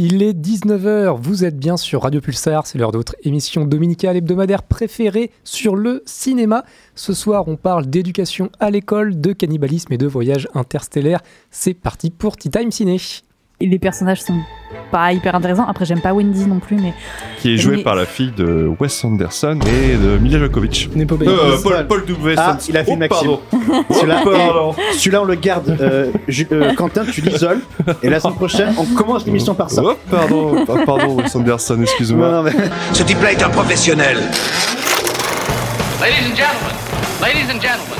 Il est 19h, vous êtes bien sur Radio Pulsar, c'est l'heure d'autre émission dominicale hebdomadaire préférée sur le cinéma. Ce soir, on parle d'éducation à l'école, de cannibalisme et de voyages interstellaires. C'est parti pour Tea Time Ciné. Et les personnages sont pas hyper intéressants. Après, j'aime pas Wendy non plus, mais. Qui est joué Mais- par la fille de Wes Anderson et de Mila Jokovic. Euh, Paul, Paul W. Ah, il a fait Oh, Maxime. Celui-là, Oh, celui-là, on le garde. Euh, euh, Quentin, tu l'isoles. Et la semaine prochaine, on commence l'émission par ça. Oh, pardon, Ah, pardon, Wes Anderson, excuse-moi. Mais- Ce type-là est un professionnel. Ladies and gentlemen, ladies and gentlemen,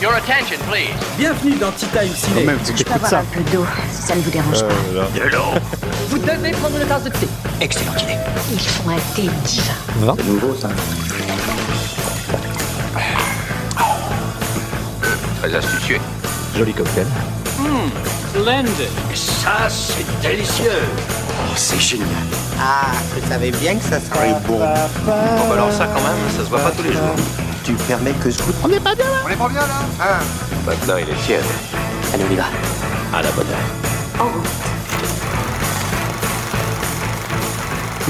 your attention, please. Bienvenue dans Tea Time Ciné. même, Je peux avoir ça. un peu d'eau, si ça ne vous dérange pas. Euh, là. De l'eau. Vous devez prendre une tasse de thé. Excellente idée. Ils font un thé divin. Très astucieux. Joli cocktail. Splendid. Ça, c'est délicieux. Oh, c'est génial. Ah, je savais bien que ça serait bon. Bon, bah alors ça, quand même, ça se voit pas tous les jours. Tu permets que je goûte On n'est pas bien là On est pas bien, là Hein Maintenant, il est tiède. Allez, on y va. À la bonne heure. En route.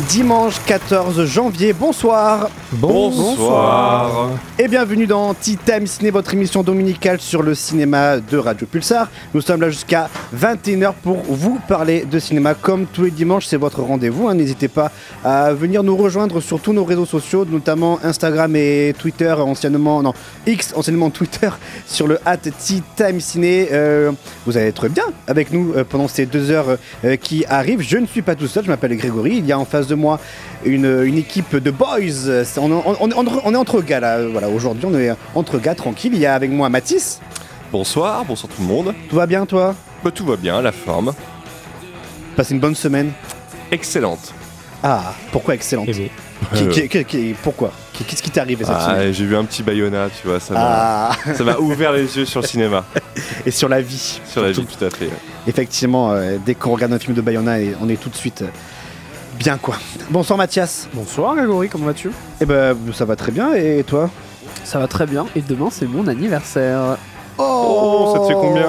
Dimanche 14 janvier, bonsoir. Bonsoir. Et bienvenue dans Tea Time Ciné, votre émission dominicale sur le cinéma de Radio Pulsar. Nous sommes là jusqu'à 21h pour vous parler de cinéma. Comme tous les dimanches, c'est votre rendez-vous. hein. N'hésitez pas à venir nous rejoindre sur tous nos réseaux sociaux, notamment Instagram et Twitter, anciennement, non, X, anciennement Twitter, sur le at Tea Time Ciné. Euh, vous allez être bien avec nous euh, pendant ces deux heures euh, qui arrivent. Je ne suis pas tout seul, je m'appelle Grégory. Il y a en face de moi une, une équipe de boys. On, on- on est entre- on est entre gars là. Voilà, aujourd'hui on est entre gars tranquille. Il y a avec moi Mathis. Bonsoir, bonsoir tout le monde. Tout va bien toi? Bah, tout va bien, la forme. Passez une bonne semaine. Excellente. Ah, pourquoi excellente? Eh Qui- Euh, qui- qui- qui- Pourquoi Qu'est-ce qui t'est arrivé cette ah, semaine? j'ai vu un petit Bayona, tu vois, ça m'a Ah, ça m'a ouvert les yeux sur le cinéma, et sur la vie. sur la vie, tout à fait. Effectivement, euh, dès qu'on regarde un film de Bayona, on est tout de suite euh, bien quoi. Bonsoir Mathias. Bonsoir Grégory, comment vas-tu? Eh ben ça va très bien et toi? Ça va très bien et demain c'est mon anniversaire. Oh, ça te fait combien?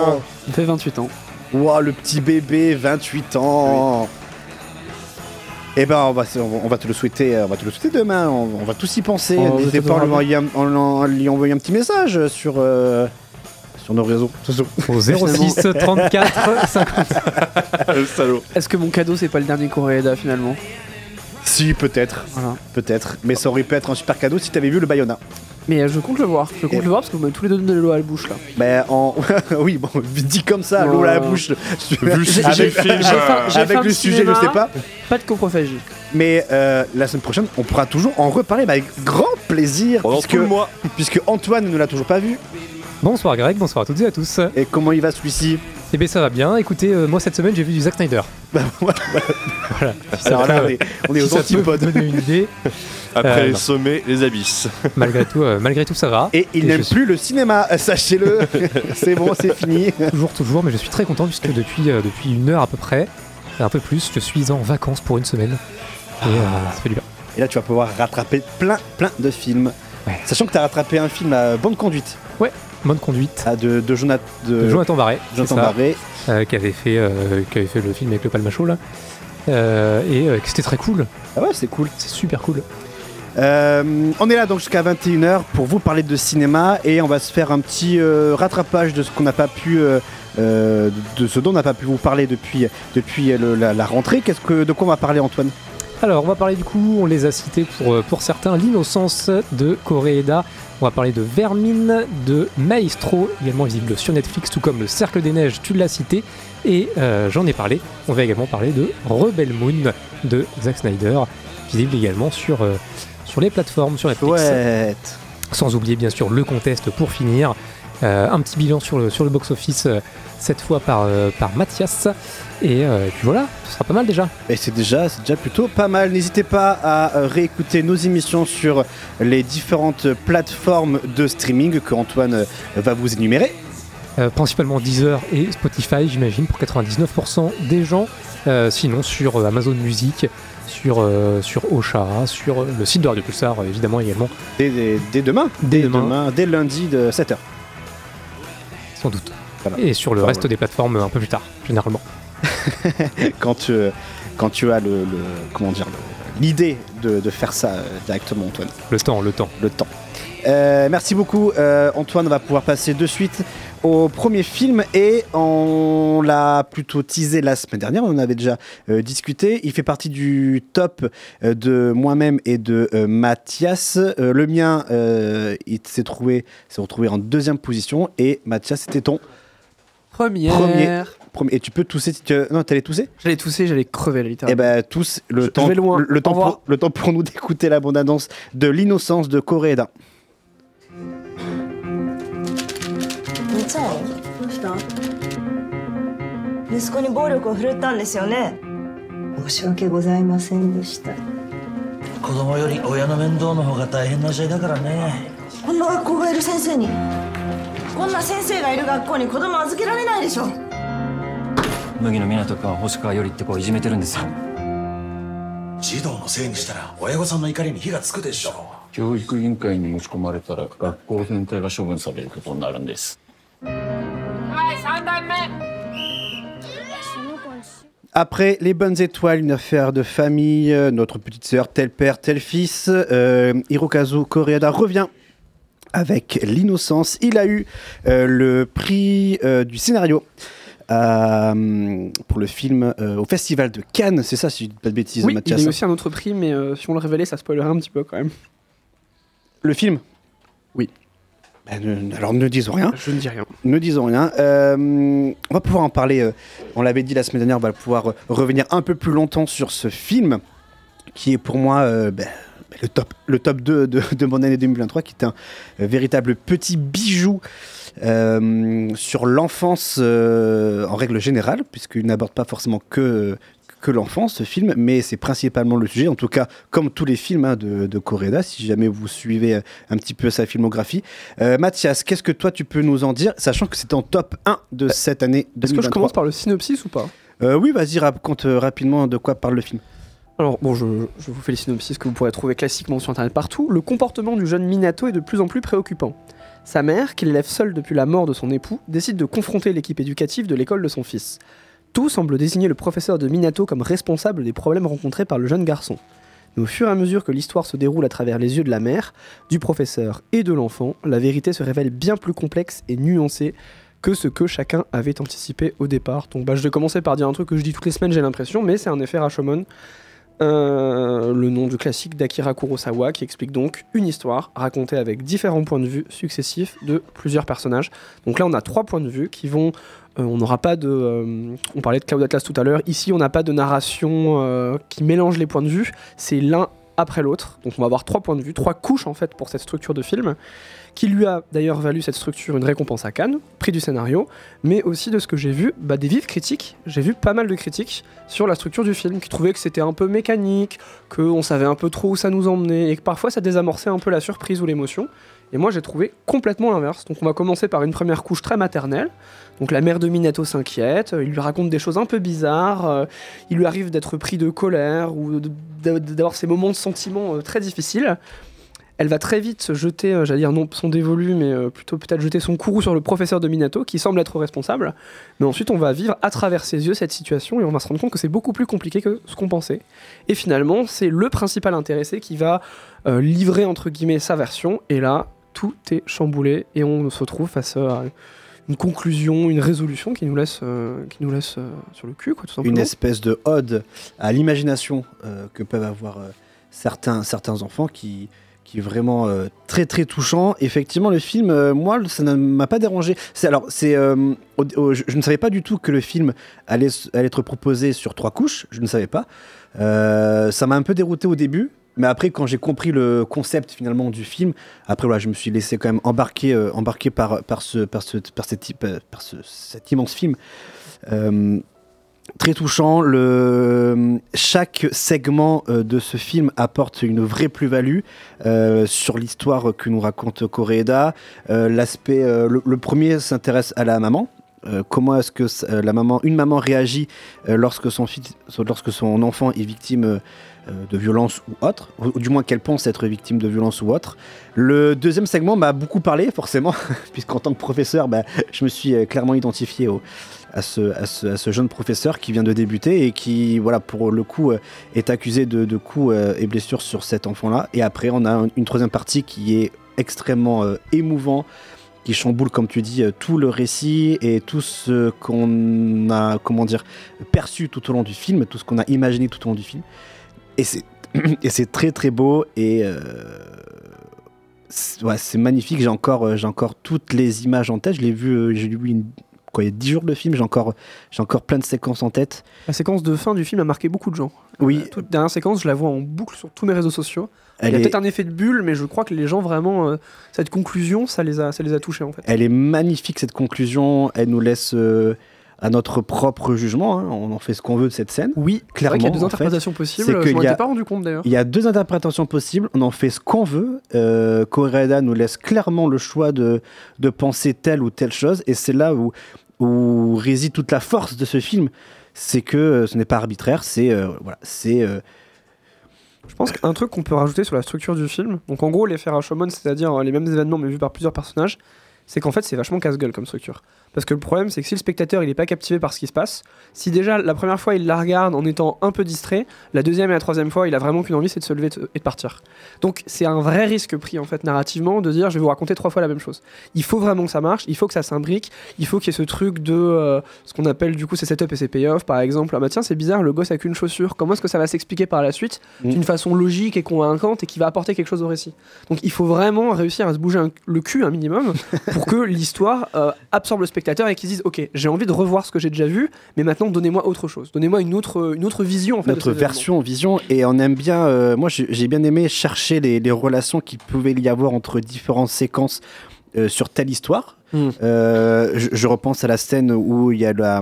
Ça fait 28 ans. Ouah, le petit bébé, 28 ans. Eh ben, on va, se- on va te le souhaiter, on va te le souhaiter demain. On, on va tous y penser. Oh, N'hésitez pas à lui envoyer un petit message sur euh, sur nos réseaux sociaux. au 06 34 50. le salaud. Est-ce que mon cadeau c'est pas le dernier Coréda finalement? Si, peut-être, Voilà. peut-être. Mais ça aurait pu être un super cadeau si t'avais vu le Bayona. Mais euh, je compte le voir. Je compte Et- le voir parce que vous m'avez tous les deux donné l'eau à la bouche là. Ben, en... oui, bon, dit comme ça, l'eau à la bouche. Vu le sujet Avec- du film, j'ai faim- euh, j'ai Avec faim le sujet, cinéma. je sais pas. Pas de coprophagie. Mais euh, la semaine prochaine, on pourra toujours en reparler mais avec grand plaisir. pendant puisque, tout le mois. puisque Antoine ne l'a toujours pas vu. Bonsoir Greg, bonsoir à toutes et à tous. Et comment il va celui-ci Eh bien ça va bien, écoutez, euh, moi cette semaine j'ai vu du Zack Snyder. Bah, voilà. Voilà. Si ça Alors là, peut- on est, on est si aux ça peut vous antipodes. donner une idée, Après Euh, les non. sommets, les abysses. malgré tout, euh, malgré tout ça va. Et il n'aime suis- plus le cinéma, sachez-le. c'est bon, c'est fini. Toujours, toujours, mais je suis très content puisque depuis, euh, depuis une heure à peu près, un peu plus, je suis en vacances pour une semaine. Et euh, ça fait du bien. Et là, tu vas pouvoir rattraper plein, plein de films. Ouais. Sachant que tu as rattrapé un film à bonne conduite Bonne conduite. ah, de, de, Jonathan, de de Jonathan Barré, Jonathan ça, Barré. euh, qui, avait fait, euh, qui avait fait le film avec le palmacho là. Euh, et euh, c'était très cool, Ah ouais, c'est cool. c'est super cool. On est là donc jusqu'à 21h pour vous parler de cinéma et on va se faire un petit rattrapage de ce qu'on n'a pas pu, de ce dont on n'a pas pu vous parler depuis, depuis le- la, la rentrée. Qu'est-ce que, de quoi on va parler, Antoine? Alors, on va parler du coup, on les a cités pour, euh, pour certains, l'innocence de Koreeda. On va parler de Vermine, de Maestro, également visible sur Netflix, tout comme Le Cercle des Neiges, tu l'as cité. Et euh, j'en ai parlé. On va également parler de Rebel Moon de Zack Snyder, visible également sur, euh, sur les plateformes, sur Netflix. Chouette. Sans oublier bien sûr le contest pour finir. Euh, un petit bilan sur le, sur le box-office, euh, cette fois par, euh, par Mathias. Et, euh, et puis voilà, ce sera pas mal déjà. Et c'est déjà, c'est déjà plutôt pas mal. N'hésitez pas à réécouter nos émissions sur les différentes plateformes de streaming que Antoine va vous énumérer. Euh, principalement Deezer et Spotify, j'imagine, pour 99% des gens. Euh, sinon, sur Amazon Music, sur, euh, sur Ocha, sur le site de Radio Pulsar, évidemment, également, Dès, dès- dès demain. Dès demain. Dès lundi de 7h. Sans doute. Voilà. Et sur le Enfin, reste des plateformes euh, un peu plus tard, généralement. quand tu, quand tu as le, le- comment dire l'idée de, de faire ça euh, directement, Antoine. Le temps, le temps. Le temps. Euh, merci beaucoup, euh, Antoine. On va pouvoir passer de suite au premier film et on l'a plutôt teasé la semaine dernière. On en avait déjà euh, discuté. Il fait partie du top euh, de moi-même et de euh, Mathias. Le mien, il s'est trouvé, s'est retrouvé en deuxième position et Mathias, c'était ton Première. Premier. premier. Et tu peux tousser si tu. Non, t'allais tousser? J'allais tousser, j'allais crever là, Eh littéralement. ben tous le Je- temps, je vais loin. le temps pour, le temps pour nous d'écouter la bande annonce de l'innocence de Coréda. みつあどうした？息子に暴力を振るったんですよね？申し訳ございませんでした。子供より親の面倒の方が大変な時代だからね。こんな学校がいる先生にこんな先生がいる学校に子供預けられないでしょ。麦野湊君は星川よりって子をいじめてるんですよ。児童のせいにしたら親御さんの怒りに火がつくでしょ教育委員会に持ち込まれたら学校全体が処分されることになるんです Après Les Bonnes Étoiles, une affaire de famille, euh, notre petite sœur, tel père, tel fils, euh, Hirokazu Koreeda revient avec l'innocence. Il a eu euh, le prix euh, du scénario. euh, pour le film euh, au festival de Cannes, c'est ça si je dis pas de bêtises, Oui, il Mathias. y a aussi un autre prix, mais euh, si on le révélait, ça spoilerait un petit peu quand même. Le film alors ne disons rien. Je ne dis rien. Ne disons rien. Euh, on va pouvoir en parler. euh, on l'avait dit la semaine dernière, on va pouvoir euh, revenir un peu plus longtemps sur ce film, qui est pour moi ben, le, top, le top 2 de, de mon année 2023, qui est un véritable petit bijou sur l'enfance en règle générale, puisqu'il n'aborde pas forcément que, que l'enfance, ce film, mais c'est principalement le sujet, en tout cas comme tous les films hein, de, de si jamais vous suivez euh, un petit peu sa filmographie. Euh, Mathias, qu'est-ce que toi tu peux nous en dire, sachant que c'est en top 1 de cette année 2023 Est-ce que je commence par le synopsis ou pas? Euh, Oui, vas-y, raconte euh, rapidement de quoi parle le film. Alors, bon, je, je vous fais le synopsis que vous pourrez trouver classiquement sur internet partout. Le comportement du jeune Minato est de plus en plus préoccupant. Sa mère, qu'il élève seule depuis la mort de son époux, décide de confronter l'équipe éducative de l'école de son fils. Tout semble désigner le professeur de Minato comme responsable des problèmes rencontrés par le jeune garçon. Mais au fur et à mesure que l'histoire se déroule à travers les yeux de la mère, du professeur et de l'enfant, la vérité se révèle bien plus complexe et nuancée que ce que chacun avait anticipé au départ. Donc bah, je vais commencer par dire un truc que je dis toutes les semaines, j'ai l'impression, mais c'est un effet Rashomon. Euh, le nom du classique d'Akira Kurosawa qui explique donc une histoire racontée avec différents points de vue successifs de plusieurs personnages. Donc là on a trois points de vue qui vont... euh, on n'aura pas de... euh, on parlait de Cloud Atlas tout à l'heure. Ici on n'a pas de narration euh, qui mélange les points de vue. C'est l'un après l'autre. Donc on va avoir trois points de vue, trois couches en fait pour cette structure de film qui lui a d'ailleurs valu cette structure une récompense à Cannes, prix du scénario, mais aussi de ce que j'ai vu, bah, des vives critiques. J'ai vu pas mal de critiques sur la structure du film, qui trouvaient que c'était un peu mécanique, qu'on savait un peu trop où ça nous emmenait, et que parfois ça désamorçait un peu la surprise ou l'émotion. Et moi j'ai trouvé complètement l'inverse. Donc on va commencer par une première couche très maternelle. Donc la mère de Minato s'inquiète, euh, il lui raconte des choses un peu bizarres, euh, il lui arrive d'être pris de colère ou d'avoir ces moments de sentiments euh, très difficiles. Elle va très vite se jeter, j'allais dire non son dévolu, mais plutôt peut-être jeter son courroux sur le professeur de Minato, qui semble être responsable. Mais ensuite, on va vivre à travers ses yeux cette situation et on va se rendre compte que c'est beaucoup plus compliqué que ce qu'on pensait. Et finalement, c'est le principal intéressé qui va livrer entre guillemets sa version. Et là, tout est chamboulé et on se retrouve face à une conclusion, une résolution qui nous laisse, euh, qui nous laisse euh, sur le cul, quoi. Une espèce de ode à l'imagination euh, que peuvent avoir certains, certains enfants qui, qui est vraiment très très touchant. Effectivement, le film, moi, ça ne m'a pas dérangé. Alors, je, ne savais pas du tout que le film allait, être proposé sur trois couches. Je ne savais pas. Ça m'a un peu dérouté au début. Mais après, quand j'ai compris le concept finalement du film, après voilà, je me suis laissé quand même embarquer, euh, par, par, ce, par, ce, par, euh, cet immense film. Euh, très touchant. Le, chaque segment euh, de ce film apporte une vraie plus-value sur l'histoire que nous raconte Koreeda. Euh, L'aspect, le, le premier s'intéresse à la maman. Comment est-ce que la maman, une maman réagit lorsque son fils, lorsque son enfant est victime de violence ou autre, ou, du moins qu'elle pense être victime de violence ou autre. Le deuxième segment m'a beaucoup parlé, forcément, puisqu'en tant que professeur, bah, je me suis euh, clairement identifié à ce, jeune professeur qui vient de débuter et qui, voilà, pour le coup, euh, est accusé de, coups euh, et blessures sur cet enfant-là. Et après, on a un- une troisième partie qui est extrêmement euh, émouvant, qui chamboule, comme tu dis, euh, tout le récit et tout ce qu'on a, comment dire, perçu tout au long du film, tout ce qu'on a imaginé tout au long du film. Et c'est, et c'est très très beau et euh, c'est, ouais, c'est magnifique. J'ai encore, euh, j'ai encore toutes les images en tête. Je l'ai vu, euh, j'ai une- quoi, il y a 10 jours de film. J'ai encore, j'ai encore plein de séquences en tête. La séquence de fin du film a marqué beaucoup de gens. Oui. La toute dernière séquence, je la vois en boucle sur tous mes réseaux sociaux. Elle Il y a est- peut-être un effet de bulle, mais je crois que les gens vraiment, euh, cette conclusion, ça les a, ça les a touchés en fait. Elle est magnifique cette conclusion. Elle nous laisse euh, à notre propre jugement. hein. On en fait ce qu'on veut de cette scène. Oui, clairement. qu'il y a deux en fait. interprétations possibles. Je m'en étais pas rendu compte d'ailleurs. Il y a deux interprétations possibles. On en fait ce qu'on veut. Euh, Koreeda nous laisse clairement le choix de, de penser telle ou telle chose. Et c'est là où, où réside toute la force de ce film. C'est que euh, ce n'est pas arbitraire. C'est euh, voilà, c'est euh, Je pense qu'un truc qu'on peut rajouter sur la structure du film, donc en gros, l'effet Rashomon, c'est-à-dire euh, les mêmes événements mais vus par plusieurs personnages, c'est qu'en fait, c'est vachement casse-gueule comme structure. Parce que le problème, c'est que si le spectateur il n'est pas captivé par ce qui se passe, si déjà la première fois il la regarde en étant un peu distrait, la deuxième et la troisième fois il a vraiment qu'une envie, c'est de se lever et de partir. Donc c'est un vrai risque pris en fait narrativement de dire je vais vous raconter trois fois la même chose. Il faut vraiment que ça marche, il faut que ça s'imbrique, il faut qu'il y ait ce truc de euh, ce qu'on appelle du coup ces setup et ces payoff par exemple. Ah bah tiens c'est bizarre, le gosse a qu'une chaussure, comment est-ce que ça va s'expliquer par la suite Mm. d'une façon logique et convaincante et qui va apporter quelque chose au récit? Donc il faut vraiment réussir à se bouger un- le cul un minimum pour que l'histoire euh, absorbe le spectateur et qu'il se dise ok j'ai envie de revoir ce que j'ai déjà vu mais maintenant donnez-moi autre chose donnez-moi une autre une autre vision en fait notre événements. version vision. Et on aime bien. euh, moi, j'ai bien aimé chercher les, les relations qu'il pouvait y avoir entre différentes séquences euh, sur telle histoire. Mm. Euh, je, je repense à la scène où il y a la,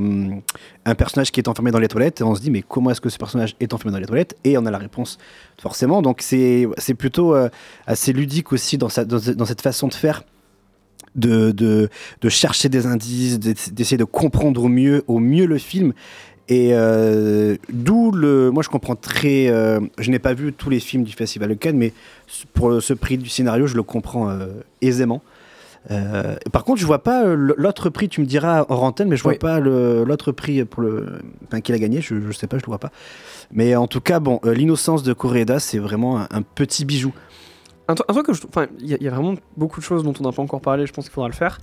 un personnage qui est enfermé dans les toilettes et on se dit mais comment est-ce que ce personnage est enfermé dans les toilettes? Et on a la réponse forcément donc c'est c'est plutôt euh, assez ludique aussi dans, sa- dans, dans cette façon de faire de, de, de chercher des indices d'ess- d'essayer de comprendre au mieux au mieux le film et euh, d'où le moi je comprends très euh, je n'ai pas vu tous les films du festival de Cannes mais pour ce prix du scénario je le comprends euh, aisément par contre, je vois pas l'autre prix. Tu me diras en antenne, mais je vois Oui. pas l'autre prix pour le, enfin, qu'il a gagné. Je, je sais pas, je le vois pas. Mais en tout cas, bon, l'innocence de Koreeda, c'est vraiment un, un petit bijou. Un, tru- un truc que je enfin il y, a- il y a vraiment beaucoup de choses dont on n'a pas encore parlé je pense qu'il faudra le faire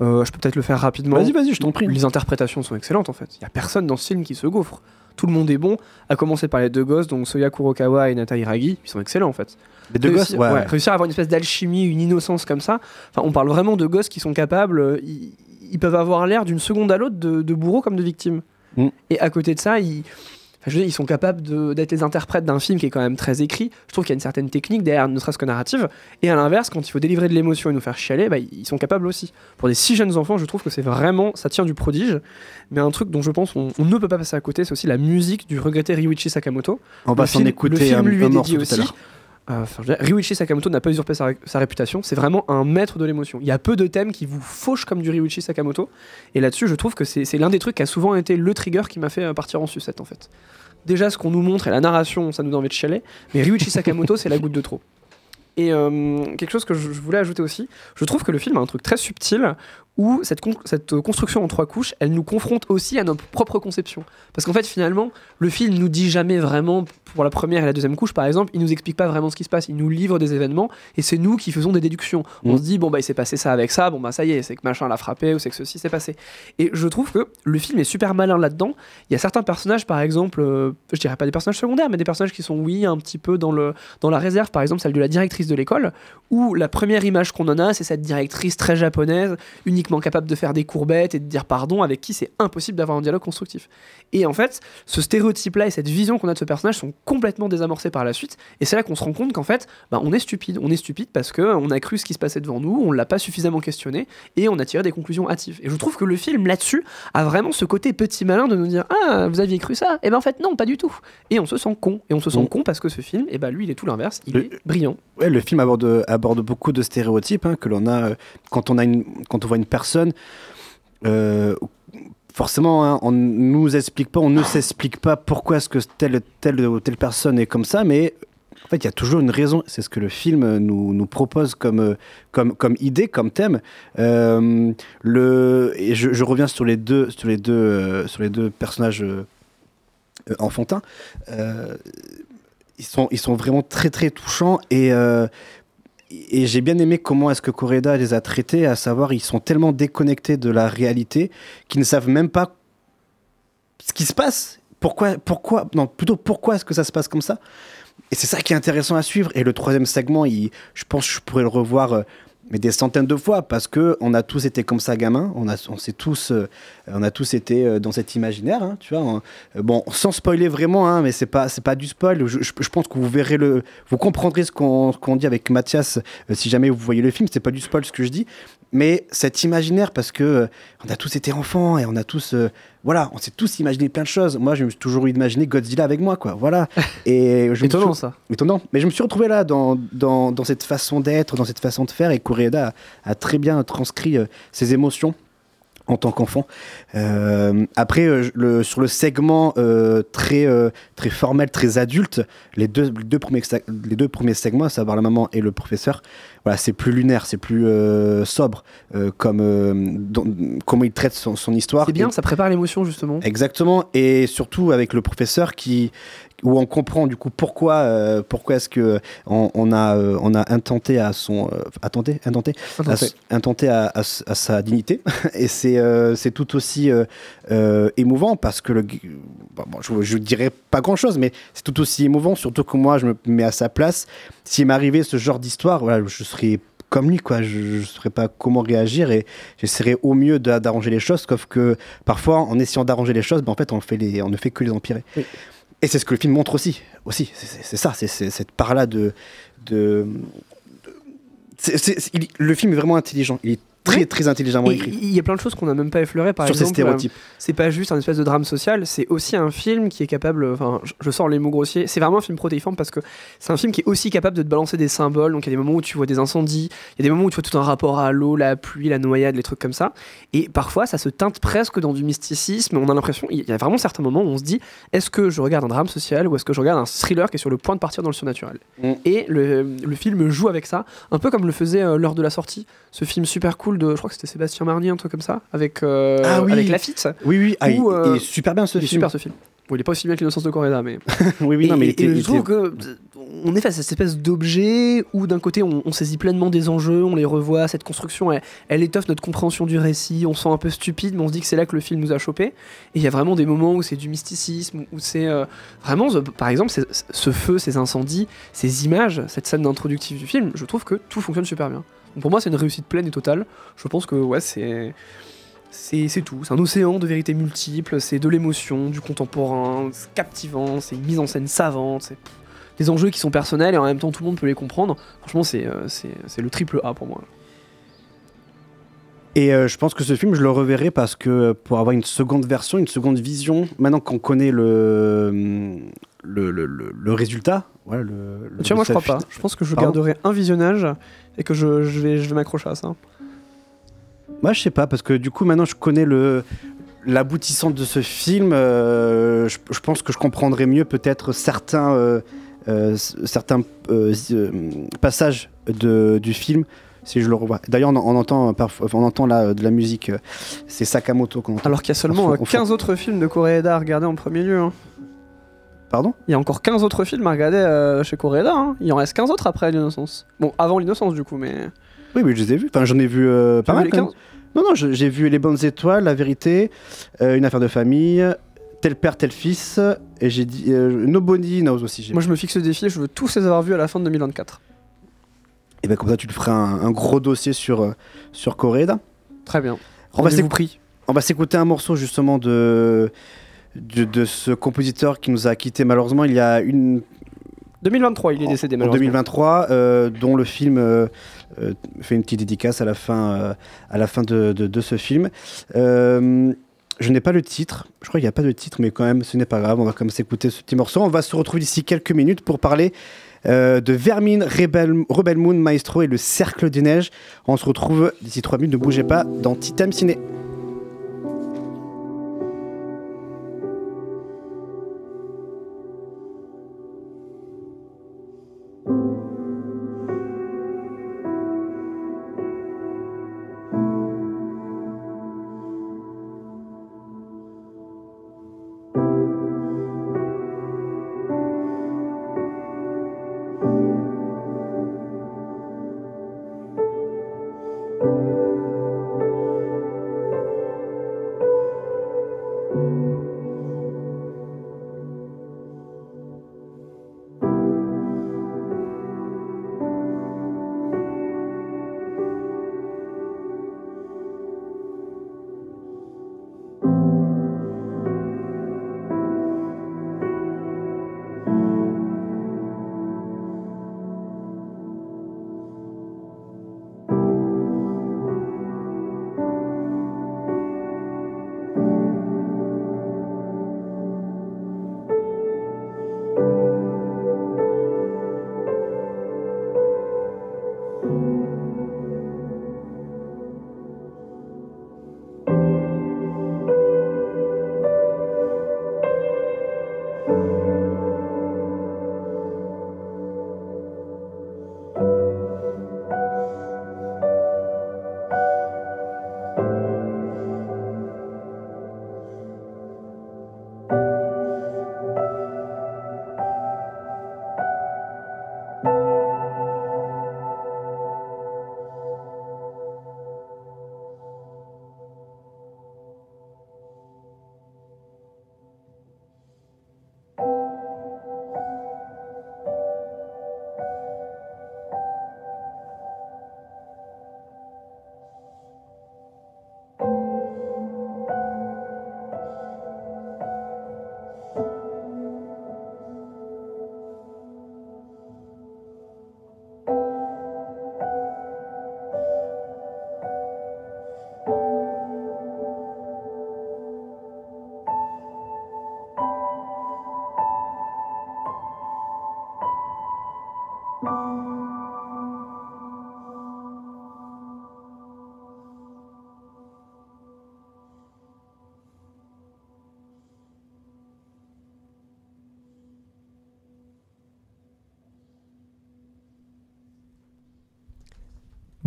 Euh, je peux peut-être le faire rapidement Vas-y, vas-y, je t'en prie. les interprétations sont excellentes en fait il y a personne dans ce film qui se gaufre tout le monde est bon à commencer par les deux gosses donc Soya Kurokawa et Nata Hiragi ils sont excellents en fait Les deux gosses, ouais, ouais, réussir à avoir une espèce d'alchimie, une innocence comme ça. Enfin, on parle vraiment de gosses qui sont capables, euh, ils, ils peuvent avoir l'air d'une seconde à l'autre de, de bourreaux comme de victimes. Mm. Et à côté de ça, ils, enfin, je veux dire, ils sont capables d'être les interprètes d'un film qui est quand même très écrit. Je trouve qu'il y a une certaine technique derrière, ne serait-ce que narrative. Et à l'inverse, quand il faut délivrer de l'émotion et nous faire chialer, bah, ils sont capables aussi. Pour des si jeunes enfants, je trouve que c'est vraiment, ça tient du prodige. Mais un truc dont je pense on, on ne peut pas passer à côté, c'est aussi la musique du regretté Ryuichi Sakamoto. On va s'en écouter Le film un- lui un est morceau dédié tout à aussi. l'heure. Euh, Ryuichi Sakamoto n'a pas usurpé sa, ré- sa réputation, c'est vraiment un maître de l'émotion. Il y a peu de thèmes qui vous fauchent comme du Ryuichi Sakamoto, et là-dessus, je trouve que c'est l'un des trucs qui a souvent été le trigger qui m'a fait euh, partir en sucette en fait. Déjà, ce qu'on nous montre et la narration, ça nous donne envie de chialer, mais Ryuichi Sakamoto, c'est la goutte de trop. Et euh, quelque chose que je voulais ajouter aussi, je trouve que le film a un truc très subtil où cette, con- cette construction en trois couches, elle nous confronte aussi à notre propre conception. Parce qu'en fait, finalement, le film nous dit jamais vraiment, pour la première et la deuxième couche par exemple, il nous explique pas vraiment ce qui se passe, il nous livre des événements et c'est nous qui faisons des déductions. On Mm. se dit, bon, bah il s'est passé ça avec ça, bon, bah ça y est, c'est que machin l'a frappé ou c'est que ceci s'est passé. Et je trouve que le film est super malin là-dedans. Il y a certains personnages, par exemple, euh, je dirais pas des personnages secondaires, mais des personnages qui sont, oui, un petit peu dans, le, dans la réserve, par exemple, celle de la directrice de l'école, où la première image qu'on en a, c'est cette directrice très japonaise, uniquement capable de faire des courbettes et de dire pardon, avec qui c'est impossible d'avoir un dialogue constructif. Et en fait, ce stéréotype-là et cette vision qu'on a de ce personnage sont complètement désamorcés par la suite. Et c'est là qu'on se rend compte qu'en fait, bah, on est stupide. On est stupide parce qu'on a cru ce qui se passait devant nous, on l'a pas suffisamment questionné et on a tiré des conclusions hâtives. Et je trouve que le film là-dessus a vraiment ce côté petit malin de nous dire Ah, vous aviez cru ça? Et ben en fait, non, pas du tout. Et on se sent con. Et on se sent Mm. con parce que ce film, et ben lui, il est tout l'inverse. Il Le- est brillant. Ouais, le film aborde, aborde beaucoup de stéréotypes hein, que l'on a euh, quand on a une, quand on voit une personne. Euh, forcément, hein, on nous explique pas, on ne s'explique pas pourquoi est-ce que telle, telle ou telle personne est comme ça, mais En fait, il y a toujours une raison. C'est ce que le film nous, nous propose comme, comme, comme idée, comme thème. Euh, le, et je, reviens sur les deux, sur les deux, euh, sur les deux personnages enfantins. Ils, sont, ils sont vraiment très, très touchants. Et, et j'ai bien aimé comment est-ce que Correda les a traités, à savoir, ils sont tellement déconnectés de la réalité qu'ils ne savent même pas ce qui se passe. Pourquoi, pourquoi, non, plutôt pourquoi est-ce que ça se passe comme ça? Et c'est ça qui est intéressant à suivre. Et le troisième segment, je pense que je pourrais le revoir euh, mais des centaines de fois parce que on a tous été comme ça gamin, on a, s'est tous, euh, on a tous été euh, dans cet imaginaire, hein, tu vois. Euh, bon, sans spoiler vraiment, hein, mais c'est pas, c'est pas du spoil. Je, pense que vous verrez le, vous comprendrez ce qu'on, dit avec Mathias si jamais vous voyez le film. C'est pas du spoil ce que je dis, mais cet imaginaire parce que euh, on a tous été enfants et on a tous, euh, voilà, on s'est tous imaginé plein de choses. Moi, je me suis toujours imaginé Godzilla avec moi, quoi. Voilà. Et je me Étonnant, suis- ça. Étonnant. Mais je me suis retrouvé là dans, dans, dans cette façon d'être, dans cette façon de faire, et Koreeda a, a très bien transcrit euh, ses émotions en tant qu'enfant. Euh, après, euh, le, sur le segment euh, très, euh, très formel, très adulte, les deux, les, deux premiers, les deux premiers segments, à savoir la maman et le professeur, voilà, c'est plus lunaire, c'est plus euh, sobre, euh, comme euh, dans- comment il traite son, son histoire. C'est bien, Et- ça prépare l'émotion justement. Exactement, et surtout avec le professeur qui où on comprend du coup pourquoi euh, pourquoi est-ce que on, on a euh, on a intenté à son euh, attenté intenté? Intenté. à, à sa dignité et c'est euh, c'est tout aussi émouvant parce que le g- bon, bon, je, je dirais pas grand chose mais c'est tout aussi émouvant surtout que moi je me mets à sa place s'il m'arrivait ce genre d'histoire voilà je serais comme lui, quoi. Je ne saurais pas comment réagir et j'essaierais au mieux d'a- d'arranger les choses, sauf que parfois, en essayant d'arranger les choses, ben, en fait, on, fait les, on ne fait que les empirer. Et c'est ce que le film montre aussi. aussi. C'est- ça, c'est cette part-là de. le film est vraiment intelligent. Il est très, très intelligemment écrit. Il y a plein de choses qu'on n'a même pas effleurées, par Sur ces exemple. stéréotypes. euh, C'est pas juste un espèce de drame social, c'est aussi un film qui est capable. Enfin, je- je sors les mots grossiers. C'est vraiment un film protéiforme parce que c'est un film qui est aussi capable de te balancer des symboles. Donc il y a des moments où tu vois des incendies, il y a des moments où tu vois tout un rapport à l'eau, la pluie, la noyade, les trucs comme ça. Et parfois, ça se teinte presque dans du mysticisme. On a l'impression, il y a vraiment certains moments où on se dit est-ce que je regarde un drame social ou est-ce que je regarde un thriller qui est sur le point de partir dans le surnaturel? Mm. Et le, le film joue avec ça, un peu comme le faisait euh, l'heure de la sortie, ce film super cool de, je crois que c'était Sébastien Marnier, un truc comme ça, avec, euh, Ah oui. avec Lafitte. Oui, oui, ah, il- Où, euh, il est super bien ce il est film. super ce film. Bon, il est pas aussi bien que l'innocence de Coréda, mais. oui, oui, et, non, mais il et- je trouve que euh, on est face à cette espèce d'objet où d'un côté on, on saisit pleinement des enjeux, on les revoit, cette construction elle, elle étoffe notre compréhension du récit, on se sent un peu stupide, mais on se dit que c'est là que le film nous a chopé. Et il y a vraiment des moments où c'est du mysticisme, où c'est euh, vraiment, par exemple, ce feu, ces incendies, ces images, cette scène d'introductif du film, je trouve que tout fonctionne super bien. Pour moi, c'est une réussite pleine et totale. Je pense que ouais, c'est c'est tout. C'est un océan de vérités multiples, c'est de l'émotion, du contemporain, c'est captivant, c'est une mise en scène savante, c'est des enjeux qui sont personnels et en même temps tout le monde peut les comprendre. Franchement, c'est euh, le triple A pour moi. Et euh, je pense que ce film, je le reverrai parce que euh, pour avoir une seconde version, une seconde vision, maintenant qu'on connaît le, le, le, le- résultat, le, le tu vois, moi je crois résultat pas. Je pense que je Pardon garderai un visionnage et que je, je vais, je vais m'accrocher à ça. Moi, je sais pas, parce que du coup, maintenant, je connais le l'aboutissant de ce film. euh, je, je pense que je comprendrai mieux peut-être certains, euh, euh, certains passages de, du film si je le revois. D'ailleurs, on, on entend on entend là de la musique. C'est Sakamoto qu'on entend. Alors qu'il y a seulement Au euh, fond- au fond. 15 autres films de Koreeda à regarder en premier lieu. hein. Pardon? Il y a encore 15 autres films à regarder euh, chez Koreeda. hein. Il en reste 15 autres après l'innocence. Bon, avant l'innocence du coup, mais. Oui, mais je les ai vus. Enfin, j'en ai vu euh, pas vu mal. les quand même. 15? Non, non, j'ai vu Les Bonnes Étoiles, La Vérité, euh, Une affaire de famille, Tel père, tel fils, et j'ai dit Nobody Knows aussi. Moi je me fixe le défi, je veux tous les avoir vus à la fin de 2024. Et ben comme ça, tu te feras un, un gros dossier sur, sur Coréda. Très bien. Va. On va s'écouter un morceau justement de, de, de ce compositeur qui nous a quitté malheureusement il y a une 2023, il est décédé en malheureusement. 2023, euh, dont le film euh, euh, fait une petite dédicace à la fin, à la fin de, de- de ce film. Je n'ai pas le titre, je crois qu'il n'y a pas de titre, mais quand même, ce n'est pas grave, on va quand même s'écouter ce petit morceau. On va se retrouver d'ici quelques minutes pour parler euh, de Vermine, Rebel, Rebel Moon, Maestro et le Cercle des Neiges. On se retrouve d'ici trois minutes, ne bougez pas, dans Titam Ciné.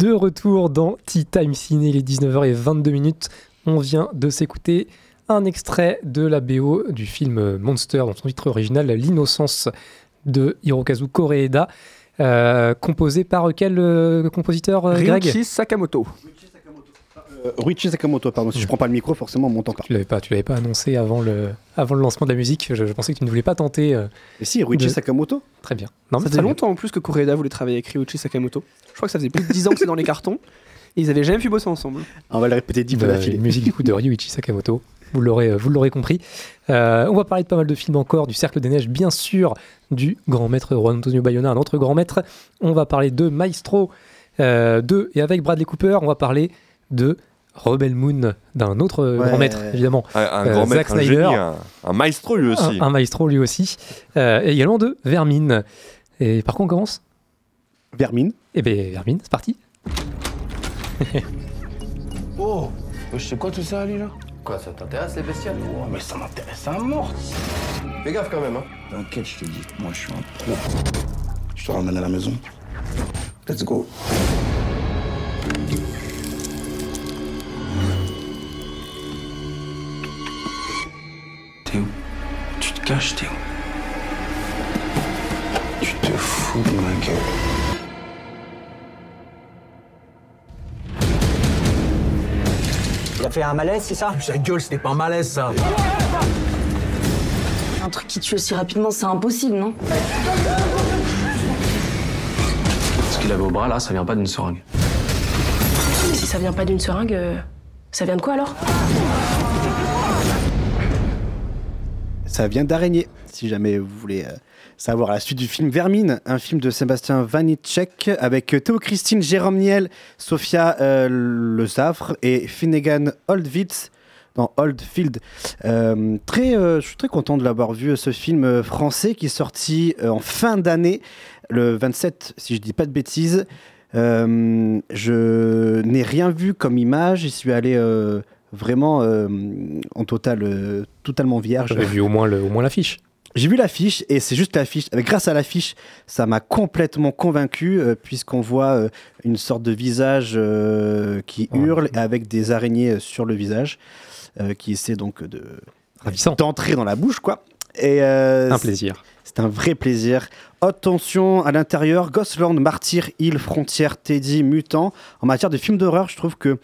De retour dans Tea Time Ciné, il est 19h22 minutes. On vient de s'écouter un extrait de la BO du film Monster, dans son titre original L'innocence de Hirokazu Koreeda, euh, composé par quel euh, compositeur, euh, Greg? Ryuichi Sakamoto. Euh, Ruichi Sakamoto, pardon. Si je prends pas le micro, forcément, on m'entend pas. Tu l'avais pas, tu l'avais pas annoncé avant le, avant le lancement de la musique. Je, je pensais que tu ne voulais pas tenter. euh, Et si, Ruichi de- Sakamoto Très bien. Non, Ça faisait bien. longtemps en plus que Koreeda voulait travailler avec Ryuichi Sakamoto. Je crois que ça faisait plus de 10 ans que c'est dans les cartons. Et ils avaient jamais pu bosser ensemble. On va le répéter 10 fois de d'affilée. la musique du coup de Ryuichi Sakamoto. Vous l'aurez, euh, vous l'aurez compris. Euh, on va parler de pas mal de films encore, du Cercle des Neiges, bien sûr, du grand maître Juan Antonio Bayona, un autre grand maître. On va parler de Maestro euh, 2 et avec Bradley Cooper, on va parler de Rebel Moon, d'un autre euh, Ouais. grand maître, évidemment. Un, un Euh, grand Zack maître, un Snyder. génie, un, un maestro lui aussi. Un, un maestro lui aussi. Euh, et également de Vermine. Et par contre, on commence Vermine. Eh bien, Vermine, c'est parti. Oh C'est quoi tout ça, Ali, là? Quoi, ça t'intéresse les bestioles? Oh, mais ça m'intéresse à mort Fais gaffe quand même, hein. T'inquiète, je te dis, moi je suis un pro. Je te ramène à la maison. Let's go. Théo, tu te caches, Théo. Tu te fous de ma gueule. Il a fait un malaise, c'est ça? Sa gueule, c'était pas un malaise ça. Un truc qui tue aussi rapidement, c'est impossible, non? Ce qu'il avait au bras là, ça vient pas d'une seringue. Si ça vient pas d'une seringue, euh, ça vient de quoi alors? Ça vient d'Araignée, si jamais vous voulez euh, savoir la suite du film Vermine, un film de Sébastien Vanitschek avec Théo Christine, Jérôme Niel, Sophia euh, et Finnegan Oldwitz dans Oldfield. Euh, très, euh, je suis très content de l'avoir vu, ce film euh, français qui est sorti euh, en fin d'année, le 27, si je dis pas de bêtises. Euh, je n'ai rien vu comme image, j'y suis allé euh, vraiment euh, en total, euh, totalement vierge. J'avais vu au moins, le, au moins l'affiche. J'ai vu l'affiche et c'est juste l'affiche. Grâce à l'affiche, ça m'a complètement convaincu euh, puisqu'on voit une sorte de visage qui hurle avec des araignées sur le visage qui essaie donc de d'entrer dans la bouche quoi. Et Un plaisir. C'est un vrai plaisir. Haute tension à l'intérieur, Gosland, Martyr, Île, Frontière, Teddy, Mutant. En matière de films d'horreur, je trouve que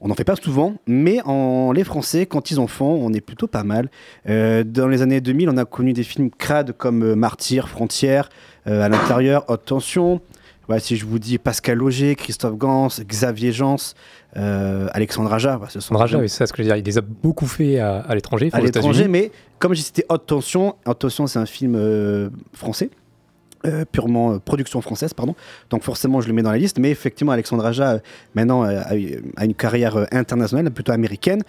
on n'en fait pas souvent, mais en les Français, quand ils en font, on est plutôt pas mal. Euh, dans les années 2000, on a connu des films crades comme euh, Martyr, Frontière, euh, à l'intérieur, Haute tension. Ouais, si je vous dis Pascal Loger, Christophe Gans, Xavier Jans, euh, Alexandre Aja, bah, ce sont Raja, oui, c'est ça ce que je veux dire. Il les a beaucoup fait à, l'étranger, à l'étranger, mais comme j'ai cité Haute Tension, Haute Tension c'est un film français. Euh, purement euh, production française, pardon. Donc forcément, je le mets dans la liste. Mais effectivement, Alexandre Aja, euh, maintenant, euh, a, une carrière euh, internationale, plutôt américaine.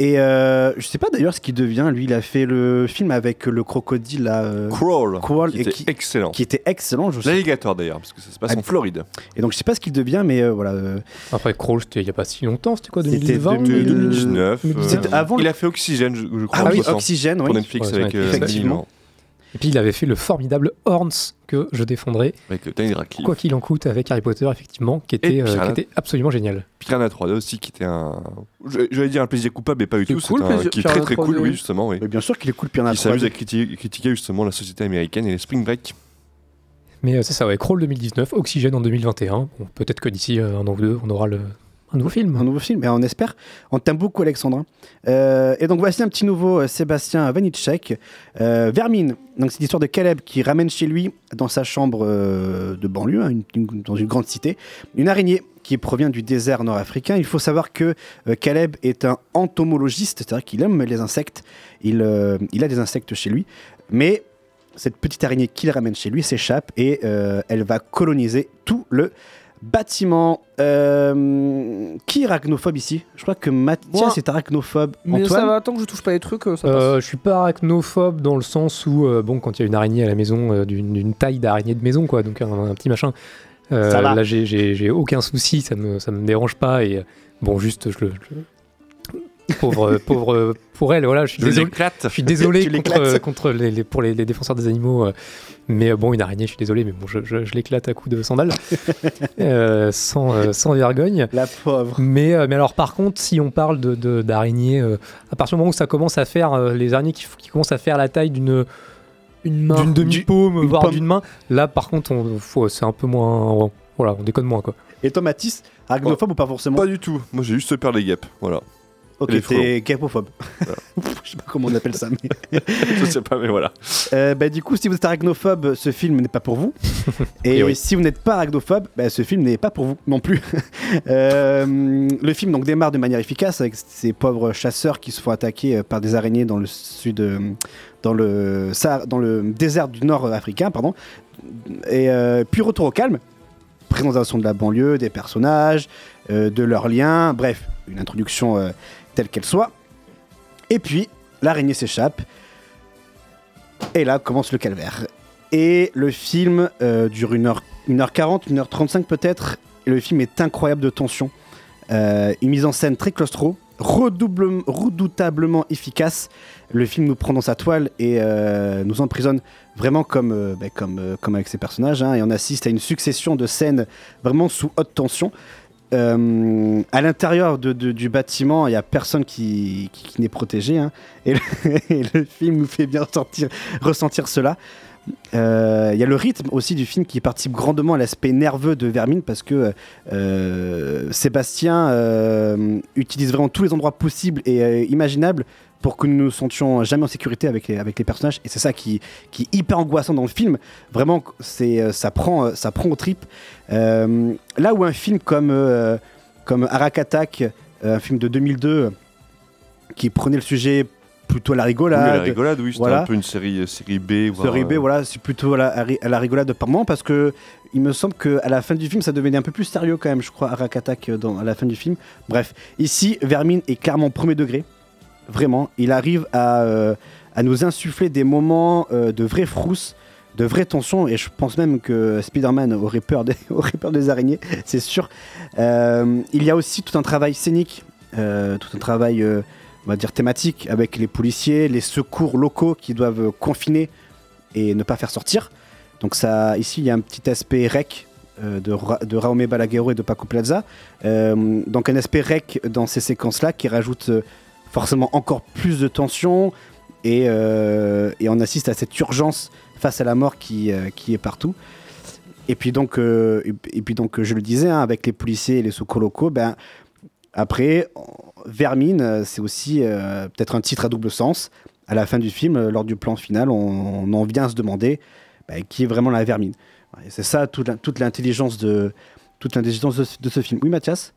Et euh, je sais pas d'ailleurs ce qu'il devient. Lui, il a fait le film avec le crocodile. Là, euh, Crawl, Crawl, qui et était qui, excellent. qui était excellent. L'alligator d'ailleurs, parce que ça se passe Ah, en Floride. Et donc, je sais pas ce qu'il devient, mais euh, voilà. euh, Après, Crawl, c'était il n'y a pas si longtemps, c'était quoi, C'était 2020 2000, 2019. euh, C'était avant Il a fait Oxygène, je, je crois. Ah oui, Oxygène, Pour oui. Netflix Ouais, avec euh, effectivement. Et puis il avait fait le formidable Horns que je défendrai, Avec quoi qu'il en coûte, avec Harry Potter, effectivement, qui était, euh, qui était absolument génial. Piranha 3D aussi, qui était un. je- J'allais dire un plaisir coupable, mais pas du C'est tout. cool, C'est un- plaisir- qui est très très cool, 3D. oui, justement. Oui. Mais bien sûr qu'il est cool, Piranha Il s'amuse 3D. à critiquer, critiquer justement la société américaine et les Spring Break. Mais euh, c'est ça, ouais, Crawl 2019, Oxygène en 2021. Bon, Peut-être que d'ici euh, un an ou deux, on aura le, un nouveau film. Un nouveau film, et on espère. On t'aime beaucoup, Alexandre. Euh, et donc, voici un petit nouveau euh, Sébastien Vanitschek. Euh, Vermine, donc c'est l'histoire de Caleb qui ramène chez lui, dans sa chambre de banlieue, hein, dans une grande cité, une araignée qui provient du désert nord-africain. Il faut savoir que Caleb est un entomologiste, c'est-à-dire qu'il aime les insectes. Il, il a des insectes chez lui. Mais cette petite araignée qu'il ramène chez lui s'échappe et elle va coloniser tout le bâtiment. Euh, qui est arachnophobe ici? Je crois que Mathias Moi. est arachnophobe. Mais Antoine ça va, tant que je touche pas les trucs, euh, ça passe. Euh, je suis pas arachnophobe dans le sens où, euh, bon, quand il y a une araignée à la maison, euh, d'une taille d'araignée de maison, quoi, donc un, un petit machin, euh, Ça va. là j'ai- aucun souci, ça me, ça me dérange pas, et bon, juste, je le. je- Pauvre, pauvre pour elle, voilà, je suis Je désolé. Je suis désolé contre, les, les- pour les, les défenseurs des animaux. euh, mais euh, bon, une araignée, je suis désolé, mais bon, je, je- je l'éclate à coups de sandales. Euh, sans, euh, sans vergogne. La pauvre. Mais, euh, mais alors, par contre, si on parle de- de- d'araignées, euh, à partir du moment où ça commence à faire, euh, les araignées qui, qui commencent à faire la taille d'une Une main. d'une demi-paume, voire d'une main, là, par contre, c'est un peu moins. Voilà, on déconne moins, quoi. Et toi, Mathis, arachnophobe ou pas forcément? Pas du tout. Moi, j'ai juste peur des guêpes. Voilà. Ok, t'es capophobe. Je sais pas comment on appelle ça, mais. Je sais pas, mais voilà. Euh, bah, du coup, si vous êtes arachnophobe, ce film n'est pas pour vous. Et Et oui. si vous n'êtes pas arachnophobe, bah, ce film n'est pas pour vous non plus. Euh, le film donc démarre de manière efficace avec ces pauvres chasseurs qui se font attaquer euh, par des araignées dans le sud, euh, dans le dans le désert du nord africain, pardon. Et euh, puis retour au calme. Présentation de la banlieue, des personnages, euh, de leurs liens, bref, une introduction euh, telle qu'elle soit. Et puis l'araignée s'échappe. Et là commence le calvaire. Et le film euh, dure 1h, 1h40, 1h35 peut-être. Le film est incroyable de tension. Euh, une mise en scène très claustro, redouble- redoutablement efficace. Le film nous prend dans sa toile et euh, nous emprisonne vraiment comme, euh, bah, avec ses personnages. hein. et on assiste à une succession de scènes vraiment sous haute tension. Euh, à l'intérieur du bâtiment, il n'y a personne qui, n'est protégé. hein. et, le, film nous fait bien ressentir, cela. Euh, Il y a le rythme aussi du film qui participe grandement à l'aspect nerveux de Vermine parce que euh, Sébastien utilise vraiment tous les endroits possibles et imaginables pour que nous nous sentions jamais en sécurité avec les, avec les personnages et c'est ça qui, qui est hyper angoissant dans le film vraiment c'est euh, ça prend euh, ça prend aux tripes Euh, là où un film comme euh, comme Arak Attack un film de 2002 qui prenait le sujet plutôt à la Oui, rigolade la rigolade, oui, c'était voilà. un peu une série, série B. voire, Série B, voilà, c'est plutôt à la, à la rigolade par moment parce que il me semble qu'à la fin du film, ça devenait un peu plus sérieux quand même, je crois, Arak Attack dans, à la fin du film. Bref, ici, Vermine est clairement premier degré. Vraiment, il arrive à, euh, à nous insuffler des moments euh, de vraie frousse, de vraie tension, et je pense même que Spider-Man aurait peur des, aurait peur des araignées, c'est sûr. Euh, il y a aussi tout un travail scénique, tout un travail, on va dire, thématique, avec les policiers, les secours locaux qui doivent confiner et ne pas faire sortir. Donc ça, ici, il y a un petit aspect rec de, Ra- de Raume Balaguerro et de Paco Plaza. Donc un aspect rec dans ces séquences-là qui rajoute forcément encore plus de tension et, euh, et on assiste à cette urgence face à la mort qui, euh, est partout. Et puis donc, euh, et, puis donc je le disais, hein, avec les policiers et les secours locaux, ben, après, Vermine, c'est aussi peut-être un titre à double sens. À la fin du film, lors du plan final, on, en vient à se demander ben, qui est vraiment la Vermine. C'est ça toute l'intelligence de toute l'intelligence de, de ce film. Oui, Mathias?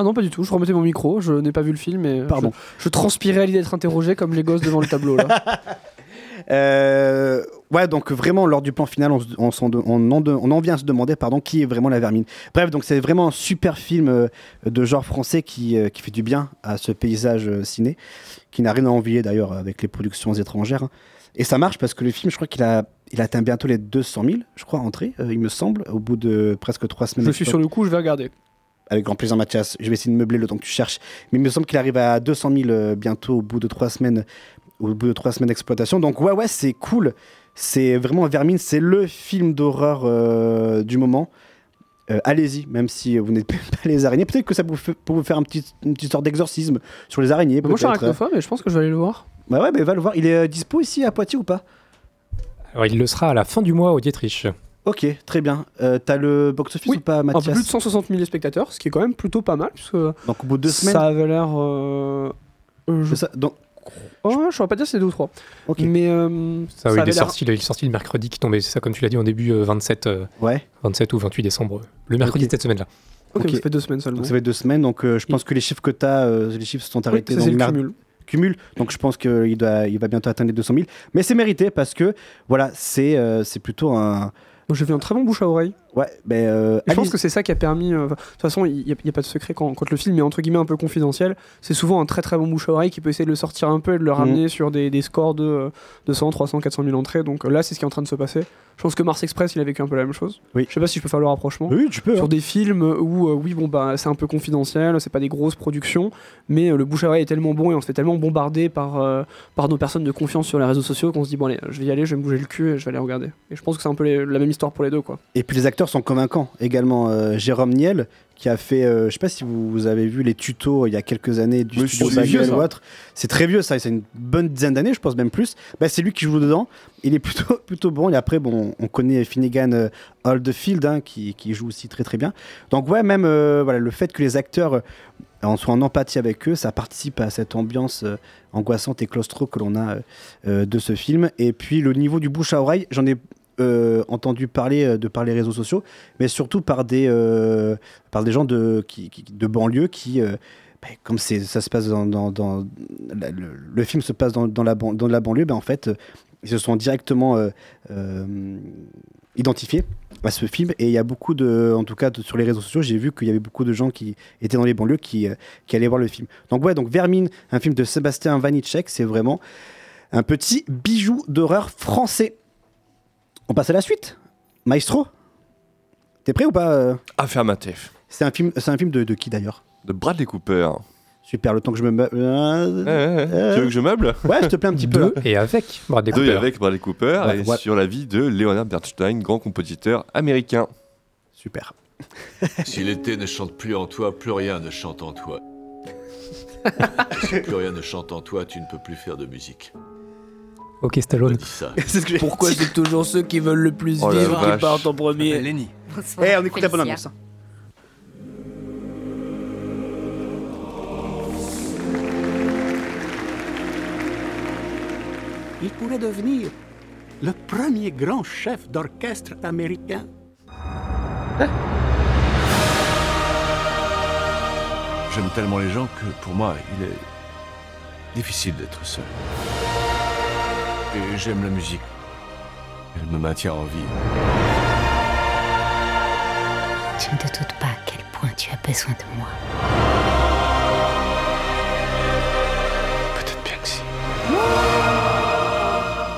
Ah non, pas du tout. Je remettais mon micro. Je n'ai pas vu le film. Et Pardon. Je, je transpirais à l'idée d'être interrogé comme les gosses devant le tableau. Là. Euh, ouais, donc vraiment, lors du plan final, on, en, de- on en vient à se demander pardon, qui est vraiment la vermine. Bref, donc c'est vraiment un super film euh, de genre français qui, euh, qui fait du bien à ce paysage ciné, qui n'a rien à envier d'ailleurs avec les productions étrangères. hein. Et ça marche parce que le film, je crois qu'il a, il atteint bientôt les 200 000, je crois, entrées, il me semble, au bout de presque trois semaines. je suis sur le coup. Je vais regarder. Avec grand plaisir, Mathias. Je vais essayer de meubler le temps que tu cherches. Mais il me semble qu'il arrive à 200 000 euh, bientôt au bout de trois semaines, au bout de trois semaines d'exploitation. Donc ouais, ouais, c'est cool. C'est vraiment Vermine, c'est le film d'horreur euh, du moment. Euh, Allez-y, même si vous n'êtes pas les araignées. Peut-être que ça pour vous faire un petit, une petite sorte d'exorcisme sur les araignées. Moi, je suis arachnophobe et je pense que je vais aller le voir. Bah ouais, mais va le voir. Il est euh, dispo ici à Poitiers ou pas? Alors, il le sera à la fin du mois au Dietrich. Ok, très bien. Euh, T'as le box-office ou pas, Un peu Mathias plus de 160 000 spectateurs, ce qui est quand même plutôt pas mal. Parce que Donc au bout de deux semaines Ça avait l'air. euh, euh, je... Ça, donc... Oh, je saurais pas dire si c'est deux ou trois. Ok. Mais. euh, Ça, oui, il, avait est l'air- sorti, il est sorti le mercredi qui tombait, c'est ça, comme tu l'as dit en début, euh, 27, euh, Ouais. 27 ou 28 décembre. Le mercredi de cette semaine-là. Ok, Ok. ça fait deux semaines seulement. Donc ça fait deux semaines, donc euh, je pense que les chiffres que tu as, les chiffres se sont arrêtés ça, dans c'est le cumul. cumul. Donc je pense qu'il il va bientôt atteindre les 200 000. Mais c'est mérité parce que voilà, c'est euh, c'est plutôt un. J'ai vu un très bon bouche à oreille. Ouais, ben. euh, je pense que c'est ça qui a permis. euh, De toute façon, il n'y a, pas de secret quand, quand le film est entre guillemets un peu confidentiel. C'est souvent un très très bon bouche à oreille qui peut essayer de le sortir un peu et de le ramener sur des, des scores de euh, 200, 300, 400 000 entrées. Donc euh, là, c'est ce qui est en train de se passer. Je pense que Mars Express, il a vécu un peu la même chose. Oui. Je sais pas si je peux faire le rapprochement. Oui, tu peux. Sur hein. des films où, euh, oui, bon, bah, c'est un peu confidentiel, c'est pas des grosses productions, mais le bouche à oreille est tellement bon et on se fait tellement bombarder par, par nos personnes de confiance sur les réseaux sociaux qu'on se dit, bon, allez, je vais y aller, je vais me bouger le cul et je vais aller regarder. Et je pense que c'est un peu les- la même histoire pour les deux, quoi. Et puis les acteurs sont convaincants également. Euh, Jérôme Niel, qui a fait, euh, je sais pas si vous, vous avez vu les tutos il y a quelques années du Oui, studio Bagel ou autre. C'est très vieux ça, c'est une bonne dizaine d'années, je pense même plus. Bah, c'est lui qui joue dedans. Il est plutôt, plutôt bon. Et après, bon, on connaît Finnegan euh, Oldfield, hein, qui, qui joue aussi très très bien. Donc ouais, même euh, voilà, le fait que les acteurs en soient en empathie avec eux, ça participe à cette ambiance euh, angoissante et claustro que l'on a euh, de ce film. Et puis le niveau du bouche à oreille, j'en ai euh, entendu parler euh, de par les réseaux sociaux, mais surtout par des, euh, par des gens de, qui, de banlieue qui, ben, comme ça se passe dans, dans- dans- la- le, film se passe dans, dans la, ban- dans la banlieue, ben, en fait, ils se sont directement identifiés à ce film et il y a beaucoup de, en tout cas sur les réseaux sociaux, j'ai vu qu'il y avait beaucoup de gens qui étaient dans les banlieues qui, qui allaient voir le film. Donc ouais, donc Vermine, un film de Sébastien Vanitschek, c'est vraiment un petit bijou d'horreur français. On passe à la suite. Maestro, t'es prêt ou pas euh Affirmatif. C'est un film, c'est un film de, de qui d'ailleurs? De Bradley Cooper. Super, le temps que je me. me- euh, euh, Tu veux que je meuble? Ouais, je te plains un petit peu. Là. et avec Bradley Deux et Cooper. avec Bradley Cooper Ouais, et ouais. sur la vie de Leonard Bernstein, grand compositeur américain. Super. Si l'été ne chante plus en toi, plus rien ne chante en toi. Si plus rien ne chante en toi, tu ne peux plus faire de musique. Ok, Stallone. C'est ce que j'ai Pourquoi c'est toujours ceux qui veulent le plus Oh la vivre qui vache. partent en premier Lenny. Eh, on écoute la bonne annonce. hein. Il pourrait devenir le premier grand chef d'orchestre américain. J'aime tellement les gens que pour moi, il est difficile d'être seul. Et j'aime la musique. Elle me maintient en vie. Tu ne te doutes pas à quel point tu as besoin de moi. Peut-être bien que si.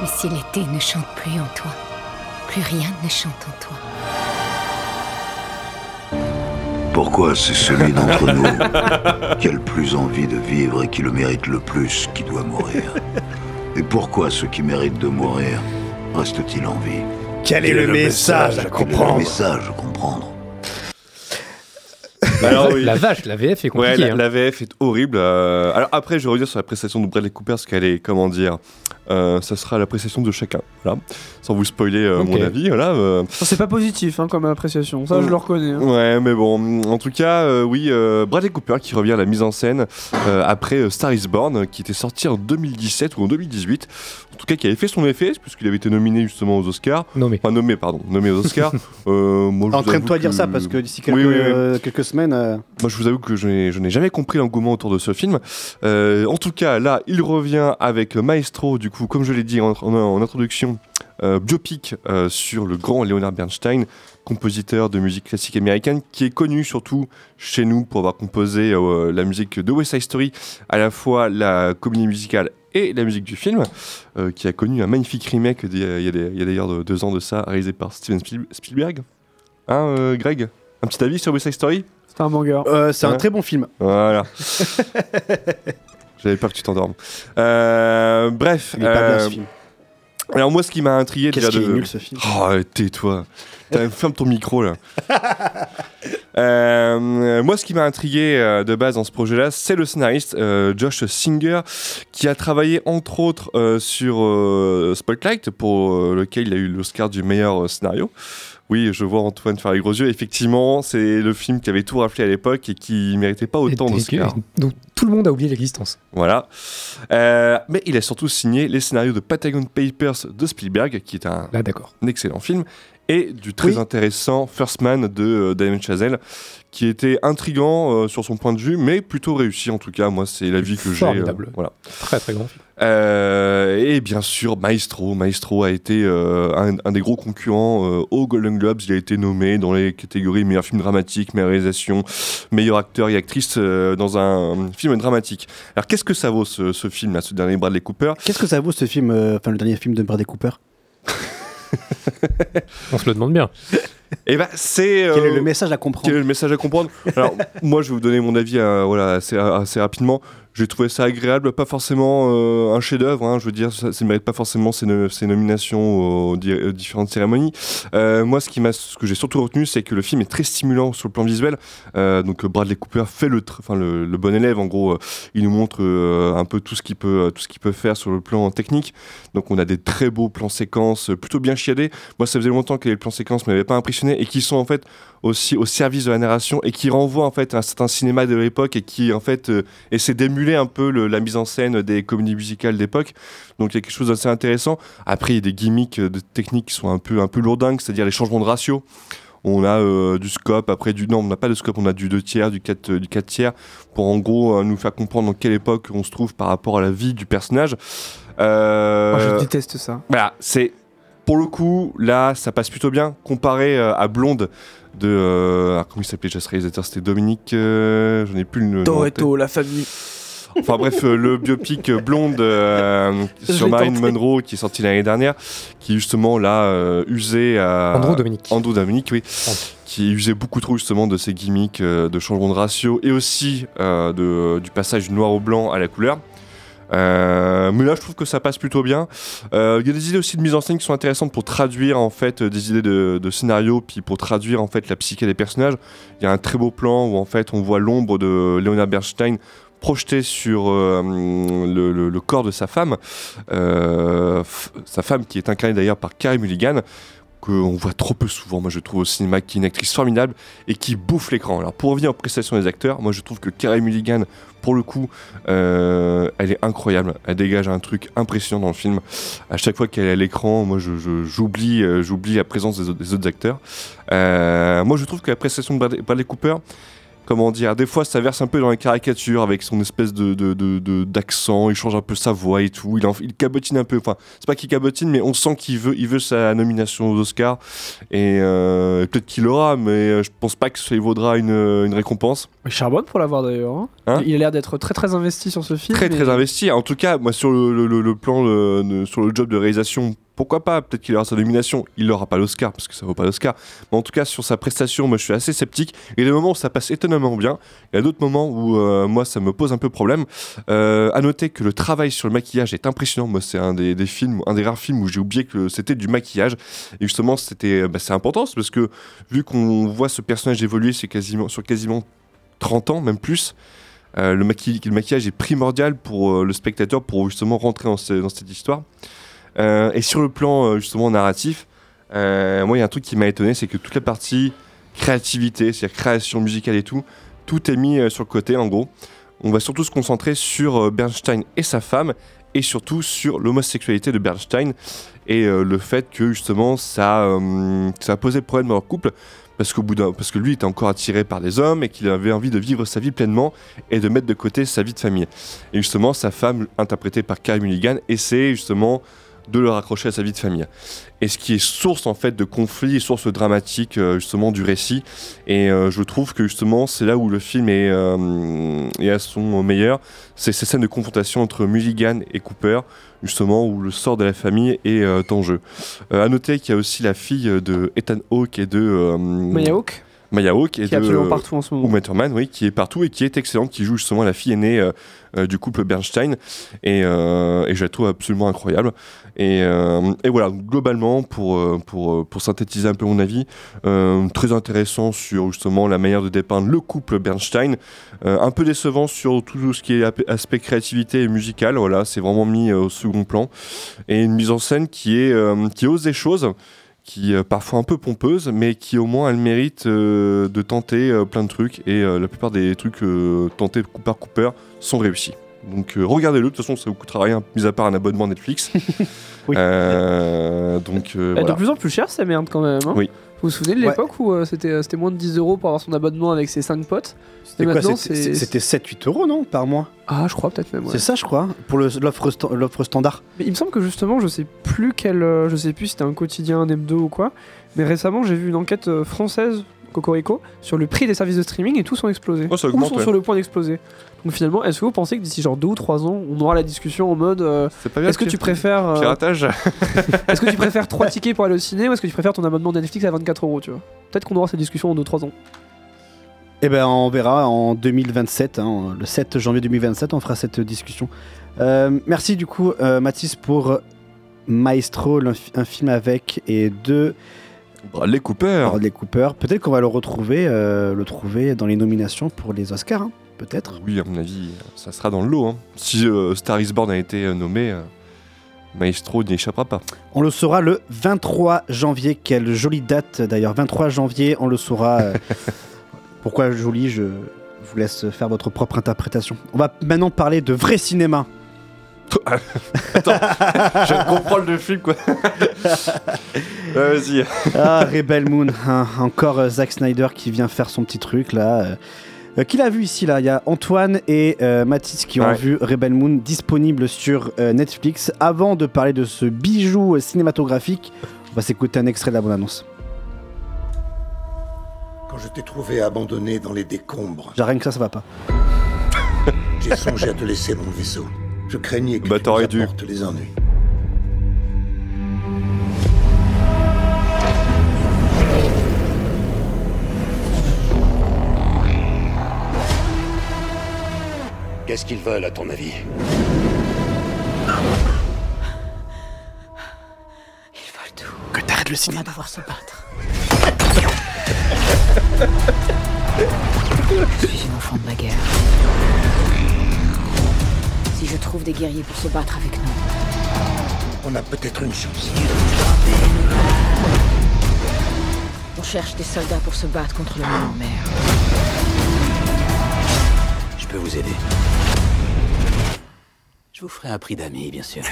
Mais si l'été ne chante plus en toi, plus rien ne chante en toi. Pourquoi c'est celui d'entre nous qui a le plus envie de vivre et qui le mérite le plus qui doit mourir? Et pourquoi ceux qui méritent de mourir restent-ils en vie Quel est le message à Quel est le comprendre message à comprendre Alors, oui. La vache, la VF est Ouais, compliquée. la, hein. la VF est horrible. euh, Alors après, je vais revenir sur la prestation de Bradley Cooper, parce qu'elle est, comment dire, euh, ça sera l'appréciation de chacun, voilà. Sans vous spoiler euh, mon avis, voilà. euh. C'est pas positif hein, comme appréciation, ça je le reconnais. hein. Ouais, mais bon, en tout cas, euh, oui, euh, Bradley Cooper qui revient à la mise en scène euh, après Star is Born, qui était sorti en 2017 ou en 2018. En tout cas, qui avait fait son effet, puisqu'il avait été nominé justement aux Oscars. Nommé. Enfin, nommé, pardon, nommé aux Oscars. Euh, moi, je vous Entraîne-toi à dire que- ça parce que d'ici quelques, Oui, oui, oui. euh, quelques semaines. euh, Moi, je vous avoue que je n'ai, je n'ai jamais compris l'engouement autour de ce film. Euh, en tout cas, là, il revient avec Maestro, du coup, comme je l'ai dit en, en- en introduction, euh, biopic euh, sur le grand Leonard Bernstein, compositeur de musique classique américaine, qui est connu surtout chez nous pour avoir composé euh, la musique de West Side Story, à la fois la comédie musicale et la musique du film, euh, qui a connu un magnifique remake il y a, il y a d'ailleurs de- deux ans de ça, réalisé par Steven Spiel- Spielberg. Hein, euh, Greg Un petit avis sur West Side Story? C'est un banger. euh, c'est un très bon film. voilà. J'avais peur que tu t'endormes. Euh, bref. Il est pas bien euh, ce film. Alors moi, ce qui m'a intrigué Qu'est-ce déjà qu'il de... est nul ce film? Oh, tais-toi. T'as- Ferme ton micro là. Euh, moi, ce qui m'a intrigué euh, de base dans ce projet-là, c'est le scénariste euh, Josh Singer, qui a travaillé entre autres sur Spotlight, pour lequel il a eu l'Oscar du meilleur scénario. Oui, je vois Antoine faire les gros yeux. Effectivement, c'est le film qui avait tout raflé à l'époque et qui méritait pas autant d'Oscars. Donc tout le monde a oublié l'existence. Voilà. Euh, mais il a surtout signé les scénarios de Patagon Papers de Spielberg, qui est un, Là, d'accord. un excellent film, et du très Oui. intéressant First Man de euh, Damien Chazelle, qui était intrigant euh, sur son point de vue, mais plutôt réussi en tout cas. Moi, c'est l'avis que j'ai. euh, voilà. Très très grand film. Et bien sûr, Maestro. Maestro a été un, un des gros concurrents aux Golden Globes. Il a été nommé dans les catégories meilleur film dramatique, meilleure réalisation, meilleur acteur et actrice dans un film dramatique. Alors, qu'est-ce que ça vaut ce, ce film, là, ce dernier Bradley Cooper? Qu'est-ce que ça vaut ce film, euh, enfin le dernier film de Bradley Cooper? On se le demande bien. Eh ben, c'est. Quel est euh, le message à comprendre? Quel est le message à comprendre? Alors, moi, je vais vous donner mon avis euh, voilà, assez, assez rapidement. J'ai trouvé ça agréable, pas forcément euh, un chef-d'œuvre. hein, je veux dire, ça ne mérite pas forcément ses nominations aux, di- aux différentes cérémonies. Euh, moi, ce, qui ce que j'ai surtout retenu, c'est que le film est très stimulant sur le plan visuel. Euh, donc, euh, Bradley Cooper fait le, le, bon élève. En gros, il nous montre un peu tout ce qu'il peut, tout ce peut faire sur le plan technique. Donc, on a des très beaux plans séquences, plutôt bien chiadés. Moi, ça faisait longtemps que les plans séquences ne m'avaient pas impressionné et qui sont en fait aussi au service de la narration et qui renvoient en fait à un certain cinéma de l'époque et qui en fait euh, essaie d'émuler un peu le- la mise en scène des comédies musicales d'époque. Donc il y a quelque chose d'assez intéressant. Après, il y a des gimmicks euh, de techniques qui sont un peu un peu lourdingues, c'est-à-dire les changements de ratio. On a euh, du scope, après du non, on n'a pas de scope, on a du 2 tiers, du 4, du 4 tiers, pour en gros nous faire comprendre dans quelle époque on se trouve par rapport à la vie du personnage. Moi, je déteste ça. voilà, c'est pour le coup, là, ça passe plutôt bien comparé euh, à Blonde de. euh, ah, comment il s'appelait ce réalisateur C'était Dominique. euh, je n'ai plus le nom. Toretto, la famille. Enfin bref, euh, le biopic euh, Blonde euh, sur Marilyn tenté. Monroe qui est sorti l'année dernière, qui justement là euh, usé à. Andrew Dominic. Andrew Dominic, oui. Qui usait beaucoup trop justement de ces gimmicks euh, de changement de ratio et aussi euh, de, du passage du noir au blanc à la couleur. Euh, mais là, je trouve que ça passe plutôt bien. Euh, Il y a des idées aussi de mise en scène qui sont intéressantes pour traduire en fait euh, des idées de, scénario, puis pour traduire en fait la psyché des personnages. Il y a un très beau plan où en fait on voit l'ombre de Leonard Bernstein projetée sur le, corps de sa femme, sa femme qui est incarnée d'ailleurs par Carey Mulligan qu'on voit trop peu souvent, moi je trouve au cinéma, qui est une actrice formidable et qui bouffe l'écran. Alors pour revenir aux prestations des acteurs, moi je trouve que Carey Mulligan, pour le coup, euh, elle est incroyable. Elle dégage un truc impressionnant dans le film. À chaque fois qu'elle est à l'écran, moi euh, j'oublie la présence des, autres- des autres acteurs. Euh, moi je trouve que la prestation de Bradley, Bradley Cooper, comment dire, des fois ça verse un peu dans la caricature avec son espèce de d'accent, il change un peu sa voix et tout, il, cabotine un peu, enfin c'est pas qu'il cabotine mais on sent qu'il veut, sa nomination aux Oscars et euh, peut-être qu'il l'aura mais euh, je pense pas que ça lui vaudra une récompense. Il charbonne pour l'avoir d'ailleurs. hein. Hein il a l'air d'être très très investi sur ce film. Très mais- très investi, en tout cas moi sur le, le- le- le plan, sur le job de réalisation pourquoi pas, peut-être qu'il aura sa nomination, il n'aura pas l'Oscar parce que ça vaut pas l'Oscar, mais en tout cas sur sa prestation, moi je suis assez sceptique. Il y a des moments où ça passe étonnamment bien, il y a d'autres moments où euh, moi ça me pose un peu problème. Euh, à noter que le travail sur le maquillage est impressionnant, moi c'est un des, des films, un des rares films où j'ai oublié que c'était du maquillage, et justement c'était, bah, c'est important, parce que vu qu'on voit ce personnage évoluer c'est quasiment, sur quasiment 30 ans, même plus. Euh, le, maqui- le maquillage est primordial pour euh, le spectateur pour justement rentrer dans, ce- dans cette histoire. Euh, et sur le plan justement narratif, moi il y a un truc qui m'a étonné, c'est que toute la partie créativité, c'est-à-dire création musicale et tout, tout est mis sur le côté en gros. On va surtout se concentrer sur Bernstein et sa femme et surtout sur l'homosexualité de Bernstein et le fait que justement ça, ça a posé problème dans leur couple parce, qu'au bout d'un- parce que lui était encore attiré par des hommes et qu'il avait envie de vivre sa vie pleinement et de mettre de côté sa vie de famille. Et justement, sa femme, interprétée par Carey Mulligan, essaie justement de le raccrocher à sa vie de famille. Et ce qui est source en fait de conflit et source dramatique euh, justement du récit. Et euh, je trouve que justement c'est là où le film est, euh, est à son meilleur. C'est ces scènes de confrontation entre Mulligan et Cooper, justement où le sort de la famille est euh, en jeu. Euh, à noter qu'il y a aussi la fille de Ethan Hawke et de euh, Maya Hawke Maya Hawke et Qui est de absolument partout en ce moment. Uma Thurman, oui, qui est partout et qui est excellente, qui joue justement la fille aînée euh, euh, du couple Bernstein et, euh, et je la trouve absolument incroyable. Et, euh, et voilà, globalement, pour, euh, pour, euh, pour synthétiser un peu mon avis, très intéressant sur justement la manière de dépeindre le couple Bernstein, un peu décevant sur tout ce qui est aspect créativité et musical, voilà, c'est vraiment mis au second plan, et une mise en scène qui, est, qui ose des choses qui euh, parfois un peu pompeuse, mais qui au moins elle mérite euh, de tenter plein de trucs. Et la plupart des trucs tentés par Cooper sont réussis. Donc euh, regardez-le, de toute façon ça vous coûtera rien, mis à part un abonnement Netflix. Euh, donc euh, voilà. de plus en plus cher ces merdes quand même. hein. Oui. Vous vous souvenez de Ouais. l'époque où euh, c'était c'était moins de 10 euros pour avoir son abonnement avec ses 5 potes? C'était Et quoi? Maintenant, C'était c'est- c'était 7-8 euros, non Par mois? Ah, je crois peut-être même. ouais. C'est ça, je crois, pour le- l'offre sta- l'offre standard. Mais il me semble que justement, je sais plus quel, euh, je sais plus si c'était un quotidien, un hebdo ou quoi. Mais récemment, j'ai vu une enquête euh, française, Cocorico, sur le prix des services de streaming et tous sont explosés. Oh, ça Ou sont ouais. sur le point d'exploser? Donc finalement, est-ce que vous pensez que d'ici genre deux ou trois ans, on aura la discussion en mode euh, C'est pas bien Est-ce que tu préfères euh, Piratage Est-ce que tu préfères 3 tickets pour aller au ciné ou est-ce que tu préfères ton abonnement Netflix à 24 euros, tu vois? Peut-être qu'on aura cette discussion en 2-3 ans. Eh ben, on verra en 2027, hein, le 7 janvier 2027, on fera cette discussion. Euh, merci du coup, euh, Mathis, pour Maestro, un, fi- un film avec et deux Bradley Cooper. Bradley Cooper. Peut-être qu'on va le retrouver, euh, le trouver dans les nominations pour les Oscars, hein, peut-être. Oui, à mon avis, ça sera dans le lot. hein. Si euh, Star is Born a été euh, nommé, euh, Maestro n'y échappera pas. On le saura le 23 janvier. Quelle jolie date d'ailleurs. 23 janvier, on le saura. euh, pourquoi jolie Je vous laisse faire votre propre interprétation? On va maintenant parler de vrai cinéma. Attends, je comprends le film quoi. Ouais, Vas-y. Ah, Rebel Moon. hein, encore euh, Zack Snyder qui vient faire son petit truc là. euh. Euh, qui l'a vu ici là? Il y a Antoine et euh, Mathis qui ont Ouais. vu Rebel Moon disponible sur euh, Netflix. Avant de parler de ce bijou euh, cinématographique, on va s'écouter un extrait de la bande-annonce. Quand je t'ai trouvé abandonné dans les décombres, J'ai rien que ça, ça va pas. j'ai songé à te laisser mon vaisseau. Je craignais que Bah, tu nous dû. apportes les ennuis. Qu'est-ce qu'ils veulent, à ton avis Que t'arrêtes le On cinéma. va devoir se battre. Je suis une enfant de la guerre. Si je trouve des guerriers pour se battre avec nous, On a peut-être une chance. on cherche des soldats pour se battre contre le monde mer. Peux vous aider. Je vous ferai un prix d'amis, bien sûr.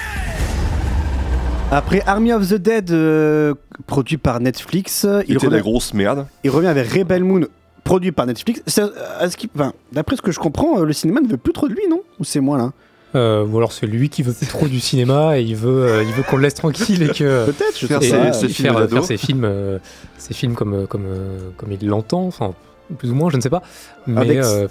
Après Army of the Dead, euh, produit par Netflix, Il il était la revient, grosse merde. il revient avec Rebel Moon, produit par Netflix. Euh, à ce qui- enfin, D'après ce que je comprends, euh, le cinéma ne veut plus trop de lui, non? Ou c'est moi là? Euh, ou alors c'est lui qui veut plus trop du cinéma et il veut, euh, il veut qu'on le laisse tranquille et que Peut-être, je Faire sais ses- pas. ses et films faire, d'ado. faire ses films, euh, ses films comme, euh, comme, euh, comme il l'entend, enfin plus ou moins, je ne sais pas. Mais Avec- euh,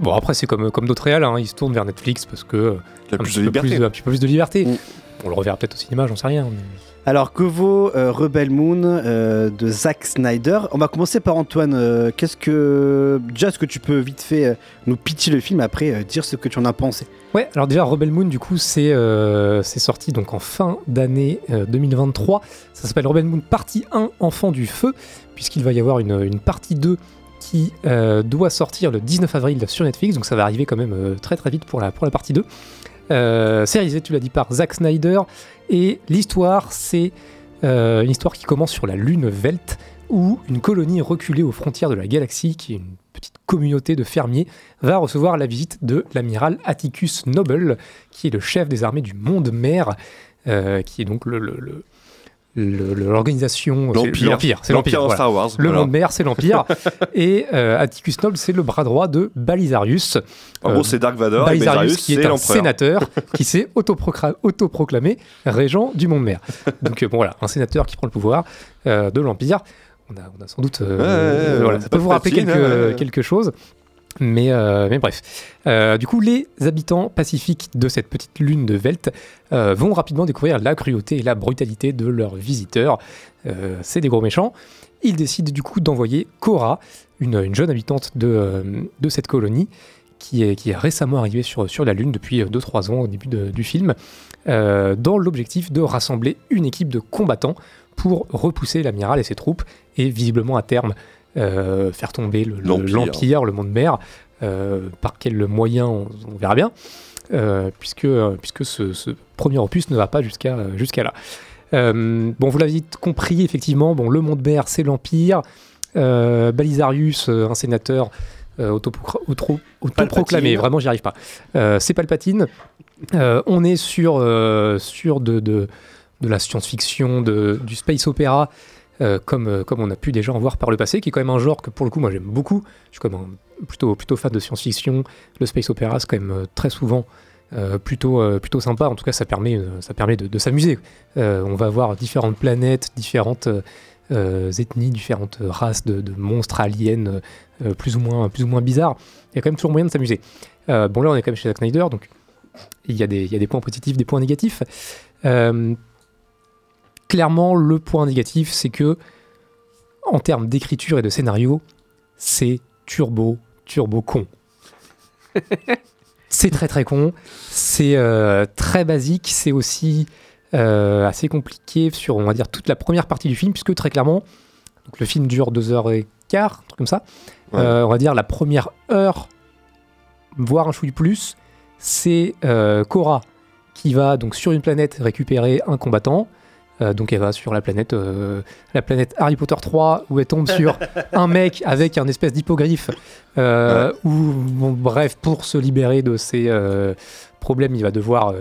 bon après c'est comme, comme d'autres réals, hein, il se tourne vers Netflix parce que euh, Il a un plus petit de peu liberté. plus- un petit peu plus de liberté. Mm. On le reverra peut-être au cinéma, j'en sais rien. mais- Alors, que vaut euh, Rebel Moon euh, de Zack Snyder? On va commencer par Antoine. euh, Qu'est-ce que. Déjà, est-ce que tu peux vite fait euh, nous pitcher le film, après euh, dire ce que tu en as pensé? Ouais, alors déjà Rebel Moon du coup c'est euh, c'est sorti donc en fin d'année euh, 2023. Ça s'appelle Rebel Moon partie 1 Enfant du feu puisqu'il va y avoir une, une partie 2 qui euh, doit sortir le 19 avril sur Netflix donc ça va arriver quand même euh, très très vite pour la, pour la partie 2. Euh, c'est réalisé, tu l'as dit, par Zack Snyder et l'histoire c'est euh, une histoire qui commence sur la lune Velt où une colonie reculée aux frontières de la galaxie, qui est une petite communauté de fermiers, va recevoir la visite de l'amiral Atticus Noble, qui est le chef des armées du monde mer, euh, qui est donc le- l'organisation... L'Empire. L'Empire, c'est L'Empire voilà. Star Wars. Le voilà. monde mer, c'est l'Empire. et euh, Atticus Noble, c'est le bras droit de Balisarius. En Euh, gros, c'est Dark Vador Balisarius, qui est c'est un sénateur qui s'est autoproclamé régent du monde mer. Donc euh, bon voilà, un sénateur qui prend le pouvoir euh, de l'Empire. On a, on a sans doute... euh, Ouais, voilà, ça peut vous rappeler quelque, hein, quelque chose? Mais, euh, mais bref. Euh, du coup, les habitants pacifiques de cette petite lune de Velt euh, vont rapidement découvrir la cruauté et la brutalité de leurs visiteurs. C'est des gros méchants. Ils décident du coup d'envoyer Cora, une, une jeune habitante de, cette colonie, qui est, récemment arrivée sur, la Lune depuis 2-3 ans au début du film, dans l'objectif de rassembler une équipe de combattants pour repousser l'amiral et ses troupes, et visiblement à terme euh, faire tomber le- le- L'Empire. le, monde mer. Euh, par quel moyen, on, on verra bien, euh, puisque, euh, puisque ce, ce premier opus ne va pas jusqu'à jusqu'à là. Bon, vous l'avez compris, effectivement, bon, le monde mer, c'est l'Empire. Balisarius, un sénateur, autopro- auto- autoproclamé. Vraiment, j'y arrive pas. C'est Palpatine. On est sur, sur de, de, de la science-fiction, du space opéra, euh, comme, euh, comme on a pu déjà en voir par le passé, qui est quand même un genre que pour le coup, moi j'aime beaucoup. Je suis quand même un- plutôt, plutôt fan de science-fiction. Le space opéra, c'est quand même euh, très souvent plutôt, plutôt sympa. En tout cas, ça permet, ça permet de, s'amuser. On va voir différentes planètes, différentes ethnies, différentes races de, monstres aliens plus, ou moins, plus ou moins bizarres. Il y a quand même toujours moyen de s'amuser. Bon, là, on est quand même chez Zack Snyder, donc il y, a des, il y a des points positifs, des points négatifs. Clairement, le point négatif, c'est que en termes d'écriture et de scénario, c'est turbo, turbo con. c'est très très con, c'est euh, très basique, c'est aussi euh, assez compliqué sur, on va dire, toute la première partie du film, puisque très clairement, donc le film dure deux heures et quart, un truc comme ça. Ouais. Euh, on va dire la première heure, voire un chouille plus, c'est Cora qui va donc sur une planète récupérer un combattant. Euh, donc elle va sur la planète, euh, la planète Harry Potter 3 où elle tombe sur un mec avec un espèce d'hippogriffe. Euh, Où, bon, bref, pour se libérer de ses problèmes, il va devoir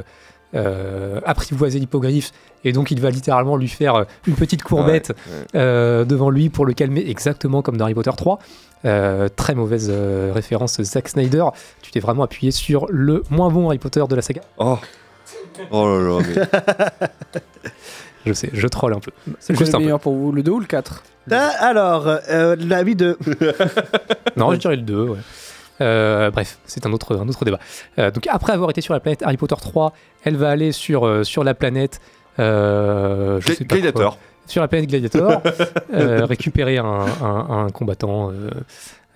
apprivoiser l'hippogriffe et donc il va littéralement lui faire une petite courbette Ouais, ouais. devant lui pour le calmer, exactement comme dans Harry Potter 3. Euh, très mauvaise référence Zack Snyder. Tu t'es vraiment appuyé sur le moins bon Harry Potter de la saga. Oh, oh là là, mais... Je sais, je troll un peu. C'est Juste le un peu. meilleur pour vous, le 2 ou le 4 Ah, Alors, euh, l'avis de. Non, je dirais le 2, ouais. Euh, bref, c'est un autre, un autre débat. Euh, donc après avoir été sur la planète Harry Potter 3, elle va aller sur, euh, sur la planète... Euh, je Gla- sais pas Gladiator. quoi. Sur la planète Gladiator, euh, récupérer un, un- un combattant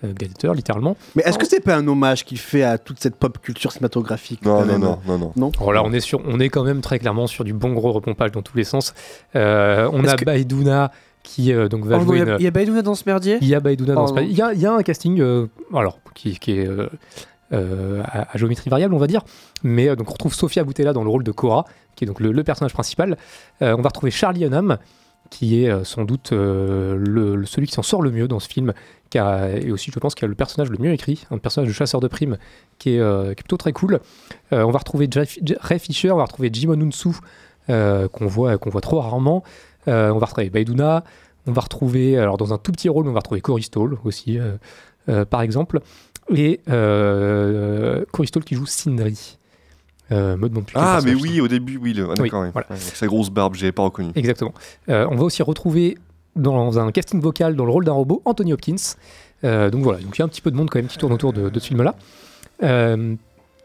euh, Gladiator, littéralement. Mais est-ce que c'est pas un hommage qu'il fait à toute cette pop culture cinématographique Non, non, non, non, non. Non Alors là, on est, sur, on est quand même très clairement sur du bon gros repompage dans tous les sens. Euh, on a que- Baïdouna qui euh, donc va Oh, jouer Il y a- une- il y a Baïdouna dans ce merdier? Il y a Baïdouna dans Oh, ce non. il y a, il y a un casting euh, alors, qui, qui est euh, euh, à, à géométrie variable, on va dire. Mais euh, donc on retrouve Sofia Boutella dans le rôle de Cora, qui est donc le, le personnage principal. Euh, on va retrouver Charlie Hunnam, qui est sans doute euh, le- celui qui s'en sort le mieux dans ce film, qui a, et aussi je pense qui a le personnage le mieux écrit, un personnage de chasseur de primes qui est, euh, qui est plutôt très cool. Euh, on va retrouver Jeff- Je- Ray Fisher, on va retrouver Jim Onunsu, euh, qu'on voit, qu'on voit trop rarement. Euh, on va retrouver Baïdouna, on va retrouver, alors dans un tout petit rôle, on va retrouver Cory Stoll aussi, par exemple. Et euh, Cory Stoll qui joue Sindri. Euh, me demande plus Ah, mais oui, au début, oui, le... ah, Oui, ouais. voilà. Ouais, sa grosse barbe, j'avais pas reconnu. Exactement. Euh, on va aussi retrouver dans un casting vocal, dans le rôle d'un robot, Anthony Hopkins. Euh, donc voilà, donc il y a un petit peu de monde quand même qui tourne autour de, ce film-là. Euh,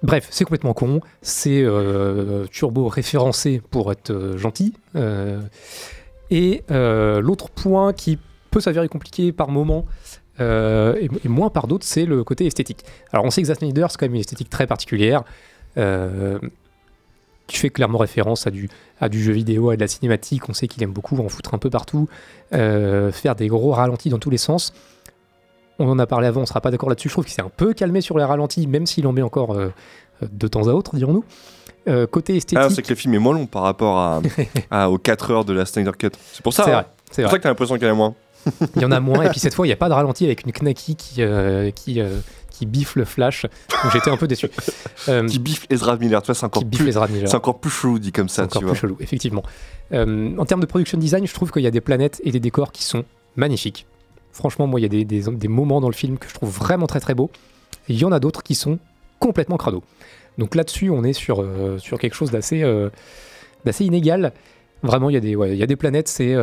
bref, c'est complètement con, c'est euh, turbo référencé pour être gentil. Et l'autre point qui peut s'avérer compliqué par moment, et, et moins par d'autres, c'est le côté esthétique. Alors on sait que Zack Snyder, c'est quand même une esthétique très particulière. Qui fait clairement référence à du, à du jeu vidéo, à de la cinématique. On sait qu'il aime beaucoup en foutre un peu partout, euh, faire des gros ralentis dans tous les sens. On en a parlé avant, on sera pas d'accord là-dessus. Je trouve qu'il s'est un peu calmé sur les ralentis, même s'il en met encore euh, de temps à autre, dirons-nous. Euh, côté esthétique. Ah, c'est que le film est moins long par rapport à, à- aux 4 heures de la Snyder Cut. C'est pour ça. C'est hein. vrai, c'est C'est pour vrai. ça que t'as l'impression qu'il y en a moins. Il y en a moins, et puis cette fois, il n'y a pas de ralenti avec une knacky qui, qui, qui biffe le flash. Donc j'étais un peu déçu. Euh, Qui biffe Ezra Miller, tu vois, c'est encore, plus- c'est encore plus chelou dit comme ça, C'est encore tu plus vois. chelou, effectivement. Euh, en termes de production design, je trouve qu'il y a des planètes et des décors qui sont magnifiques. Franchement, moi, il y a des, des- des moments dans le film que je trouve vraiment très très beaux. Et il y en a d'autres qui sont complètement crado. Donc là-dessus, on est sur, euh, sur quelque chose d'assez d'assez inégal. Vraiment, il y, a des, ouais, il y a des planètes, c'est,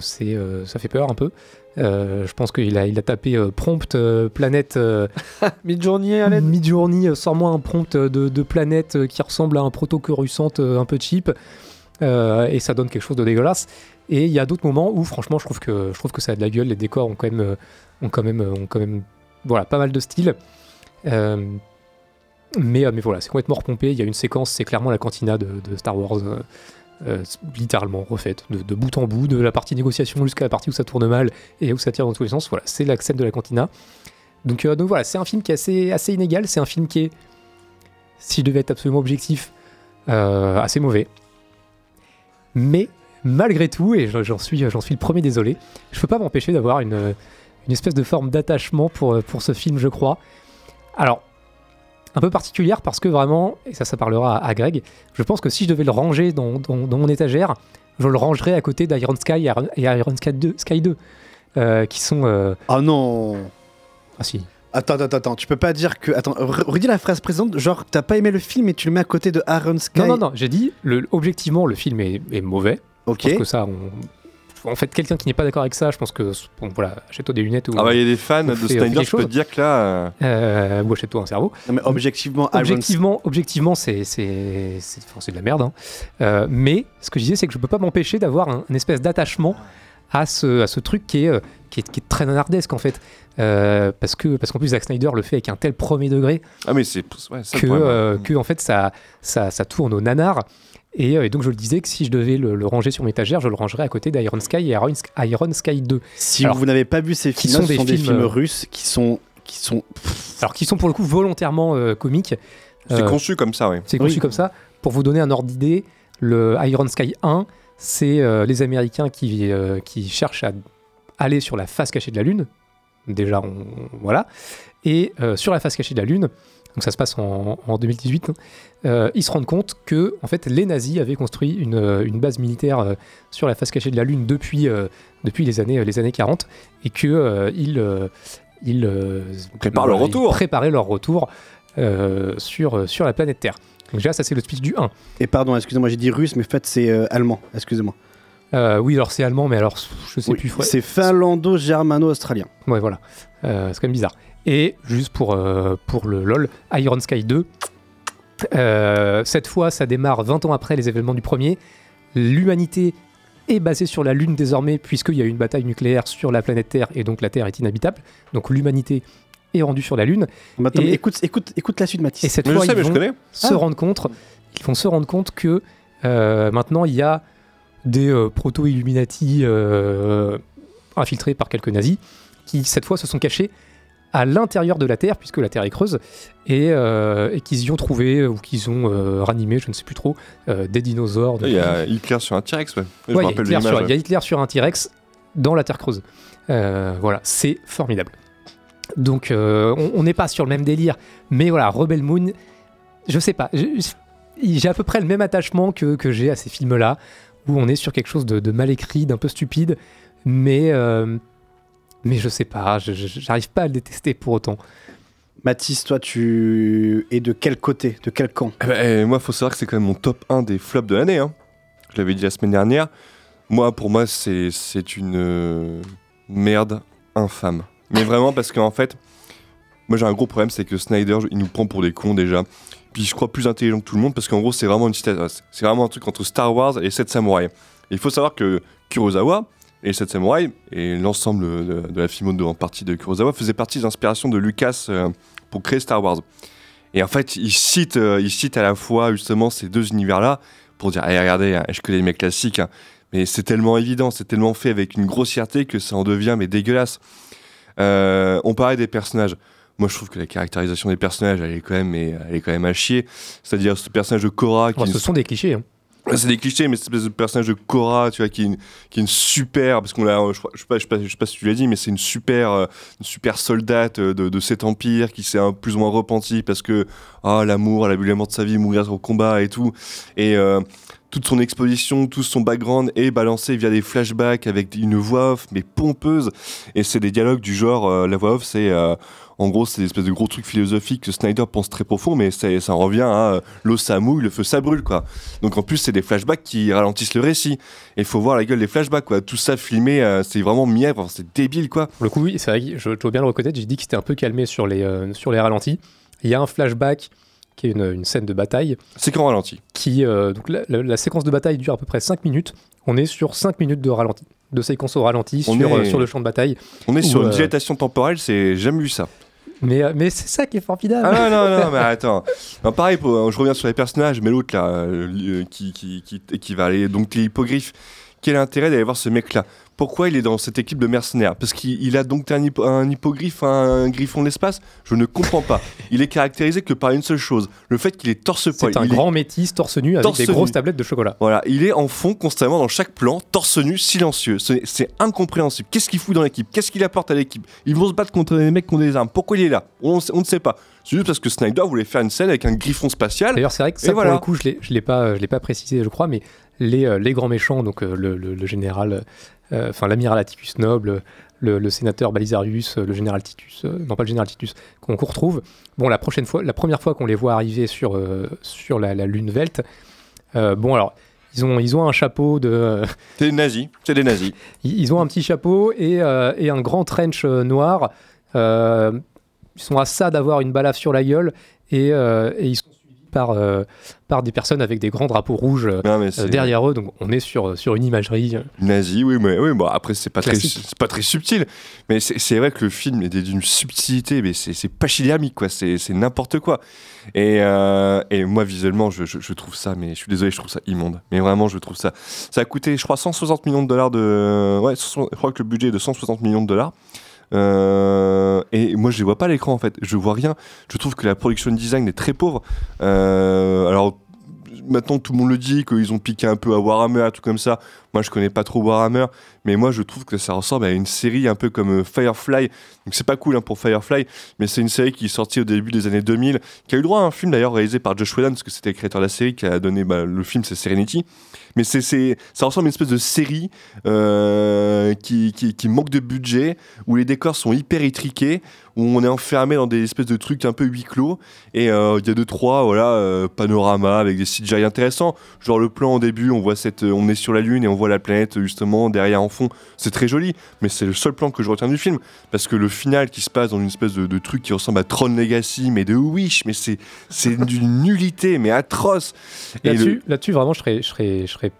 c'est, ça fait peur un peu. Euh, je pense qu'il a, il a tapé euh, prompt euh, planète. euh, Midjourney l'aide Midjourney, euh, sors-moi un prompt de, de planète qui ressemble à un proto-coruscant euh, un peu cheap. Et ça donne quelque chose de dégueulasse. Et il y a d'autres moments où, franchement, je trouve que, je trouve que ça a de la gueule. Les décors ont quand même, ont quand même, ont quand même voilà, pas mal de style. Mais, mais voilà, c'est complètement repompé. Il y a une séquence, c'est clairement la cantina de, de Star Wars. Euh, littéralement refaite de, bout en bout, de la partie négociation jusqu'à la partie où ça tourne mal et où ça tire dans tous les sens. Voilà, c'est la scène de la cantina. Donc, euh, donc voilà, c'est un film qui est assez, inégal. C'est un film qui est, si je devais être absolument objectif, euh, assez mauvais. Mais malgré tout, et j'en suis, suis le premier désolé, je peux pas m'empêcher d'avoir une, espèce de forme d'attachement pour ce film, je crois. Alors, un peu particulière parce que vraiment, et ça, ça parlera à, à Greg, je pense que si je devais le ranger dans, dans- dans mon étagère, je le rangerais à côté d'Iron Sky et Iron, Iron Sky 2, Sky 2 euh, qui sont. euh, Ah non Ah si. Attends, attends, attends, tu peux pas dire que. Attends, re- redis la phrase présente, genre t'as pas aimé le film et tu le mets à côté de Aaron Sky. Non, non, non, j'ai dit, le, objectivement, le film est, est mauvais. Ok. Pense que ça, on- en fait, quelqu'un qui n'est pas d'accord avec ça, je pense que, bon, voilà, achète-toi des lunettes ou. Ah bah, il y a des fans de Snyder, quelque je peux te dire que là. euh, Euh, ou achète-toi un cerveau. Non, mais objectivement, Iron Objectivement, objectivement c'est c'est c'est enfin, c'est de la merde. hein. Euh, mais ce que je disais, c'est que je peux pas m'empêcher d'avoir un, une espèce d'attachement à ce, à ce truc qui est, euh, qui est, qui est très nanardesque en fait. Euh, parce que parce qu'en plus Zack Snyder le fait avec un tel premier degré Ah, mais c'est ouais, c'est que, euh, que en fait ça, ça, ça tourne au nanar. Et, euh, et donc je le disais que si je devais le, le ranger sur mon étagère, je le rangerais à côté d'Iron Sky et Iron, Sky- Iron Sky 2. Si Alors, vous n'avez pas vu ces films, sont ce des sont des films, films euh, russes qui sont. Qui sont... alors qui sont pour le coup volontairement euh, comiques. C'est Euh, conçu comme ça, oui. C'est conçu comme ça. Pour vous donner un ordre d'idée, le Iron Sky 1, c'est euh, les Américains qui, euh, qui cherchent à aller sur la face cachée de la Lune. Déjà, on, voilà. Et euh, sur la face cachée de la Lune, donc ça se passe en, en 2018, hein, euh, ils se rendent compte que en fait, les nazis avaient construit une, euh, une base militaire euh, sur la face cachée de la Lune depuis, depuis les, années, les années 40 et euh, ils, ils, Préparent leur retour. préparaient leur retour sur, sur la planète Terre. Donc déjà, ça c'est le speech du 1. Et pardon, excusez-moi, j'ai dit russe, mais en fait c'est euh, allemand, excusez-moi. Euh, oui, alors c'est allemand, mais alors je sais Oui, plus. C'est finlando-germano-australien. Ouais, voilà. Euh, c'est quand même bizarre. Et juste pour, euh, pour le LOL, Iron Sky 2, euh, cette fois, ça démarre 20 ans après les événements du premier. L'humanité est basée sur la Lune désormais, puisqu'il y a eu une bataille nucléaire sur la planète Terre, et donc la Terre est inhabitable. Donc l'humanité est rendue sur la Lune. Mais attends, Et- mais écoute, écoute, écoute la suite, Mathis. Et cette Mais je fois, sais, ils mais je vont connais. se Ah. rendre compte, ils vont se rendre compte que euh, maintenant il y a des euh, proto-Illuminati euh, infiltrés par quelques nazis qui cette fois se sont cachés à l'intérieur de la Terre, puisque la Terre est creuse, et, euh, et qu'ils y ont trouvé ou qu'ils ont euh, ranimé, je ne sais plus trop, euh, des dinosaures. Il y a Hitler sur un T-Rex, ouais. Je Ouais, me il y a rappelle Hitler sur- l'image, il y a ouais. Hitler sur un T-Rex dans la Terre creuse. Euh, voilà, c'est formidable. Donc, euh, on n'est pas sur le même délire, mais voilà, Rebel Moon, je sais pas, j'ai à peu près le même attachement que, que j'ai à ces films-là, où on est sur quelque chose de, de mal écrit, d'un peu stupide, mais, euh, mais je sais pas, j'arrive pas à le détester pour autant. Mathis, toi, tu es de quel côté De quel camp? Eh ben, eh, moi, faut savoir que c'est quand même mon top 1 des flops de l'année. hein. Je l'avais dit la semaine dernière. Moi, pour moi, c'est c'est une euh, merde infâme. Mais vraiment, parce qu'en fait, moi j'ai un gros problème, c'est que Snyder, il nous prend pour des cons déjà. Puis je crois plus intelligent que tout le monde, parce qu'en gros, c'est vraiment une c'est vraiment un truc entre Star Wars et les 7 samouraïs. Il faut savoir que Kurosawa et les 7 samouraïs, et l'ensemble de, de la filmo en partie de Kurosawa, faisaient partie des inspirations de Lucas euh, pour créer Star Wars. Et en fait, il cite, euh, il cite à la fois justement ces deux univers-là pour dire hey, regardez, hein, je connais les mecs classiques, hein, mais c'est tellement évident, c'est tellement fait avec une grossièreté que ça en devient mais dégueulasse. Euh, on parlait des personnages. Moi, je trouve que la caractérisation des personnages, elle est quand même, elle est quand même à chier. C'est-à-dire ce personnage de Korra qui Bon, ce sont des clichés. hein. C'est des clichés, mais cette espèce de personnage de Korra, tu vois, qui est une, super, parce qu'on l'a, je, je sais pas, je si tu l'as dit, mais c'est une super, euh, une super soldate euh, de, cet empire qui s'est plus ou moins repenti parce que, ah, l'amour, elle a vu l'amour de sa vie, mourir au combat et tout. Et euh, toute son exposition, tout son background est balancé via des flashbacks avec une voix off, mais pompeuse. Et c'est des dialogues du genre, la voix off, c'est, en gros, c'est des espèces de gros trucs philosophiques que Snyder pense très profond, mais ça, ça en revient à euh, l'eau ça mouille, le feu ça brûle, quoi. Donc en plus, c'est des flashbacks qui ralentissent le récit. Et il faut voir la gueule des flashbacks, quoi. Tout ça filmé, euh, c'est vraiment mièvre, c'est débile, quoi. Pour le coup, oui, c'est vrai je, je dois bien le reconnaître, j'ai dit qu'il c'était un peu calmé sur les, euh, sur les ralentis. Il y a un flashback qui est une, une scène de bataille. C'est qu'en ralenti. Qui, euh, donc la, la- la séquence de bataille dure à peu près 5 minutes. On est sur 5 minutes de ralenti, de séquence au ralenti On sur, est- sur le champ de bataille. On est sur une dilatation temporelle, c'est jamais vu ça. Mais, euh, mais c'est ça qui est formidable. Ah non, non, non, mais attends. Non, pareil, pour- je reviens sur les personnages, mais l'autre là, euh, euh, qui, qui, qui, qui va aller, donc t'es hippogriffe. Quel intérêt d'aller voir ce mec-là? Pourquoi il est dans cette équipe de mercenaires Parce qu'il il a donc un, hippo- un hippogriffe, un, griffon de l'espace Je ne comprends pas. Il est caractérisé que par une seule chose le fait qu'il est torse-poil. C'est un Il est- grand métis torse nu avec Torse des nu. grosses tablettes de chocolat. Voilà, il est en fond constamment dans chaque plan, torse nu, silencieux. C'est incompréhensible. Qu'est-ce qu'il fout dans l'équipe? Qu'est-ce qu'il apporte à l'équipe? Ils vont se battre contre des mecs qui ont des armes. Pourquoi il est là? On, on ne sait pas. C'est juste parce que Snyder voulait faire une scène avec un griffon spatial. D'ailleurs, c'est vrai que ça, voilà. pour le coup, je je l'ai pas, je pas précisé, je crois, mais les, euh, les grands méchants, donc euh, le, le- le général, enfin l'amiral Atticus Noble, le, le sénateur Balisarius, euh, le général Titus, euh, non pas le général Titus, qu'on retrouve. Bon, la prochaine fois, la première fois qu'on les voit arriver sur euh, sur la, la lune Velt, euh, bon alors. Ils ont, ils ont un chapeau de. C'est des nazis. C'est des nazis. Ils ont un petit chapeau et, euh, et un grand trench euh, noir. Euh, ils sont à ça d'avoir une balafre sur la gueule et, euh, et ils sont par, euh, par des personnes avec des grands drapeaux rouges euh, Non, euh, derrière eux. Donc on est sur, sur une imagerie. euh, Nazi, oui, mais oui, bon, après c'est pas très, Classique. c'est pas très subtil, mais c'est vrai que le film est d'une subtilité, mais c'est c'est pachydermique, quoi, c'est n'importe quoi. Et, euh, et moi visuellement, je, je- je trouve ça, mais je suis désolé, je trouve ça immonde. Mais vraiment, je trouve ça. Ça a coûté, je crois, 160 millions de dollars de, ouais, 160 je crois que le budget est de 160 millions de dollars. Euh, et moi, je les vois pas l'écran en fait. Je vois rien. Je trouve que la production design est très pauvre. Euh, alors maintenant tout le monde le dit qu'ils ont piqué un peu à Warhammer, tout comme ça. Moi je connais pas trop Warhammer, mais moi je trouve que ça ressemble à une série un peu comme euh, Firefly. Donc c'est pas cool hein, pour Firefly, mais c'est une série qui est sortie au début des années 2000, qui a eu droit à un film d'ailleurs réalisé par Josh Whedon, parce que c'était le créateur de la série qui a donné bah, le film, c'est Serenity. Mais c'est, ça ressemble à une espèce de série euh, qui, qui, manque de budget, où les décors sont hyper étriqués, où on est enfermé dans des espèces de trucs un peu huis clos. Et euh, il y a deux, trois voilà, euh, panoramas avec des CGI intéressants. Genre le plan au début, on voit cette, on est sur la Lune et on voit la planète justement derrière en fond. C'est très joli, mais c'est le seul plan que je retiens du film. Parce que le final qui se passe dans une espèce de, de truc qui ressemble à Tron Legacy, mais de Wish, mais c'est, c'est d'une nullité, mais atroce. Et Là-dessus, le- là-dessus, vraiment, je serais, je serais, je serais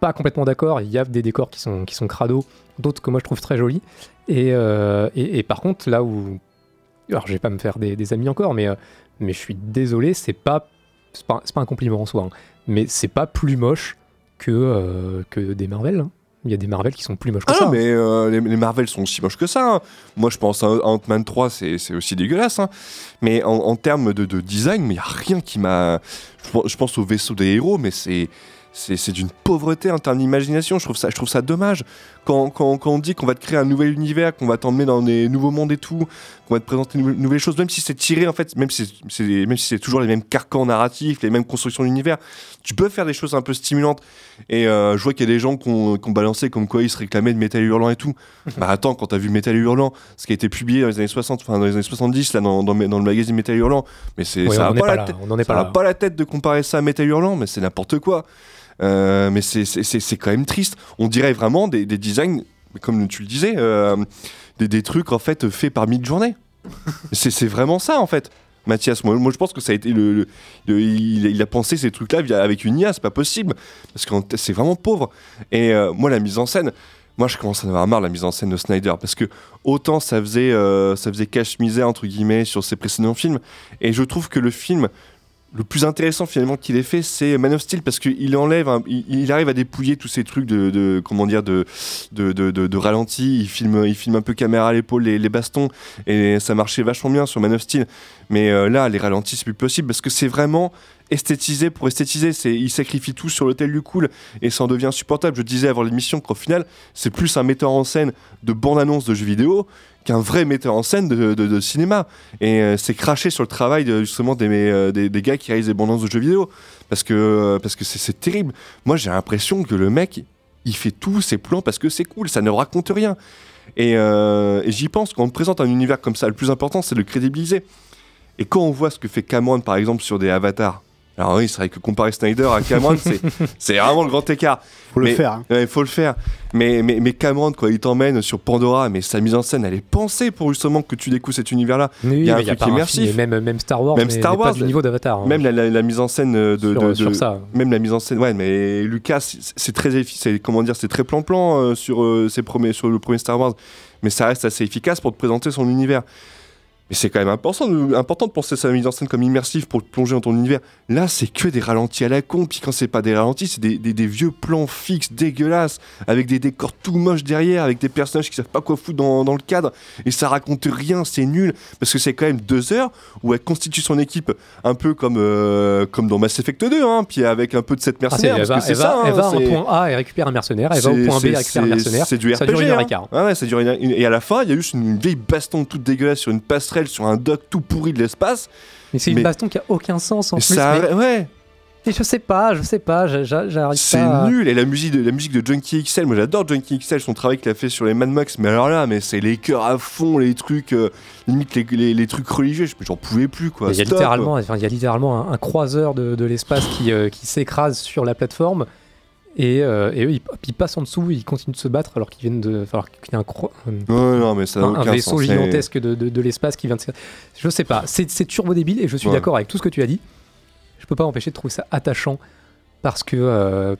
pas complètement d'accord. Il y a des décors qui sont, qui sont crado, d'autres que moi je trouve très jolis. Et, euh, et, et par contre, là où. Alors, je vais pas me faire des, des amis encore, mais, euh, mais je suis désolé, c'est pas. C'est pas, c'est pas un compliment en soi, hein, mais c'est pas plus moche que, euh, que des Marvel. hein. Il y a des Marvel qui sont plus moches que Ah ça. non, mais euh, les, les Marvel sont aussi moches que ça. hein. Moi, je pense à Ant-Man 3, c'est aussi dégueulasse. hein. Mais en, en termes de, de design, il n'y a rien qui m'a. Je, pense- je pense au vaisseau des héros, mais c'est. C'est d'une pauvreté en termes d'imagination. Je trouve ça, je trouve ça dommage. Quand, quand, quand on dit qu'on va te créer un nouvel univers, qu'on va t'emmener dans des nouveaux mondes et tout, qu'on va te présenter de nouvelles- nouvelles choses, même si c'est tiré en fait, même si c'est- même si c'est toujours les mêmes carcans narratifs, les mêmes constructions d'univers, tu peux faire des choses un peu stimulantes. Et euh, je vois qu'il y a des gens qui ont, balancé comme quoi ils se réclamaient de Métal Hurlant et tout. bah attends, quand t'as vu Métal Hurlant, ce qui a été publié dans les années 60, enfin dans les années 70, là, dans, dans, dans le magazine Métal Hurlant, mais c'est Ouais, ça on a pas, pas la là, tête- on en est ça pas a là. pas la tête de comparer ça à Métal Hurlant, mais c'est n'importe quoi. Euh, mais c'est- quand même triste. On dirait vraiment des, des designs, comme tu le disais, euh, des, des trucs en fait faits par mid-journée. c'est c'est vraiment ça en fait. Mathias, moi, moi je pense que ça a été le, le- le- il, il a pensé ces trucs-là avec une IA, c'est pas possible parce que c'est vraiment pauvre. Et euh, moi la mise en scène, moi je commence à en avoir marre la mise en scène de Snyder parce que autant ça faisait euh, ça faisait cache misère entre guillemets sur ses précédents films et je trouve que le film le plus intéressant finalement qu'il ait fait, c'est Man of Steel parce qu'il enlève, il, arrive à dépouiller tous ces trucs de, comment dire, de, ralenti. Il filme, il filme un peu caméra à l'épaule les, les bastons et ça marchait vachement bien sur Man of Steel. Mais euh, là, les ralentis, c'est plus possible parce que c'est vraiment esthétisé pour esthétiser. Il sacrifie tout sur l'hôtel du cool et ça en devient insupportable. Je disais avant l'émission qu'au final, c'est plus un metteur en scène de bande-annonce de jeux vidéo qu'un vrai metteur en scène de, cinéma. Et euh, c'est craché sur le travail justement des, euh, des, gars qui réalisent des bandes de jeux vidéo. Parce que euh, parce que c'est, terrible. Moi, j'ai l'impression que le mec, il fait tous ses plans parce que c'est cool, ça ne raconte rien. Et, j'y pense, quand on te présente un univers comme ça, le plus important, c'est de le crédibiliser. Et quand on voit ce que fait Cameron, par exemple, sur des avatars, alors oui, c'est vrai que comparer Snyder à Cameron, c'est, vraiment le grand écart. Faut le faire, hein. Ouais, faut le faire. Mais, mais, mais Cameron, quand il t'emmène sur Pandora, mais sa mise en scène, elle est pensée pour justement que tu découvres cet univers-là. Oui, il y a un il y truc immersif. même, même Star Wars, Même Star n'est pas Wars, du niveau d'Avatar. hein. Même la, la- la mise en scène de, de- Sur- de- sur de- ça. Même la mise en scène, ouais, mais Lucas, c'est- très comment dire, c'est très plan-plan euh, sur euh, ses premiers, sur le premier Star Wars, mais ça reste assez efficace pour te présenter son univers. Mais c'est quand même important de, important de penser sa mise en scène comme immersive pour te plonger dans ton univers. Là, c'est que des ralentis à la con. Puis quand c'est pas des ralentis, c'est des, des- des vieux plans fixes, dégueulasses, avec des décors tout moches derrière, avec des personnages qui savent pas quoi foutre dans, dans le cadre. Et ça raconte rien, c'est nul. Parce que c'est quand même deux heures où elle constitue son équipe un peu comme, euh, comme dans Mass Effect 2, hein, puis avec un peu de cette Ah, mercenaire. elle parce va, que c'est elle va- ça. hein, elle va à point A et récupère un mercenaire, elle va au point B et récupère un mercenaire. C'est du ça RPG. dure une heure et hein. quart. Ouais, ouais, ça dure une, une- Et à la fin, il y a juste une vieille baston toute dégueulasse sur une passerelle, sur un dock tout pourri de l'espace. Mais c'est une Mais- baston qui a aucun sens en Et plus. ça- mais- ouais. mais je sais pas, je sais pas, j'a- j'a- j'arrive C'est pas. à- nul. Et la musique de, la musique de Junkie XL, moi j'adore Junkie XL, son travail qu'il a fait sur les Mad Max. Mais alors là, mais c'est les chœurs à fond, les trucs, euh, limite les, les- les trucs religieux. je- J'en pouvais plus quoi. Il y a littéralement, enfin, il y a littéralement un, un croiseur de, de l'espace qui, euh, qui s'écrase sur la plateforme et, euh, et eux ils, ils passent en dessous, ils continuent de se battre alors qu'ils viennent de, alors qu'il y a un, cro- un- Ouais, non, mais ça un- un vaisseau gigantesque de, de- de l'espace qui vient de. se- Je sais pas, c'est c'est turbo débile et je suis Ouais. d'accord avec tout ce que tu as dit. Je peux pas m'empêcher de trouver ça attachant parce que, euh,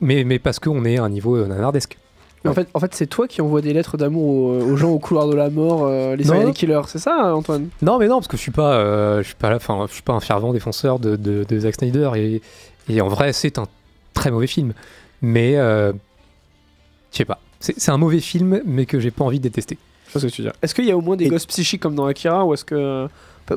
mais, mais parce qu'on est à un niveau euh, nanardesque. En fait, en fait c'est toi qui envoie des lettres d'amour aux, aux gens au couloir de la mort, euh, les Non. serial killers, c'est ça, Antoine? Non, mais non, parce que je suis pas, euh, je suis pas là, enfin, je suis pas un fervent défenseur de, de, de Zack Snyder et, et en vrai, c'est un très mauvais film. Mais euh, je sais pas, c'est c'est un mauvais film, mais que j'ai pas envie de détester. Je sais ce que tu veux dire. Est-ce qu'il y a au moins des gosses psychiques comme dans Akira ou est-ce que.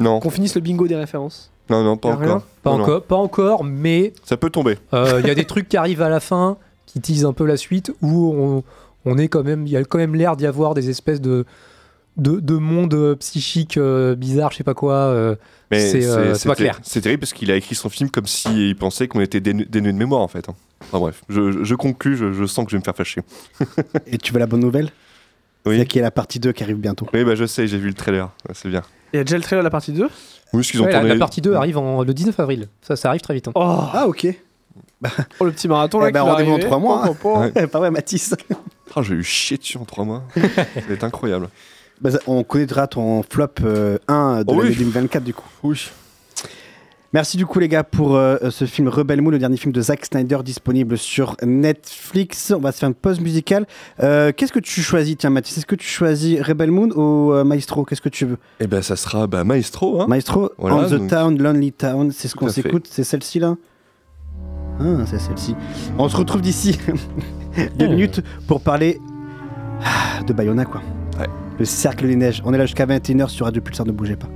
Non. Qu'on finisse le bingo des références? Non, non, pas encore. Pas Non, non. encore, pas encore, mais Ça peut tomber. euh, il y a des trucs qui arrivent à la fin qui teasent un peu la suite où on, on est quand même, il y a quand même l'air d'y avoir des espèces de de, de mondes euh, psychiques euh, bizarres, je sais pas quoi. euh, Mais c'est euh, c'est pas clair. C'est terrible parce qu'il a écrit son film comme s'il pensait qu'on était dénu- dénué de mémoire en fait. hein. Enfin bref, je, je- je conclus, je, je sens que je vais me faire fâcher. Et tu veux la bonne nouvelle? Oui. C'est qu'il y a la partie 2 qui arrive bientôt. Oui, bah je sais, j'ai vu le trailer, Ouais, c'est bien. Il y a déjà le trailer de la partie 2 Oui, parce qu'ils ont Ouais, tourné. la partie 2 arrive en, le 19 avril. Ça, ça arrive très vite. hein. Oh, Ah, ok. oh, le petit marathon là Eh qui va rendez-vous en arriver. 3 mois. hein. Oh, oh, oh. Pas vrai, Mathis Ah, j'ai eu chier dessus en 3 mois. ça va être incroyable. Bah, On connaîtra ton flop euh, 1 de Oh l'année oui. 2024 du coup. Oui. Merci du coup les gars pour euh, ce film Rebel Moon, le dernier film de Zack Snyder disponible sur Netflix. On va se faire une pause musicale. Euh, Qu'est-ce que tu choisis Tiens Mathis, est-ce que tu choisis Rebel Moon ou euh, Maestro? Qu'est-ce que tu veux? Et ben ça sera bah, Maestro. Hein. Maestro, Voilà, On the Town, Lonely Town, c'est ce qu'on s'écoute, c'est celle-ci là? Ah, c'est celle-ci. On se retrouve d'ici deux minutes pour parler de Bayona quoi. Le cercle des neiges. On est là jusqu'à 21h sur Radio Pulsar, ne bougez pas.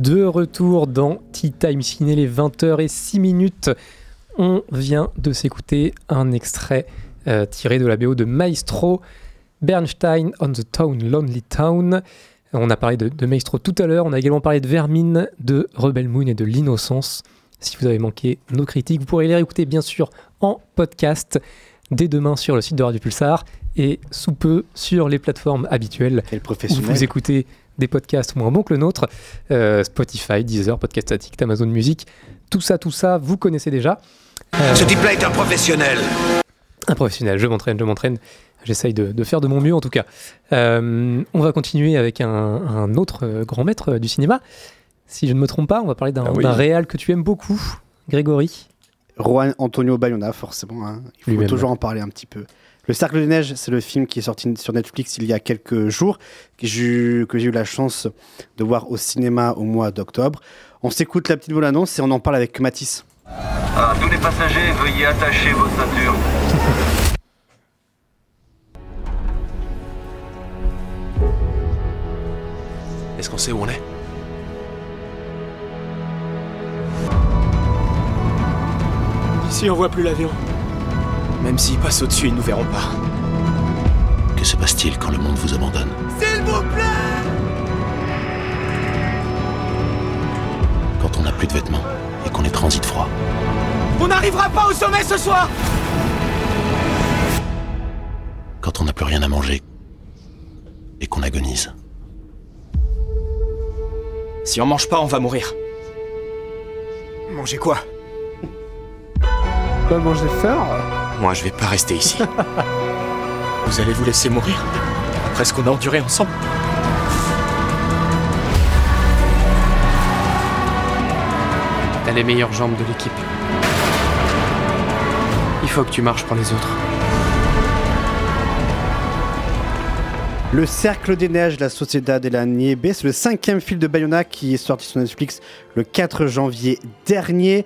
De retour dans Tea Time Ciné, les 20h et 6 minutes. On vient de s'écouter un extrait euh, tiré de la BO de Maestro, Bernstein on the Town, Lonely Town. On a parlé de, de Maestro tout à l'heure, on a également parlé de Vermine, de Rebel Moon et de l'Innocence. Si vous avez manqué nos critiques, vous pourrez les réécouter bien sûr en podcast dès demain sur le site de Radio Pulsar et sous peu sur les plateformes habituelles où professionnel. vous écoutez des podcasts moins bons que le nôtre, euh, Spotify, Deezer, Podcast Addict, Amazon Music, tout ça, tout ça, vous connaissez déjà. Euh, Ce type-là est un professionnel. un professionnel, je m'entraîne, je m'entraîne. J'essaye de, de faire de mon mieux en tout cas. Euh, on va continuer avec un, un autre grand maître du cinéma. Si je ne me trompe pas, on va parler d'un Ah oui. réal que tu aimes beaucoup, Grégory. Juan Antonio Bayona, forcément. hein. Il faut toujours en parler un petit peu. Le Cercle des Neiges, c'est le film qui est sorti sur Netflix il y a quelques jours, que j'ai eu, la chance de voir au cinéma au mois d'octobre. On s'écoute la petite bande-annonce et on en parle avec Mathis. À tous les passagers, veuillez attacher vos ceintures. Est-ce qu'on sait où on est? Ici, on voit plus l'avion. Même s'il passe au-dessus, ils nous verront pas. Que se passe-t-il quand le monde vous abandonne S'il vous plaît Quand on n'a plus de vêtements et qu'on est transit froid On n'arrivera pas au sommet ce soir Quand on n'a plus rien à manger et qu'on agonise Si on mange pas, on va mourir. Manger quoi? Fort Moi, je vais pas rester ici. vous allez vous laisser mourir Après ce qu'on a enduré ensemble T'as les meilleures jambes de l'équipe. Il faut que tu marches pour les autres. Le Cercle des Neiges, la Sociedad de la Nieve, c'est le cinquième film de Bayona qui est sorti sur Netflix le 4 janvier dernier.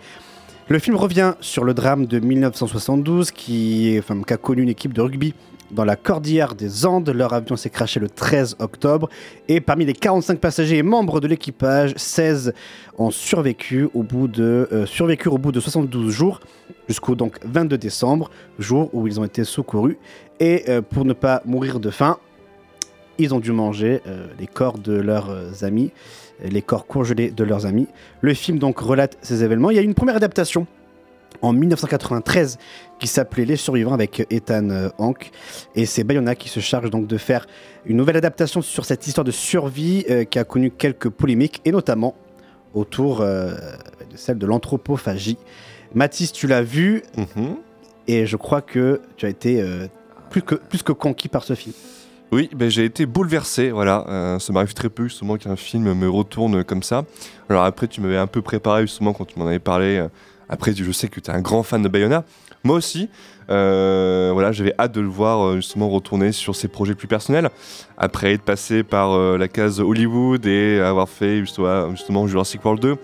Le film revient sur le drame de 1972 qui, enfin, qui a connu une équipe de rugby dans la cordillère des Andes. Leur avion s'est crashé le 13 octobre et parmi les 45 passagers et membres de l'équipage, 16 ont survécu au bout de, euh, survécurent au bout de 72 jours jusqu'au donc 22 décembre, jour où ils ont été secourus. Et euh, pour ne pas mourir de faim, ils ont dû manger euh, les corps de leurs euh, amis, euh, les corps congelés de leurs amis. Le film donc relate ces événements. Il y a eu une première adaptation en 1993 qui s'appelait Les Survivants avec Ethan euh, Hawke. Et c'est Bayona qui se charge donc de faire une nouvelle adaptation sur cette histoire de survie euh, qui a connu quelques polémiques et notamment autour euh, de celle de l'anthropophagie. Mathis, tu l'as vu et je crois que tu as été euh, plus, que, plus que conquis par ce film. Oui, ben, j'ai été bouleversé, voilà. Euh, ça m'arrive très peu justement qu'un film me retourne comme ça. Alors après, tu m'avais un peu préparé justement quand tu m'en avais parlé. Euh, Après, je sais que tu es un grand fan de Bayona. Moi aussi, euh, voilà, j'avais hâte de le voir justement retourner sur ses projets plus personnels. Après être passé par euh, la case Hollywood et avoir fait justement, Jurassic World 2,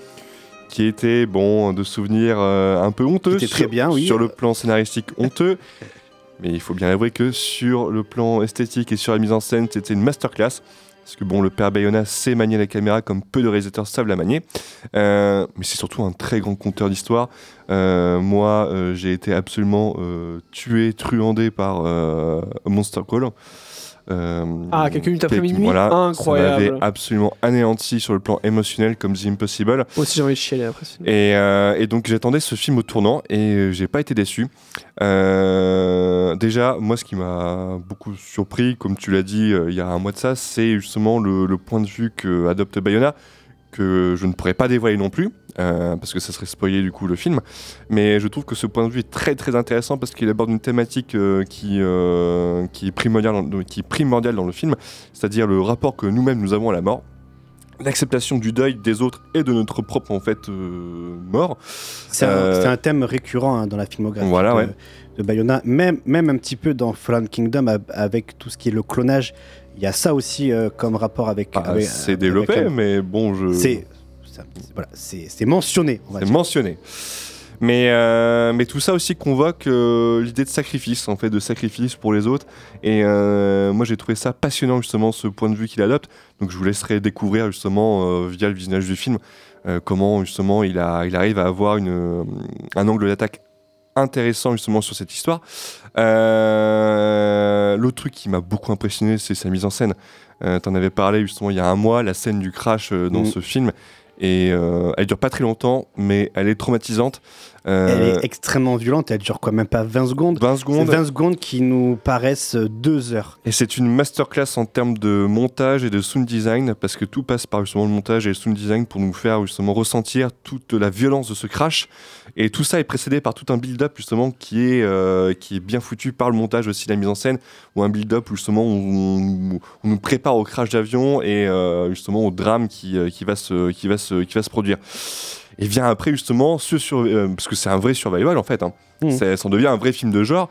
qui était, bon, de souvenirs euh, un peu honteux. Très bien, oui. Sur le plan scénaristique honteux. Mais il faut bien avouer que sur le plan esthétique et sur la mise en scène, c'était une masterclass. Parce que bon, le père Bayona sait manier la caméra comme peu de réalisateurs savent la manier. Euh, mais c'est surtout un très grand conteur d'histoire. Euh, moi, euh, j'ai été absolument tué, truandé par Monster Call. Euh, Ah, quelques minutes après minuit, voilà, incroyable. Ça m'avait absolument anéanti sur le plan émotionnel comme The Impossible. Moi aussi j'ai envie de chialer après. Et, euh, et donc j'attendais ce film au tournant et euh, j'ai pas été déçu. Déjà, moi, ce qui m'a beaucoup surpris, comme tu l'as dit il y a un mois de ça, c'est justement le, le point de vue que adopte Bayona, que je ne pourrais pas dévoiler non plus, euh, parce que ça serait spoiler du coup le film. Mais je trouve que ce point de vue est très très intéressant parce qu'il aborde une thématique euh, qui, euh, qui, est primordiale dans, qui est primordiale dans le film, c'est-à-dire le rapport que nous-mêmes nous avons à la mort l'acceptation du deuil des autres et de notre propre en fait euh, mort. C'est un, Euh, thème récurrent hein, dans la filmographie Voilà, de, ouais. de Bayona, même, même un petit peu dans Fallen Kingdom avec tout ce qui est le clonage. Il y a ça aussi euh, comme rapport avec. Ah, avec- c'est avec développé, la- mais bon, je. C'est voilà, mentionné. On va C'est mentionné. Mais, euh, mais tout ça aussi convoque euh, l'idée de sacrifice, en fait, de sacrifice pour les autres. Et euh, moi, j'ai trouvé ça passionnant, justement, ce point de vue qu'il adopte. Donc, je vous laisserai découvrir, justement, via le visionnage du film, comment, justement, il, a, il arrive à avoir une, un angle d'attaque intéressant justement sur cette histoire. Euh, L'autre truc qui m'a beaucoup impressionné, c'est sa mise en scène. Euh, T'en avais parlé justement il y a un mois, la scène du crash euh, dans Mm. ce film. Et euh, elle dure pas très longtemps, mais elle est traumatisante. Euh, Elle est extrêmement violente, elle dure quoi même pas 20 secondes 20 secondes. C'est 20 secondes qui nous paraissent 2 heures. Et c'est une masterclass en termes de montage et de sound design, parce que tout passe par justement le montage et le sound design pour nous faire justement ressentir toute la violence de ce crash. Et tout ça est précédé par tout un build-up justement qui est, euh, qui est bien foutu par le montage aussi, la mise en scène, ou un build-up où justement on, on nous prépare au crash d'avion et euh, justement au drame qui, euh, qui, va se, qui, va se, qui va se produire. Et vient après justement ce sur, euh, parce que c'est un vrai survival en fait. Hein. Ça, ça en devient un vrai film de genre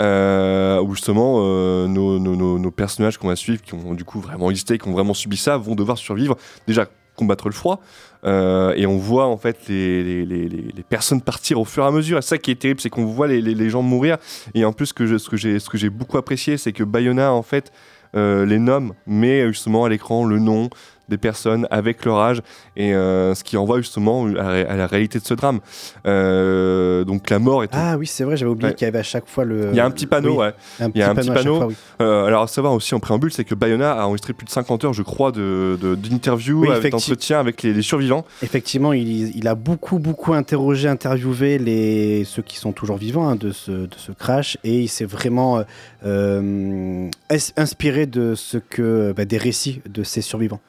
euh, où justement euh, nos, nos- nos- nos personnages qu'on va suivre, qui ont du coup vraiment existé, qui ont vraiment subi ça, vont devoir survivre. Déjà combattre le froid euh, et on voit en fait les, les- les- les- les personnes partir au fur et à mesure. Et ça qui est terrible, c'est qu'on voit les, gens mourir. Et en plus, ce que je- ce que j'ai ce que j'ai beaucoup apprécié, c'est que Bayona en fait euh, les nomme, met justement à l'écran le nom des personnes avec leur âge et euh, ce qui envoie justement à la, à la réalité de ce drame. Euh, donc la mort est Ah oui, c'est vrai, j'avais oublié Ouais. qu'il y avait à chaque fois le. il y a un petit panneau, Oui, ouais. Il y a un petit panneau fois, oui. Euh, alors, à savoir aussi en préambule, c'est que Bayona a enregistré plus de 50 heures, je crois, de- de- d'interviews, Oui, d'entretiens avec les, les survivants. Effectivement, il, il a beaucoup, beaucoup interrogé, interviewé les, ceux qui sont toujours vivants hein, de, ce, de ce crash et il s'est vraiment euh, ins- inspiré de ce que, bah, des récits de ces survivants.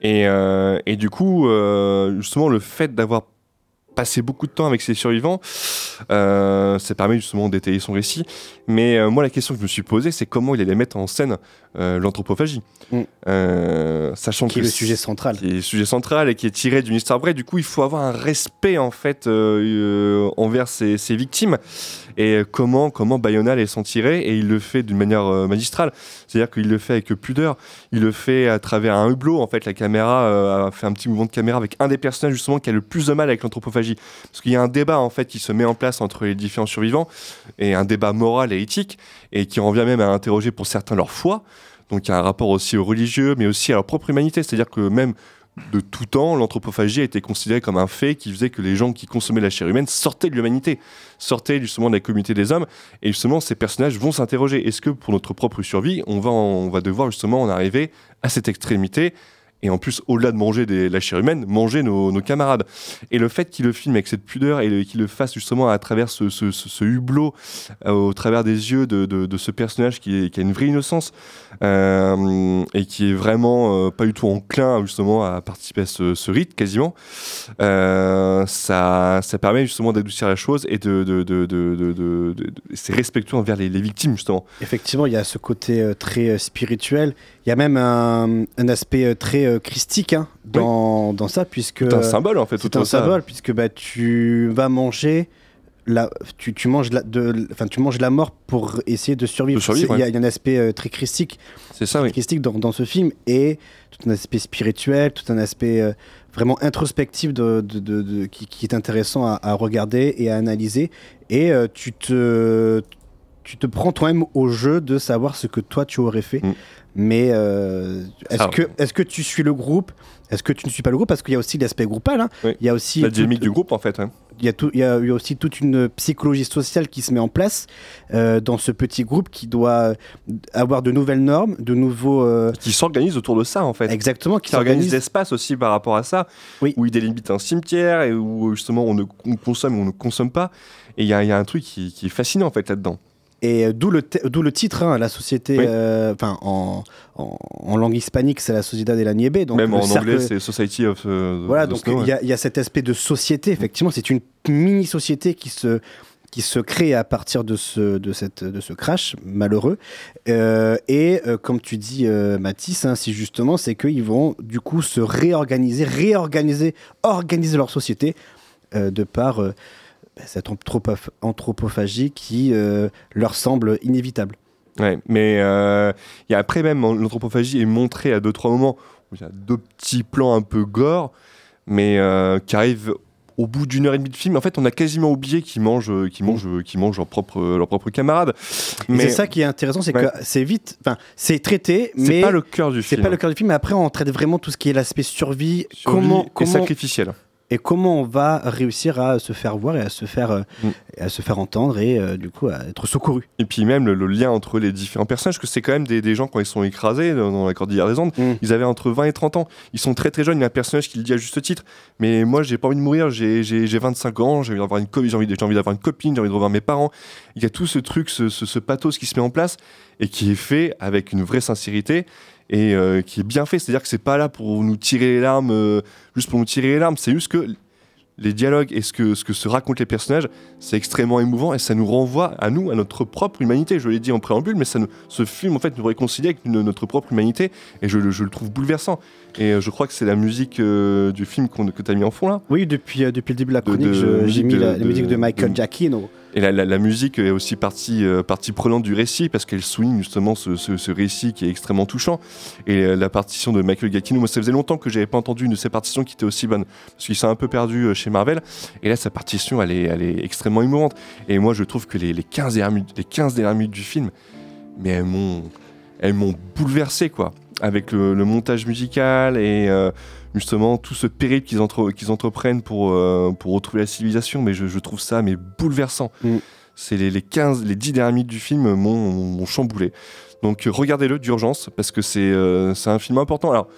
Et, euh, et du coup, euh, justement, le fait d'avoir passé beaucoup de temps avec ces survivants, euh, ça permet justement d'étayer son récit. Mais euh, moi, la question que je me suis posée, c'est comment il allait mettre en scène euh, l'anthropophage. Euh, sachant Mm. Qui est que le sujet central. Qui est le sujet central et qui est tiré d'une histoire vraie. Du coup, il faut avoir un respect en fait envers ses, ses victimes. Et comment comment Bayona les s'en tirer et il le fait d'une manière euh, magistrale. C'est-à-dire qu'il le fait avec pudeur. Il le fait à travers un hublot. En fait, la caméra euh, a fait un petit mouvement de caméra avec un des personnages justement qui a le plus de mal avec l'anthropophagie. Parce qu'il y a un débat en fait qui se met en place entre les différents survivants et un débat moral et éthique et qui revient même à interroger pour certains leur foi. Donc il y a un rapport aussi au religieux, mais aussi à leur propre humanité. C'est-à-dire que même de tout temps, l'anthropophagie a été considérée comme un fait qui faisait que les gens qui consommaient la chair humaine sortaient de l'humanité, sortaient justement de la communauté des hommes. Et justement, ces personnages vont s'interroger est-ce que pour notre propre survie, on va, on va devoir justement en arriver à cette extrémité et en plus, au-delà de manger des- la chair humaine, manger nos, camarades. Et le fait qu'il le filme avec cette pudeur et qu'il le fasse justement à travers ce, hublot, euh, au travers des yeux de, ce personnage qui, a une vraie innocence euh, et qui est vraiment euh, pas du tout enclin justement à participer à ce, rite quasiment, ça, ça permet justement d'adoucir la chose et de, de, c'est respectueux envers les, victimes justement. Effectivement, il y a ce côté très spirituel. Il y a même un, un aspect euh, très euh, christique hein, dans, dans ça, puisque Tout un symbole, en fait, C'est autour un ça. symbole, puisque bah, tu vas manger. La, tu, tu manges la, de, enfin, tu manges la mort pour essayer de survivre. C'est- Il y, a- ouais. y a un aspect euh, très christique, c'est ça, oui. christique dans, dans ce film et tout un aspect spirituel, tout un aspect euh, vraiment introspectif de, de- de- de- qui, qui est intéressant à, à regarder et à analyser. Et euh, tu te tu te prends toi-même au jeu de savoir ce que toi tu aurais fait. Mais euh, est-ce que, est que tu suis le groupe? Est-ce que tu ne suis pas le groupe? Parce qu'il y a aussi l'aspect groupal. hein. Oui. Il y a aussi La dynamique du groupe en fait. hein. il y, a tout, il, y a, il y a aussi toute une psychologie sociale qui se met en place euh, dans ce petit groupe qui doit avoir de nouvelles normes, de nouveaux. euh, Qui s'organise autour de ça en fait. Exactement, qui qui organise s'organise. l'espace aussi par rapport à ça, où il délimite un cimetière et où justement on, ne, on consomme ou on ne consomme pas. Et il y, a- il y a un truc qui, qui est fascinant en fait là-dedans. Et euh, d'où le, te- d'où le titre, hein, la société, Oui. euh, en, en, en langue hispanique, c'est la Sociedad de la Nieve. Donc Même en cercle- anglais, c'est Society of euh, Voilà, donc il y, a- il y a cet aspect de société, effectivement, c'est une mini-société qui se, qui se crée à partir de ce, de cette, de ce crash malheureux. Euh, et euh, comme tu dis, euh, Mathis, hein, c'est justement, c'est qu'ils vont du coup se réorganiser, réorganiser, organiser leur société de par bah, cette anthropoph- anthropophagie qui euh, leur semble inévitable. Ouais, mais euh, il y a après même l'anthropophagie est montrée à deux trois moments où il y a deux petits plans un peu gore, mais euh, qui arrivent au bout d'une heure et demie de film. En fait, on a quasiment oublié qu'ils mangent, qu'ils mangent, qu'ils mangent leurs propres, leurs propres camarades. Mais c'est ça qui est intéressant, c'est Ouais. que c'est vite, enfin, c'est traité, C'est mais pas le cœur du C'est film. pas le cœur du film, mais après on traite vraiment tout ce qui est l'aspect survie, Survie comment, et comment sacrificiel. Et comment on va réussir à se faire voir et à se faire, euh, Mm. à se faire entendre et euh, du coup à être secouru. Et puis même le, le lien entre les différents personnages, que c'est quand même des, des gens quand ils sont écrasés dans, la cordillère des Andes, Mm. ils avaient entre 20 et 30 ans. Ils sont très très jeunes, il y a un personnage qui le dit à juste titre. Mais moi j'ai pas envie de mourir, j'ai j'ai- j'ai 25 ans, j'ai envie d'avoir une, j'ai envie, d'avoir une copine, j'ai envie de revoir mes parents. Il y a tout ce truc, ce, ce, ce pathos qui se met en place et qui est fait avec une vraie sincérité et euh, qui est bien fait. C'est-à-dire que c'est pas là pour nous tirer les larmes, euh, juste pour nous tirer les larmes, c'est juste que les dialogues et ce que, ce que se racontent les personnages, c'est extrêmement émouvant et ça nous renvoie à nous, à notre propre humanité. Je l'ai dit en préambule, mais ça nous- ce film en fait nous réconcilie avec une- notre propre humanité et je, le- je le trouve bouleversant. Et euh, je crois que c'est la musique euh, du film que tu as mis en fond là. Oui, depuis, depuis le début de la chronique, j'ai mis de- la, la de- musique de Michael Giacchino. Et la, musique est aussi partie, euh, partie prenante du récit parce qu'elle souligne justement ce, récit qui est extrêmement touchant. Et euh, la partition de Michael Giacchino, moi ça faisait longtemps que j'avais pas entendu une de ses partitions qui était aussi bonne parce qu'il s'est un peu perdu euh, chez Marvel. Et là sa partition elle est, extrêmement émouvante. Et moi je trouve que les, les 15 dernières minutes, les 15 dernières minutes du film, mais elles m'ont, bouleversé quoi. Avec le, montage musical et justement tout ce périple qu'ils, entre- qu'ils entreprennent pour, euh, pour retrouver la civilisation. Mais je, je trouve ça mais bouleversant. C'est les, les 15, les 10 dernières minutes du film m'ont, chamboulé. Donc regardez-le d'urgence parce que c'est, euh, un film important. Alors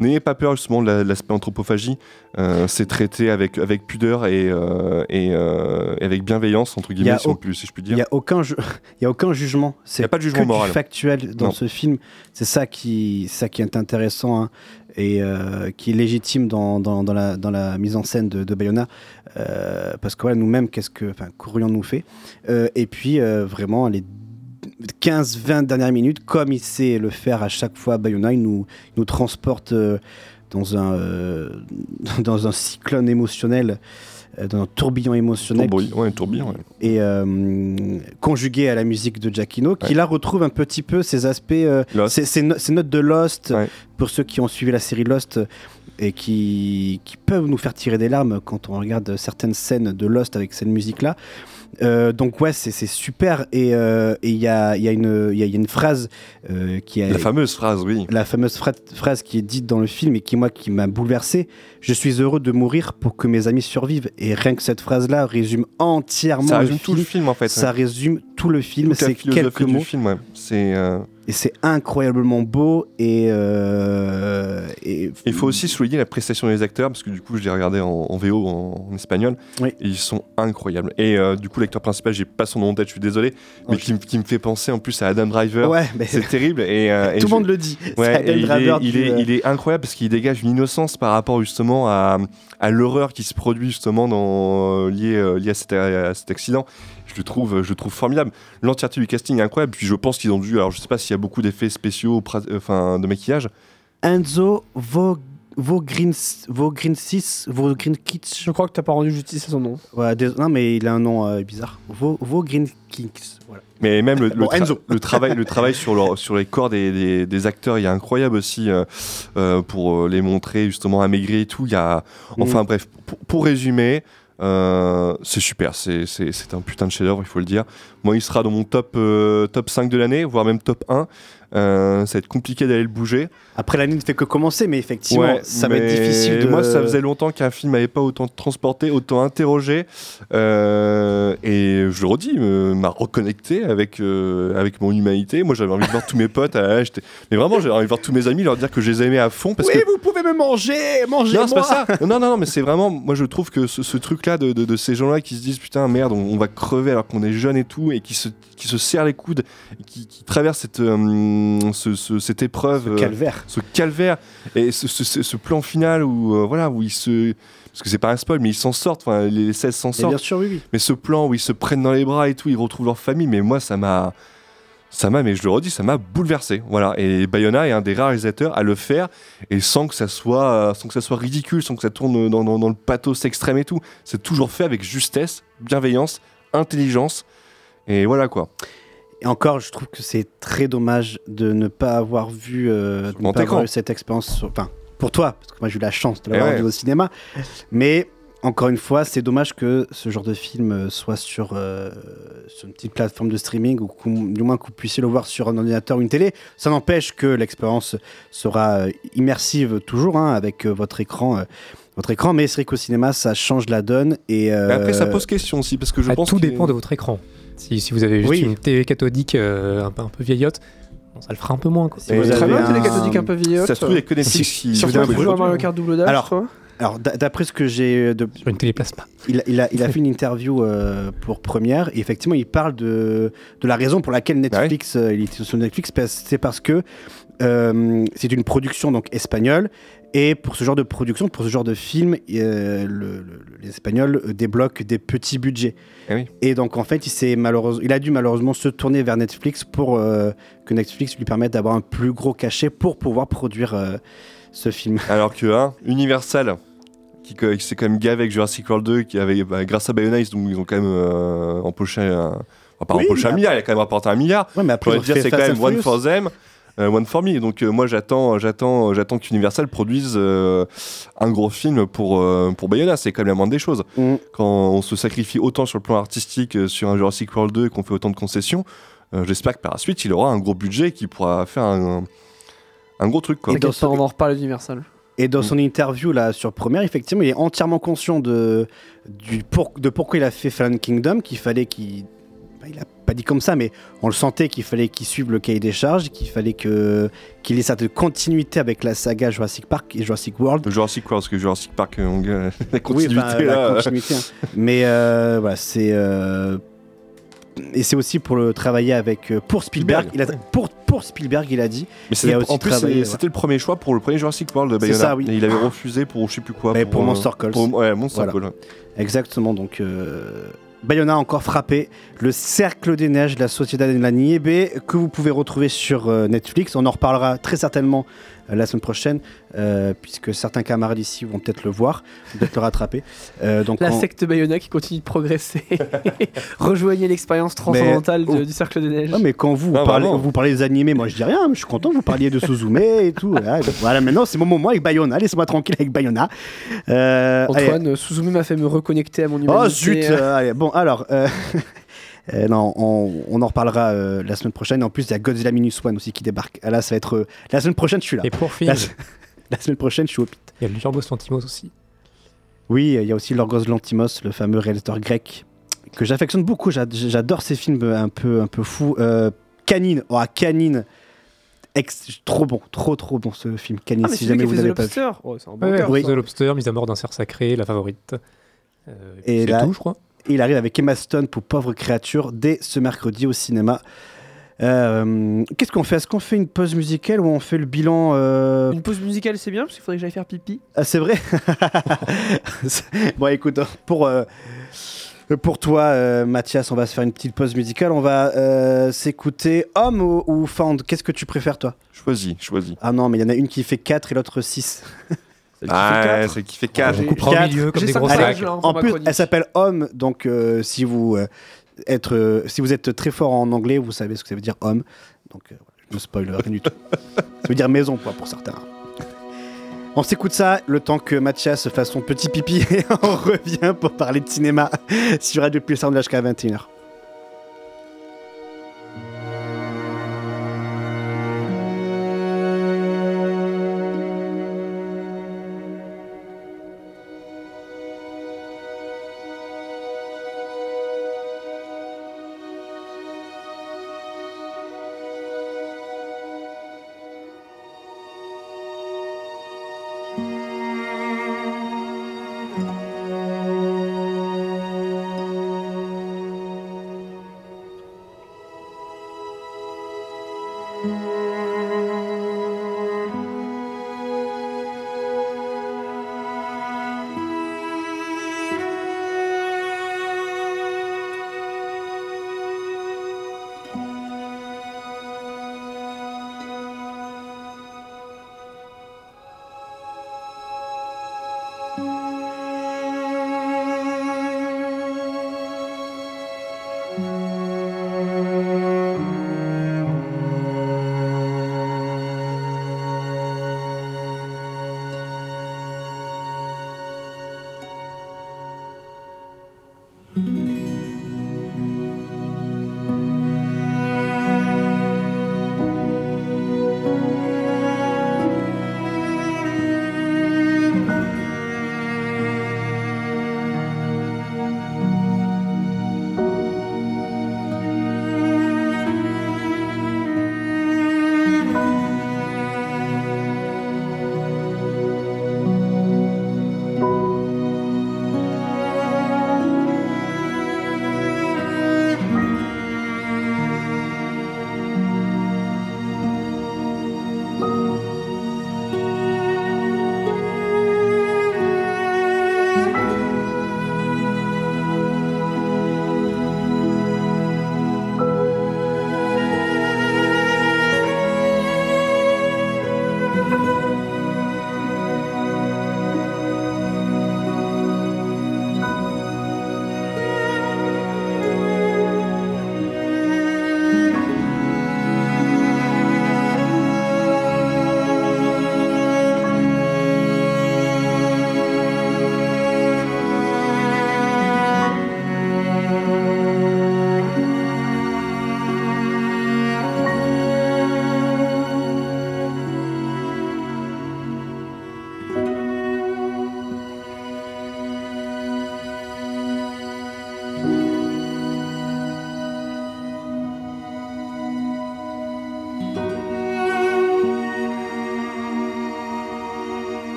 N'ayez pas peur justement de la- de l'aspect anthropophagie. Euh, c'est traité avec, avec pudeur et, euh, et, euh, et avec bienveillance, entre Il guillemets, a si, on au- peut- si je puis Il dire. n'y a, aucun il y a aucun jugement. C'est Il y a pas de jugement que moral. Du factuel dans Non. ce film. C'est ça qui, ça qui est intéressant hein, et euh, qui est légitime dans, dans, la, mise en scène de, Bayona. Euh, parce que voilà, nous-mêmes, qu'est-ce que qu'aurions-nous fait Euh, Et puis, vraiment, les 15-20 dernières minutes, comme il sait le faire à chaque fois, Bayona, il nous, nous transporte dans, un, dans un cyclone émotionnel, dans un tourbillon émotionnel. Tourbillon, qui- ouais, un tourbillon, ouais. Et euh, conjugué à la musique de Giacchino, qui Ouais. là retrouve un petit peu ces aspects, euh, Lost. ces, ces no- ces notes de Lost, pour ceux qui ont suivi la série Lost et qui, qui peuvent nous faire tirer des larmes quand on regarde certaines scènes de Lost avec cette musique-là. Euh, donc ouais, c'est super. Et euh, et il y, a, il y, a une- il y a- il y a une phrase euh, qui est... La fameuse phrase, oui. La fameuse phrase qui est dite dans le film et qui, moi, qui m'a bouleversé. Je suis heureux de mourir pour que mes amis survivent. Et rien que cette phrase-là résume entièrement Ça le résume tout le film, en fait, Ça ouais. résume tout le film. C'est quelques mots. film, ouais. C'est. Et c'est incroyablement beau. Et, euh, et Il faut aussi souligner la prestation des acteurs, parce que du coup, je l'ai regardé en, en VO, en, en espagnol, et ils sont incroyables. Et euh, du coup, l'acteur principal, j'ai pas son nom en tête, je suis désolé, mais qui, me fait penser en plus à Adam Driver. Ouais, c'est terrible. Et, euh, et Tout le je- monde le dit. Ouais, Adam il, Driver est, il, est, il est incroyable parce qu'il dégage une innocence par rapport justement à, à l'horreur qui se produit justement dans, lié, lié à, cet, à cet accident. Je le trouve, je le trouve formidable. L'entièreté du casting est incroyable. Puis je pense qu'ils ont dû. Alors je sais pas s'il y a beaucoup d'effets spéciaux, euh, enfin de maquillage. Enzo Vog- Vogrins- Vogrinsis, Vogrinkits. Je crois que t'as pas rendu justice à son nom. Ouais, dés- non, mais il a un nom euh, bizarre. Vo- Vogrinkits. Voilà. Mais même le, le Bon, tra- Enzo. le travail, le travail sur, leur- sur les corps des, des- des acteurs, il est incroyable aussi euh, euh, pour les montrer justement amaigris et tout. Il y a, enfin Mm. bref, pour, pour résumer, euh, c'est super, c'est un putain de chef-d'œuvre, il faut le dire. Moi, il sera dans mon top, euh, top 5 de l'année, voire même top 1. Euh, ça va être compliqué d'aller le bouger. Après, l'année ne fait que commencer, mais effectivement, Ouais, ça va être difficile de. Moi, ça faisait longtemps qu'un film n'avait pas autant transporté, autant interrogé. euh, et je le redis, me- m'a reconnecté avec, euh, avec mon humanité. Moi, j'avais envie de voir tous mes potes. ah, mais vraiment, j'avais envie de voir tous mes amis, leur dire que je les aimais à fond. Parce oui, que... vous pouvez me manger, mangez Non, c'est pas ça. Non, non, non, mais c'est vraiment. Moi, je trouve que ce, ce truc-là de, de- de ces gens-là qui se disent putain, merde, on, on va crever alors qu'on est jeune et tout, et qui se, qui se serrent les coudes, et qui, qui traversent cette, euh, ce- ce- cette épreuve. Ce euh, calvaire. ce calvaire. Et ce, plan final où, euh, voilà, où ils se. Parce que c'est pas un spoil, mais ils s'en sortent. Enfin, les, les 16 s'en sortent. bien sûr, oui, oui. Mais ce plan où ils se prennent dans les bras et tout, ils retrouvent leur famille. Mais moi, ça m'a. Ça m'a, mais je le redis, ça m'a bouleversé. Voilà. Et Bayona est un des rares réalisateurs à le faire et sans que ça soit, sans que ça soit ridicule, sans que ça tourne dans, dans- dans le pathos extrême et tout. C'est toujours fait avec justesse, bienveillance, intelligence. Et voilà quoi. Et encore, je trouve que c'est très dommage de ne pas avoir vu, euh, de ne grand pas avoir écran. eu cette expérience. sur- Enfin, pour toi, parce que moi j'ai eu la chance de Eh l'avoir ouais. vu au cinéma. Mais encore une fois, c'est dommage que ce genre de film euh, soit sur, euh, sur une petite plateforme de streaming ou du moins que vous puissiez le voir sur un ordinateur ou une télé. Ça n'empêche que l'expérience sera immersive toujours hein, avec euh, votre écran. euh, votre écran, mais c'est vrai qu'au cinéma, ça change la donne. Et, euh, après, ça pose question aussi, parce que je Ah, pense tout dépend de votre écran. Si, si vous avez juste Oui. une télé cathodique euh, un, peu, un peu vieillotte, bon, ça le fera un peu moins. Quoi. Si vous Très avez bien, un- télé cathodique un peu vieillotte. Ça se trouve, il y a que Netflix Si- qui. Surtout vous avez jouer à Mario Kart double dash, Alors. Alors, d'après ce que j'ai. de- Sur une télé plasma. Il, il a, il a fait une interview euh, pour Première et effectivement il parle de, de la raison pour laquelle Netflix euh, il était sur Netflix c'est parce que euh, c'est une production donc espagnole et pour ce genre de production pour ce genre de film euh, le- le- les Espagnols euh, débloquent des petits budgets et donc en fait il malheureusement il a dû malheureusement se tourner vers Netflix pour euh, que Netflix lui permette d'avoir un plus gros cachet pour pouvoir produire euh, ce film Alors que hein, Universal, qui, qui s'est quand même gavé avec Jurassic World 2, qui avait, bah, grâce à Bayonetta, ils ont, ils ont quand même empoché un. Enfin, pas Oui, empoché un milliard, il a quand même rapporté un milliard. Ouais, mais après, de ont dire, c'est quand même one for them. Euh, one for me. Donc euh, moi j'attends, j'attends, j'attends qu'Universal produise euh, un gros film pour euh, pour Bayona. C'est quand même la moindre des choses. Mm. Quand on se sacrifie autant sur le plan artistique euh, sur un Jurassic World 2 et qu'on fait autant de concessions, euh, j'espère que par la suite il aura un gros budget qui pourra faire un, un gros truc. Quoi. T'inquiète pas, on en reparle d'Universal. Et Mm. dans son interview là sur Première, effectivement, il est entièrement conscient de, du pour, de pourquoi il a fait Fallen Kingdom, qu'il fallait qu'il. bah, il a pas dit comme ça, mais on le sentait qu'il fallait qu'il suive le cahier des charges, qu'il fallait que qu'il ait cette continuité avec la saga Jurassic Park et Jurassic World. Jurassic World, parce que Jurassic Park, euh, on gagne la Oui, continuité là. la continuité, hein. Mais euh, voilà, c'est. euh, Et c'est aussi pour le travailler avec pour Spielberg. Il a, pour, pour Spielberg, il a dit. Mais Il c'était- a aussi en plus, c'était le premier choix pour le premier Jurassic World de Bayona. ça, oui. Et il avait refusé pour je sais plus quoi. Mais pour euh, Monster Calls. pour- ouais, Monster Voilà. Calls, ouais. Exactement, donc euh, Bayona a encore frappé le Cercle des Neiges de la Société de la Niébé que vous pouvez retrouver sur euh, Netflix. On en reparlera très certainement la semaine prochaine, euh, puisque certains camarades ici vont peut-être le voir, peut-être le rattraper. Euh, donc La on- secte Bayona qui continue de progresser. Rejoignez l'expérience transcendantale Mais- de- du Cercle des Neiges. Ouais, mais quand vous, parlez, vraiment. vous parlez des animés, moi je dis rien, mais je suis content que vous parliez de Suzume et tout. Voilà, Voilà, maintenant c'est mon moment avec Bayona, laissez-moi tranquille avec Bayona. Euh, Antoine, euh, Suzume m'a fait me reconnecter à mon humanité. Oh zut euh, allez, Bon, alors, euh, non, on, on en reparlera euh, la semaine prochaine. En plus, il y a Godzilla Minus One aussi qui débarque. Ah, Là, ça va être. euh, la semaine prochaine, je suis là. Et pour finir, La, la semaine prochaine, je suis au pit. il y a le Yorgos Lantimos aussi. Oui, il y a aussi Lorgos Lantimos, le fameux réalisateur grec, que j'affectionne beaucoup. J'ad- J'adore ces films un peu, un peu fous. Euh, Canine, oh, Canine. Ex- trop bon, trop trop bon ce film Canine. Ah, mais si jamais vous n'avez pas vu. Lobster. Oh, c'est un bon Ouais, cœur, ça. the Lobster, mise à mort d'un cerf sacré, la favorite. Euh, Et c'est là, tout, je crois. Il arrive avec Emma Stone pour Pauvre créature dès ce mercredi au cinéma. Euh, Qu'est-ce qu'on fait? Est-ce qu'on fait une pause musicale ou on fait le bilan euh, Une pause musicale, c'est bien parce qu'il faudrait que j'aille faire pipi. Ah, c'est vrai? Bon, écoute, pour, euh, pour toi, euh, Mathias, on va se faire une petite pause musicale. On va euh, s'écouter Homme ou, ou Found Qu'est-ce que tu préfères, toi? Choisis, choisis. Ah non, mais il y en a une qui fait 4 et l'autre 6. Ah, c'est qui fait 4. On coupera au milieu comme des gros sacs. En plus, elle s'appelle Homme, donc euh, si, vous, euh, être, euh, si vous êtes très fort en anglais, vous savez ce que ça veut dire homme. Donc, euh, je ne spoil rien du tout. ça veut dire maison, quoi, pour certains. On s'écoute ça le temps que Mathias fasse son petit pipi et on revient pour parler de cinéma sur Radio Pulsar de jusqu'à 21h.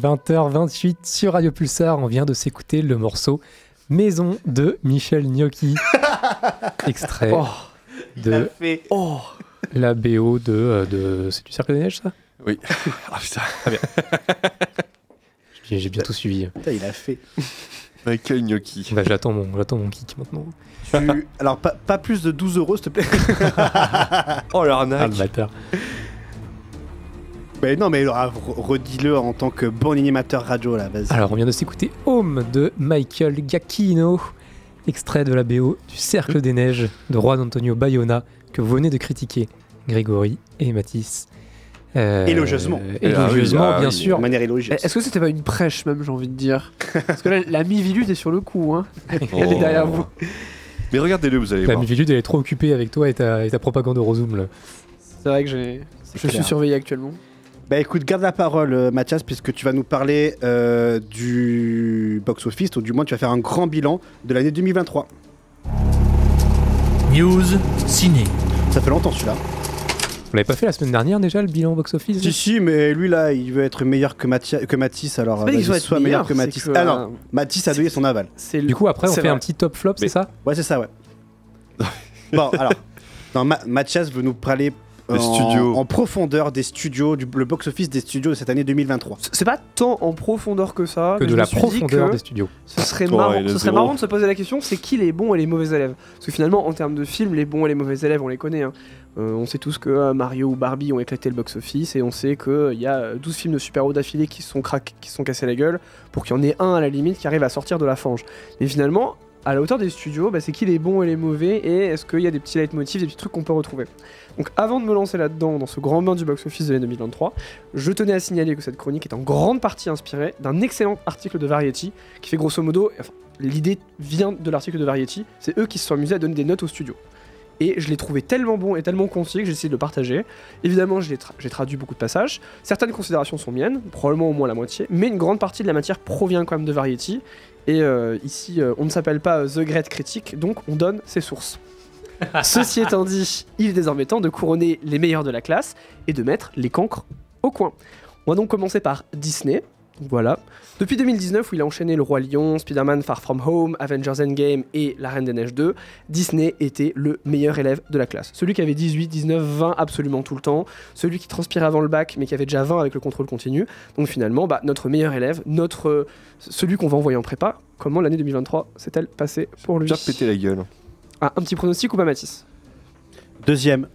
20h28 sur Radio Pulsar. On vient de s'écouter le morceau Maison de Michel Gnocchi. Extrait Oh, de fait. Oh, la BO de. euh, de... C'est du Cercle des Neiges, ça? Oui. Ah putain. Très bien. J'ai bien tout suivi. Putain, il a fait. Michael Gnocchi. Bah, j'attends mon, j'attends mon kick maintenant. Tu- Alors, pas, pas plus de 12 euros, s'il te plaît. Oh Ah, l'arnaque. le bâtard. Mais non, mais redis-le en tant que bon animateur radio, là, vas-y. Alors, on vient de s'écouter Home de Michael Giacchino, extrait de la BO du Cercle des Neiges de Juan Antonio Bayona, que vous venez de critiquer, Grégory et Mathis. Euh, Élogieusement. Élogieusement, Ah oui, ah bien oui. sûr. De manière élogieuse. Est-ce que c'était pas une prêche même, j'ai envie de dire? Parce que là, la Mivilude est sur le coup, hein. Elle est Oh. derrière vous. Mais regardez-le, vous allez La voir. Mivilude, elle est trop occupée avec toi et ta, et ta propagande Rozoom, là. C'est vrai que j'ai. Je clair. suis surveillé actuellement. Bah écoute, garde la parole, euh, Mathias, puisque tu vas nous parler euh, du box-office, ou du moins tu vas faire un grand bilan de l'année 2023. News ciné. Ça fait longtemps celui-là. Vous l'avez pas fait la semaine dernière déjà, le bilan box-office Si, si, mais lui là, il veut être meilleur que, Mathia- que Mathis, alors euh, être sois meilleur meilleur, que Mathis. que, Ah euh, non, Mathis a donné son aval. Du coup, après, on fait vrai. un petit top flop, c'est ça? Ouais, c'est ça, ouais. bon, alors, non, Ma- Mathias veut nous parler en, studios. en profondeur des studios, du, le box-office des studios de cette année 2023. C'est pas tant en profondeur que ça. Que mais de je la me suis dit profondeur que des studios. Ce serait, marrant, ce serait marrant de se poser la question c'est qui les bons et les mauvais élèves? Parce que finalement, en termes de films, les bons et les mauvais élèves, on les connaît. hein. Euh, on sait tous que euh, Mario ou Barbie ont éclaté le box-office et on sait qu'il y a euh, 12 films de super-héros d'affilée qui se sont qui se sont cassés la gueule pour qu'il y en ait un à la limite qui arrive à sortir de la fange. Mais finalement, à la hauteur des studios, bah, c'est qui les bons et les mauvais et est-ce qu'il y a des petits leitmotifs, des petits trucs qu'on peut retrouver Donc avant de me lancer là-dedans, dans ce grand bain du box-office de l'année 2023, je tenais à signaler que cette chronique est en grande partie inspirée d'un excellent article de Variety qui fait grosso modo, l'idée vient de l'article de Variety, c'est eux qui se sont amusés à donner des notes au studio. Et je l'ai trouvé tellement bon et tellement concis que j'ai essayé de le partager. Évidemment, j'ai traduit beaucoup de passages. Certaines considérations sont miennes, probablement au moins la moitié, mais une grande partie de la matière provient quand même de Variety. Et euh, ici, euh, on ne s'appelle pas euh, The Great Critic, donc on donne ses sources. Ceci étant dit, il est désormais temps de couronner les meilleurs de la classe et de mettre les cancres au coin. On va donc commencer par Disney. Voilà. Depuis 2019, où il a enchaîné Le Roi Lion, Spider-Man Far From Home, Avengers Endgame et La Reine des Neiges 2, Disney était le meilleur élève de la classe. Celui qui avait 18, 19, 20 absolument tout le temps, celui qui transpirait avant le bac mais qui avait déjà 20 avec le contrôle continu. Donc finalement, bah, notre meilleur élève, notre, euh, celui qu'on va envoyer en prépa, comment l'année 2023 s'est-elle passée pour lui? Bien péter la gueule. Ah, un petit pronostic ou pas Mathis? Deuxième.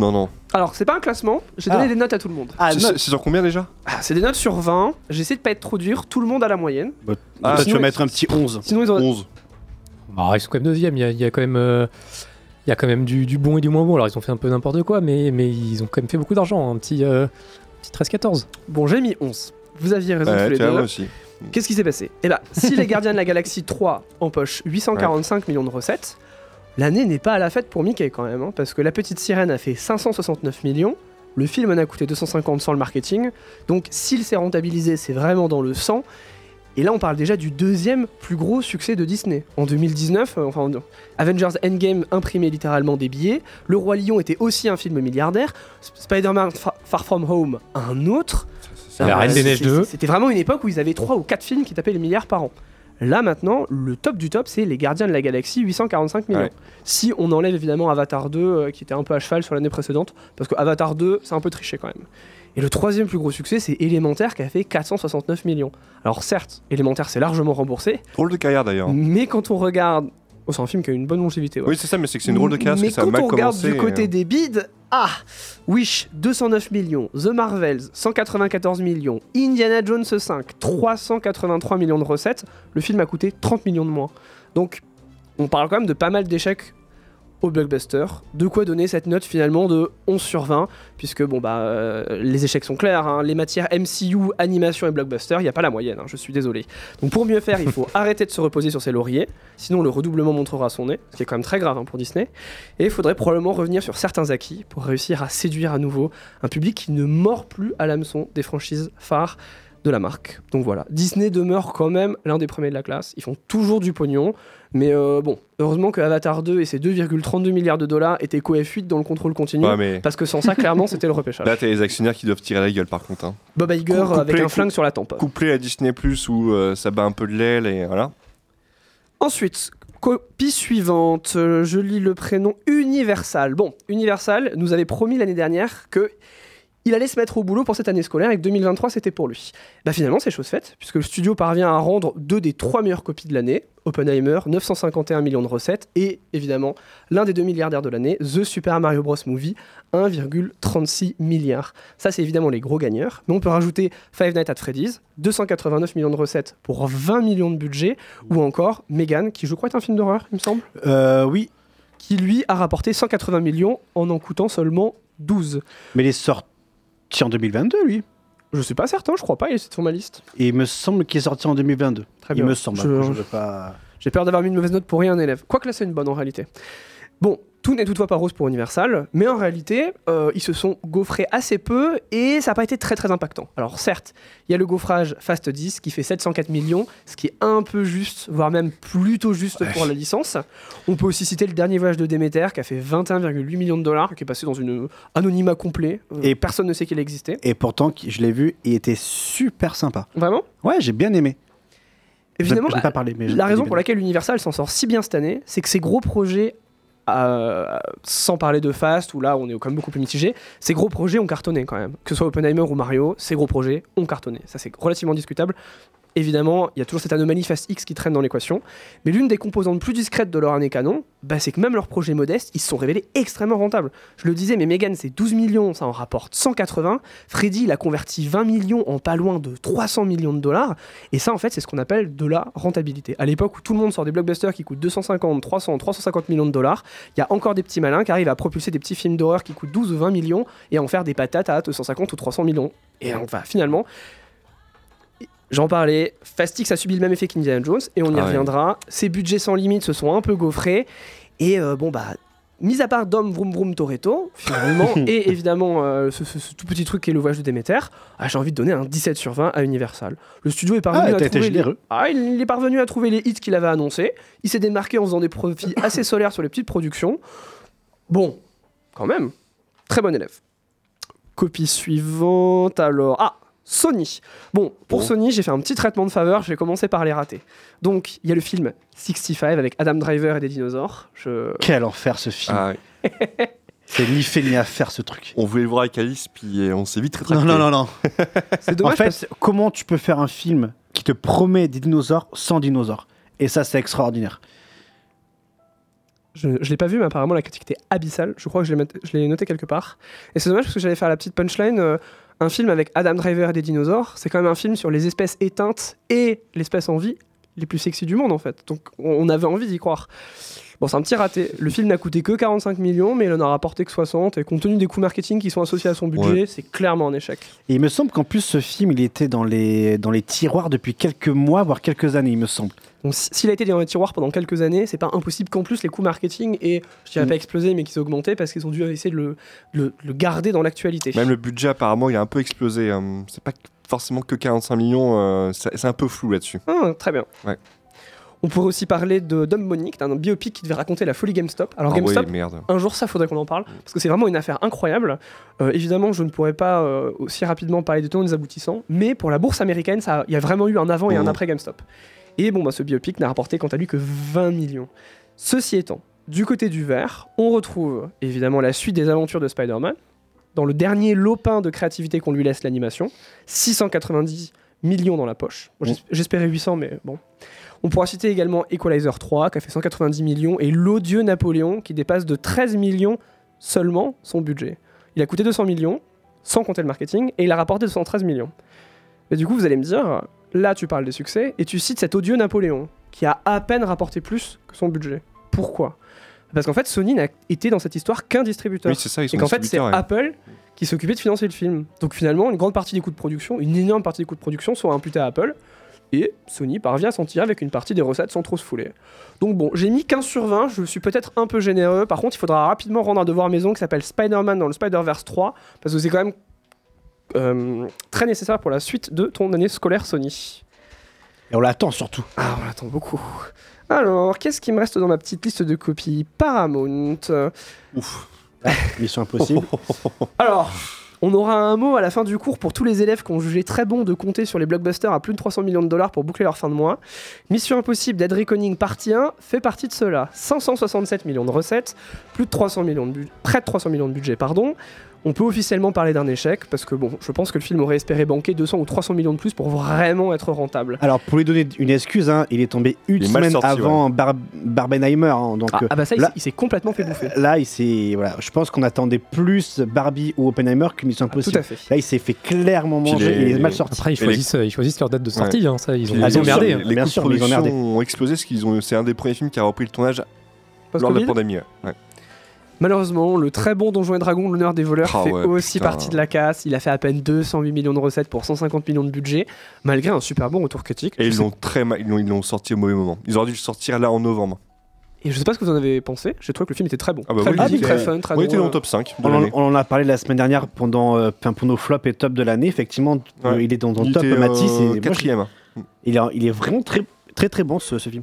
Non, non. Alors, c'est pas un classement, j'ai donné Ah. des notes à tout le monde. Ah, C'est- non. c'est c'est sur combien déjà? Ah, c'est des notes sur 20, j'essaie de pas être trop dur, tout le monde à la moyenne. Bah, Ah, tu sinon, vas mettre un petit 11. Sinon, ils ont... 11. Bah, ils sont quand même deuxième, il y a, il y a quand même, euh, il y a quand même du, du bon et du moins bon. Alors ils ont fait un peu n'importe quoi, mais, mais ils ont quand même fait beaucoup d'argent, un petit, euh, petit 13-14. Bon, j'ai mis 11. Vous aviez raison tous Ouais, les tiens, deux. aussi. Qu'est-ce qui s'est passé? Eh bah, si les Gardiens de la Galaxie 3 empochent 845 millions de recettes, l'année n'est pas à la fête pour Mickey quand même, hein, parce que La Petite Sirène a fait 569 millions, le film en a coûté 250 sans le marketing, donc s'il s'est rentabilisé, c'est vraiment dans le sang. Et là, on parle déjà du deuxième plus gros succès de Disney. En 2019, euh, enfin, Avengers Endgame imprimait littéralement des billets. Le Roi Lion était aussi un film milliardaire. Sp- Spider-Man Fa- Far From Home, un autre. La Reine des Neiges c'est- 2. C'était vraiment une époque où ils avaient 3 ou 4 films qui tapaient les milliards par an. Là maintenant, le top du top, c'est les Gardiens de la Galaxie, 845 millions. Ouais. Si on enlève évidemment Avatar 2, euh, qui était un peu à cheval sur l'année précédente, parce que Avatar 2, c'est un peu triché quand même. Et le troisième plus gros succès, c'est Élémentaire, qui a fait 469 millions. Alors certes, Élémentaire, c'est largement remboursé, Drôle de carrière d'ailleurs. mais quand on regarde... Oh, c'est un film qui a une bonne longévité. ouais. Oui, c'est ça, mais c'est que c'est une drôle de casse, Mais que ça a quand mal on regarde du côté euh. des bids, ah Wish 209 millions, The Marvels 194 millions, Indiana Jones 5 383 millions de recettes, le film a coûté 30 millions de moins. Donc on parle quand même de pas mal d'échecs au blockbuster. De quoi donner cette note finalement de 11 sur 20, puisque bon bah euh, les échecs sont clairs, hein. les matières MCU, animation et blockbuster, il n'y a pas la moyenne, hein, je suis désolé. Donc pour mieux faire, il faut arrêter de se reposer sur ses lauriers, sinon le redoublement montrera son nez, ce qui est quand même très grave hein, pour Disney. Et il faudrait probablement revenir sur certains acquis pour réussir à séduire à nouveau un public qui ne mord plus à l'hameçon des franchises phares de la marque. Donc voilà, Disney demeure quand même l'un des premiers de la classe. Ils font toujours du pognon, mais euh, bon, heureusement que Avatar 2 et ses 2,32 milliards de dollars étaient co-F8 dans le contrôle continu, Ouais, mais- parce que sans ça, clairement, c'était le repêchage. Là, t'as les actionnaires qui doivent tirer la gueule par contre. hein. Bob Iger avec un flingue sur la tempe. Couplé à Disney Plus où euh, ça bat un peu de l'aile et voilà. Ensuite, copie suivante, euh, je lis le prénom Universal. Bon, Universal nous avait promis l'année dernière que il allait se mettre au boulot pour cette année scolaire et que 2023 c'était pour lui. Bah finalement c'est chose faite, puisque le studio parvient à rendre deux des trois meilleures copies de l'année, Oppenheimer, 951 millions de recettes, et évidemment l'un des deux milliardaires de l'année, The Super Mario Bros. Movie, 1,36 milliards. Ça c'est évidemment les gros gagneurs, mais on peut rajouter Five Nights at Freddy's, 289 millions de recettes pour 20 millions de budget, ou encore Megan, qui je crois est un film d'horreur, il me semble. Euh, oui. Qui lui a rapporté 180 millions en en coûtant seulement 12. Mais il est sorti en 2022, lui. Je suis pas certain, je crois pas, il est sur ma liste. Et il me semble qu'il est sorti en 2022. Très Il bien. me semble. Je- pas... J'ai peur d'avoir mis une mauvaise note pour rien un élève. Quoique là, c'est une bonne en réalité. Bon, tout n'est toutefois pas rose pour Universal, mais en réalité, euh, ils se sont gaufrés assez peu et ça n'a pas été très très impactant. Alors certes, il y a le gaufrage Fast 10 qui fait 704 millions, ce qui est un peu juste, voire même plutôt juste pour la licence. On peut aussi citer le dernier voyage de Déméter qui a fait 21,8 millions de dollars, qui est passé dans une anonymat complet. Euh, Et- personne ne sait qu'il existait. Et pourtant, je l'ai vu, il était super sympa. Vraiment? Ouais, j'ai bien aimé. Évidemment, bah, pas parlé, mais la raison pour laquelle Universal s'en sort si bien cette année, c'est que ces gros projets, euh, sans parler de Fast, où là on est quand même beaucoup plus mitigé, ces gros projets ont cartonné quand même. Que ce soit Oppenheimer ou Mario, ces gros projets ont cartonné. Ça c'est relativement discutable. Évidemment, il y a toujours cette anomalie Fast X qui traîne dans l'équation. Mais l'une des composantes plus discrètes de leur année canon, bah, c'est que même leurs projets modestes, ils se sont révélés extrêmement rentables. Je le disais, mais Megan, c'est 12 millions, ça en rapporte 180. Freddy, il a converti 20 millions en pas loin de 300 millions de dollars. Et ça, en fait, c'est ce qu'on appelle de la rentabilité. À l'époque où tout le monde sort des blockbusters qui coûtent 250, 300, 350 millions de dollars, il y a encore des petits malins qui arrivent à propulser des petits films d'horreur qui coûtent 12 ou 20 millions et à en faire des patates à 250 ou 300 millions. Et enfin, finalement, J'en parlais, Fastix a subi le même effet qu'Indiana Jones, et on y Ah ouais. reviendra. Ses budgets sans limite se sont un peu gaufrés, et euh, bon bah, mis à part Dom Vroom Vroom Toretto, finalement, et évidemment euh, ce, ce- ce tout petit truc qui est le voyage de Déméter, ah, j'ai envie de donner un 17 sur 20 à Universal. Le studio est parvenu Ah, à les... Ah, il, il est parvenu à trouver les hits qu'il avait annoncés. Il s'est démarqué en faisant des profits assez solaires sur les petites productions. Bon, quand même, très bon élève. Copie suivante, alors. Ah Sony. Bon, pour Bon. Sony, j'ai fait un petit traitement de faveur, je vais commencer par les rater. Donc, il y a le film 65 avec Adam Driver et des dinosaures. Je... Quel enfer ce film. Ah, C'est ni fait ni à faire ce truc. On voulait le voir avec Alice, puis on s'est vite rétracté. Non, non, non, non. C'est En dommage fait, parce- comment tu peux faire un film qui te promet des dinosaures sans dinosaures? Et ça, c'est extraordinaire. Je ne l'ai pas vu, mais apparemment la critique était abyssale. Je crois que je l'ai met- je l'ai noté quelque part. Et c'est dommage parce que j'allais faire la petite punchline. euh, un film avec Adam Driver et des dinosaures, c'est quand même un film sur les espèces éteintes et l'espèce en vie les plus sexy du monde en fait. Donc on avait envie d'y croire. Bon, c'est un petit raté. Le film n'a coûté que 45 millions, mais il en a rapporté que 60. Et compte tenu des coûts marketing qui sont associés à son budget, Ouais. c'est clairement un échec. Et il me semble qu'en plus, ce film, il était dans les, dans les tiroirs depuis quelques mois, voire quelques années, il me semble. Donc s'il a été dans les tiroirs pendant quelques années, c'est pas impossible qu'en plus les coûts marketing aient, je dirais Mm. pas explosé, mais qu'ils aient augmenté parce qu'ils ont dû essayer de le, le- le garder dans l'actualité. Même le budget, apparemment, il a un peu explosé. hein. C'est pas forcément que 45 millions, euh, c'est c'est un peu flou là-dessus. Ah, très bien. Ouais. On pourrait aussi parler de Dumb Money, qui est un biopic qui devait raconter la folie GameStop. Alors Ah GameStop, oui, merde. un jour ça faudrait qu'on en parle, parce que c'est vraiment une affaire incroyable. Euh, évidemment, je ne pourrais pas euh, aussi rapidement parler de tous les aboutissants, mais pour la bourse américaine, il y a vraiment eu un avant et un Mhm. après GameStop. Et bon, bah, ce biopic n'a rapporté quant à lui que 20 millions. Ceci étant, du côté du vert, on retrouve évidemment la suite des aventures de Spider-Man, dans le dernier lopin de créativité qu'on lui laisse l'animation, 690 millions dans la poche. Bon, J'espérais 800, mais bon. On pourra citer également Equalizer 3, qui a fait 190 millions, et l'odieux Napoléon, qui dépasse de 13 millions seulement son budget. Il a coûté 200 millions, sans compter le marketing, et il a rapporté 213 millions. Et du coup, vous allez me dire, là tu parles des succès, et tu cites cet odieux Napoléon, qui a à peine rapporté plus que son budget. Pourquoi? Parce qu'en fait, Sony n'a été dans cette histoire qu'un distributeur. Oui, c'est ça, ils sont et qu'en fait, c'est ouais. Apple qui s'occupait de financer le film. Donc finalement, une grande partie des coûts de production, une énorme partie des coûts de production sont imputés à Apple. Et Sony parvient à s'en tirer avec une partie des recettes sans trop se fouler. Donc bon, j'ai mis 15 sur 20, je suis peut-être un peu généreux. Par contre, il faudra rapidement rendre un devoir maison qui s'appelle Spider-Man dans le Spider-Verse 3, parce que c'est quand même euh, très nécessaire pour la suite de ton année scolaire Sony. Et on l'attend surtout. Ah, on l'attend beaucoup. Alors, qu'est-ce qui me reste dans ma petite liste de copies? Paramount. Ouf. Mission impossible. Alors, on aura un mot à la fin du cours pour tous les élèves qui ont jugé très bon de compter sur les blockbusters à plus de 300 millions de dollars pour boucler leur fin de mois. Mission Impossible Dead Reckoning partie 1 fait partie de cela. 567 millions de recettes, plus de 300 millions de près de 300 millions de budget, pardon. On peut officiellement parler d'un échec parce que bon, je pense que le film aurait espéré banquer 200 ou 300 millions de plus pour vraiment être rentable. Alors, pour lui donner une excuse, hein, il est tombé une est semaine sorti, avant Bar- Barbenheimer. hein, donc, Ah, euh, ah bah ça, il là, s'est- il s'est complètement fait bouffer. là, il s'est. Voilà, je pense qu'on attendait plus Barbie ou Oppenheimer que Mission Impossible. à fait. Là, il s'est fait clairement manger. les- Il est mal sorti. Après, ils choisissent, euh, ils choisissent leur date de sortie. Ouais. hein, ça, ils ont, ils merdé. Les, les Bien coûts sûr, ils ont merdé. ont explosé parce qu'ils ont. C'est un des premiers films qui a repris le tournage lors de la pandémie. ouais. Malheureusement, le très bon Donjons et Dragons, l'honneur des voleurs, Ah fait ouais, aussi putain. partie de la casse. Il a fait à peine 208 millions de recettes pour 150 millions de budget, malgré un super bon retour critique. Et ils l'ont très mal, ils l'ont, sorti au mauvais moment. Ils auraient dû le sortir là en novembre. Et je sais pas ce que vous en avez pensé, j'ai trouvé que le film était très bon. Ah bah très oui, très fun, très il était dans le top 5 de On en, on a parlé la semaine dernière pendant, euh, pour nos flops et top de l'année. Effectivement, euh, il est dans Il top était, Matisse. euh, et moi, je- quatrième. Il est, il est vraiment très, très, très bon ce, ce film.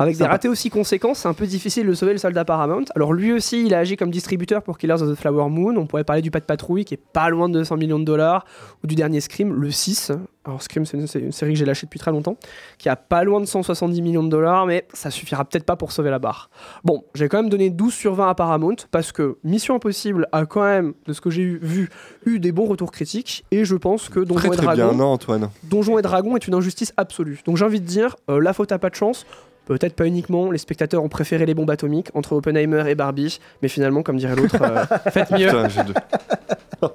Avec des ratés aussi conséquents, c'est un peu difficile de sauver le soldat Paramount. Alors lui aussi, il a agi comme distributeur pour Killers of the Flower Moon. On pourrait parler du Pas de Patrouille qui est pas loin de 200 millions de dollars, ou du dernier Scream, le 6. Alors Scream, c'est une, série que j'ai lâchée depuis très longtemps, qui a pas loin de 170 millions de dollars, mais ça suffira peut-être pas pour sauver la barre. Bon, j'ai quand même donné 12 sur 20 à Paramount parce que Mission Impossible a quand même, de ce que j'ai vu, eu des bons retours critiques, et je pense que Donjons Très et très Dragons bien, non Antoine? Donjons et Dragons est une injustice absolue. Donc j'ai envie de dire, euh, la faute a pas de chance. Peut-être pas uniquement, les spectateurs ont préféré les bombes atomiques entre Oppenheimer et Barbie, mais finalement, comme dirait l'autre, euh, faites mieux. Putain, j'ai deux.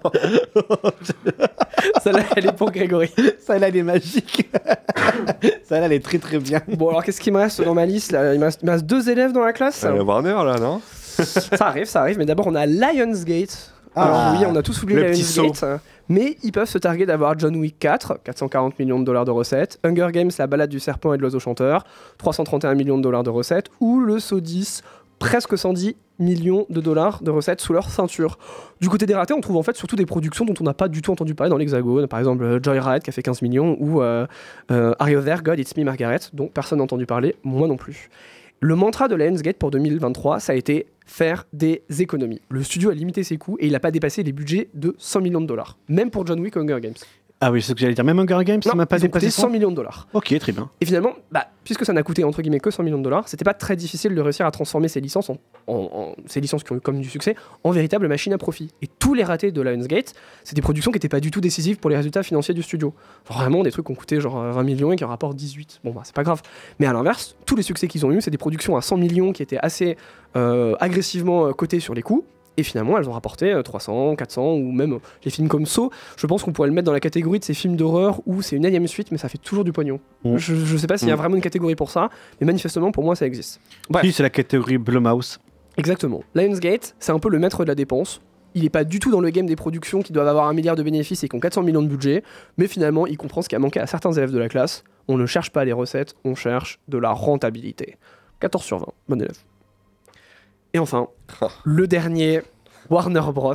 Celle-là, elle est pour Grégory. Celle-là, elle est magique. Celle-là, elle est très très bien. Bon, alors qu'est-ce qui me reste dans ma liste là? Il, me reste, il me reste deux élèves dans la classe. Euh, Warner là, non? Ça arrive, ça arrive, mais d'abord on a Lionsgate. Ah, Alors oui, on a tous oublié le petit Lionsgate, mais ils peuvent se targuer d'avoir John Wick 4, 440 millions de dollars de recettes, Hunger Games, la balade du serpent et de l'oiseau chanteur, 331 millions de dollars de recettes, ou le Saw 10, presque 110 millions de dollars de recettes sous leur ceinture. Du côté des ratés, on trouve en fait surtout des productions dont on n'a pas du tout entendu parler dans l'Hexagone, par exemple euh, Joyride qui a fait 15 millions, ou euh, euh, Are You There, God, It's Me, Margaret, dont personne n'a entendu parler, moi non plus. Le mantra de Lionsgate pour 2023, ça a été faire des économies. Le studio a limité ses coûts et il n'a pas dépassé les budgets de 100 millions de dollars, même pour John Wick Hunger Games. Ah oui, c'est ce que j'allais dire. Même Hunger Games, ça m'a pas dépassé 100 millions de dollars. Ok, très bien. Et finalement, bah, puisque ça n'a coûté entre guillemets que 100 millions de dollars, c'était pas très difficile de réussir à transformer ces licences, en, en- en- ces licences qui ont eu comme du succès, en véritable machine à profit. Et tous les ratés de Lionsgate, c'est des productions qui n'étaient pas du tout décisives pour les résultats financiers du studio. Vraiment des trucs qui ont coûté genre euh, 20 millions et qui en rapportent 18. Bon bah c'est pas grave. Mais à l'inverse, tous les succès qu'ils ont eu, c'est des productions à 100 millions qui étaient assez euh, agressivement euh, cotées sur les coûts. Et finalement, elles ont rapporté euh, 300, 400 ou même euh, les films comme Saw. Je pense qu'on pourrait le mettre dans la catégorie de ces films d'horreur où c'est une énième suite, mais ça fait toujours du pognon. Mm. Je, je sais pas s'il y a Mm. vraiment une catégorie pour ça, mais manifestement pour moi ça existe. Bref. Si, c'est la catégorie Blumhouse. Exactement. Lionsgate, c'est un peu le maître de la dépense. Il n'est pas du tout dans le game des productions qui doivent avoir un milliard de bénéfices et qui ont 400 millions de budget, mais finalement, il comprend ce qui a manqué à certains élèves de la classe. On ne cherche pas les recettes, on cherche de la rentabilité. 14 sur 20, bon élève. Et enfin, le dernier, Warner Bros.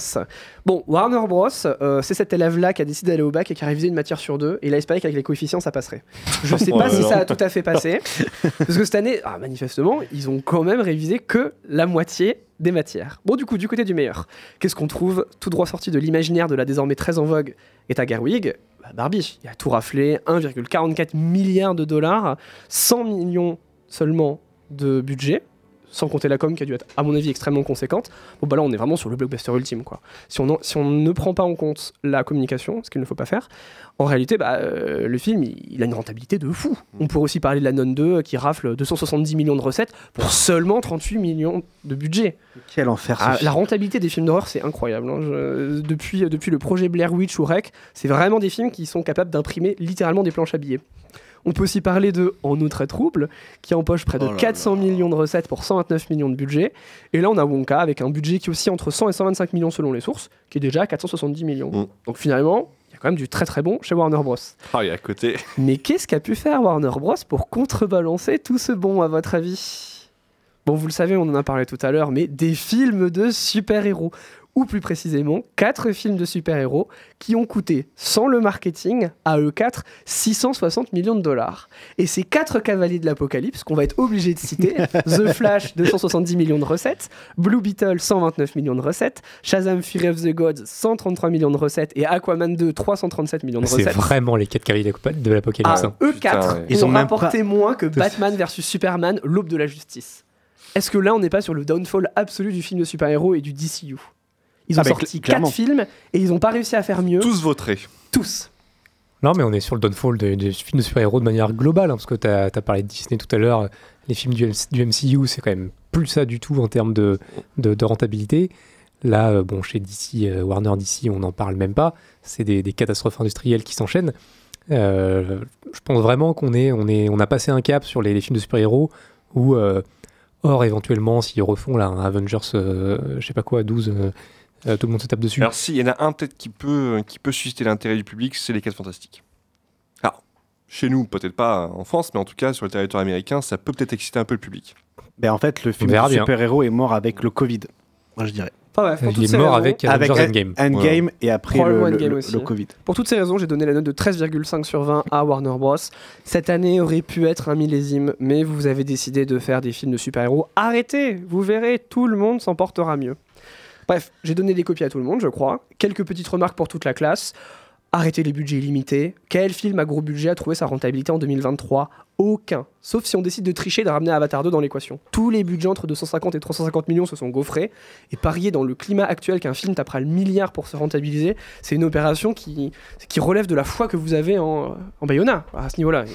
Bon, Warner Bros, euh, c'est cet élève-là qui a décidé d'aller au bac et qui a révisé une matière sur deux, et il a espéré qu'avec les coefficients ça passerait. Je sais pas si ça a tout à fait passé, parce que cette année, ah, manifestement, ils ont quand même révisé que la moitié des matières. Bon, du coup, du côté du meilleur, qu'est-ce qu'on trouve tout droit sorti de l'imaginaire de la désormais très en vogue Eta Gerwig? Bah, Barbie. Il a tout raflé, 1,44 milliard de dollars, 100 millions seulement de budget, sans compter la com qui a dû être, à mon avis, extrêmement conséquente. Bon, bah là, on est vraiment sur le blockbuster ultime, quoi. Si on, en- si on ne prend pas en compte la communication, ce qu'il ne faut pas faire, en réalité, bah, euh, le film, il, il a une rentabilité de fou. On pourrait aussi parler de la Nonne 2 euh, qui rafle 270 millions de recettes pour seulement 38 millions de budget. Quel enfer Ah, la rentabilité des films d'horreur, c'est incroyable. hein. Je- depuis, depuis le projet Blair Witch ou Rec, c'est vraiment des films qui sont capables d'imprimer littéralement des planches à billets. On peut aussi parler de En eau très trouble, qui empoche près de Oh là 400 millions de recettes pour 129 millions de budget. Et là, on a Wonka avec un budget qui oscille entre 100 et 125 millions selon les sources, qui est déjà à 470 millions. Mm. Donc finalement, il y a quand même du très très bon chez Warner Bros. Ah, il est à côté. Mais qu'est-ce qu'a pu faire Warner Bros pour contrebalancer tout ce bon, à votre avis? Bon, vous le savez, on en a parlé tout à l'heure, mais des films de super-héros. Ou plus précisément 4 films de super-héros qui ont coûté, sans le marketing, à eux 4, 660 millions de dollars. Et ces 4 cavaliers de l'apocalypse qu'on va être obligé de citer, The Flash, 270 millions de recettes, Blue Beetle, 129 millions de recettes, Shazam Fury of the Gods, 133 millions de recettes, et Aquaman 2, 337 millions de C'est recettes. vraiment les 4 cavaliers de l'apocalypse. Ah, hein. eux 4 Putain, ouais. Ils ont rapporté pas- moins que Batman versus Superman, l'aube de la justice. Est-ce que là, on n'est pas sur le downfall absolu du film de super-héros et du DCU Ils ont Ah sorti cl- clairement. 4 films et ils n'ont pas réussi à faire mieux. Tous votrés. Tous. Non, mais on est sur le downfall des, des films de super-héros de manière globale, hein, parce que tu as, parlé de Disney tout à l'heure. Les films du, MC du MCU, c'est quand même plus ça du tout en termes de, de, de rentabilité. Là, euh, bon, chez DC, euh, Warner DC, on n'en parle même pas. C'est des, des catastrophes industrielles qui s'enchaînent. Euh, je pense vraiment qu'on est, on est, on a passé un cap sur les, les films de super-héros où, euh, or éventuellement, s'ils refont là, un Avengers, euh, je sais pas quoi, 12, euh, euh, tout le monde se tape dessus. Alors, s'il y en a un peut-être qui peut, qui peut susciter l'intérêt du public, c'est les 4 fantastiques. Alors, chez nous, peut-être pas en France, mais en tout cas, sur le territoire américain, ça peut peut-être exciter un peu le public. Ben, en fait, le film de super-héros est mort avec le Covid. Moi, je dirais. Enfin, bref, Il toutes est ces mort raisons- avec Avec Avengers End- Endgame. Endgame et après le, Probablement le- Endgame le- aussi. le Covid. Pour toutes ces raisons, j'ai donné la note de 13,5 sur 20 à Warner Bros. Cette année aurait pu être un millésime, mais vous avez décidé de faire des films de super-héros. Arrêtez, vous verrez, tout le monde s'en portera mieux. Bref, j'ai donné des copies à tout le monde, je crois. Quelques petites remarques pour toute la classe. Arrêtez les budgets illimités. Quel film à gros budget a trouvé sa rentabilité en 2023 Aucun. Sauf si on décide de tricher, de ramener Avatar 2 dans l'équation. Tous les budgets entre 250 et 350 millions se sont gaufrés. Et parier dans le climat actuel qu'un film tapera le milliard pour se rentabiliser, c'est une opération qui, qui relève de la foi que vous avez en, en Bayona, à ce niveau-là.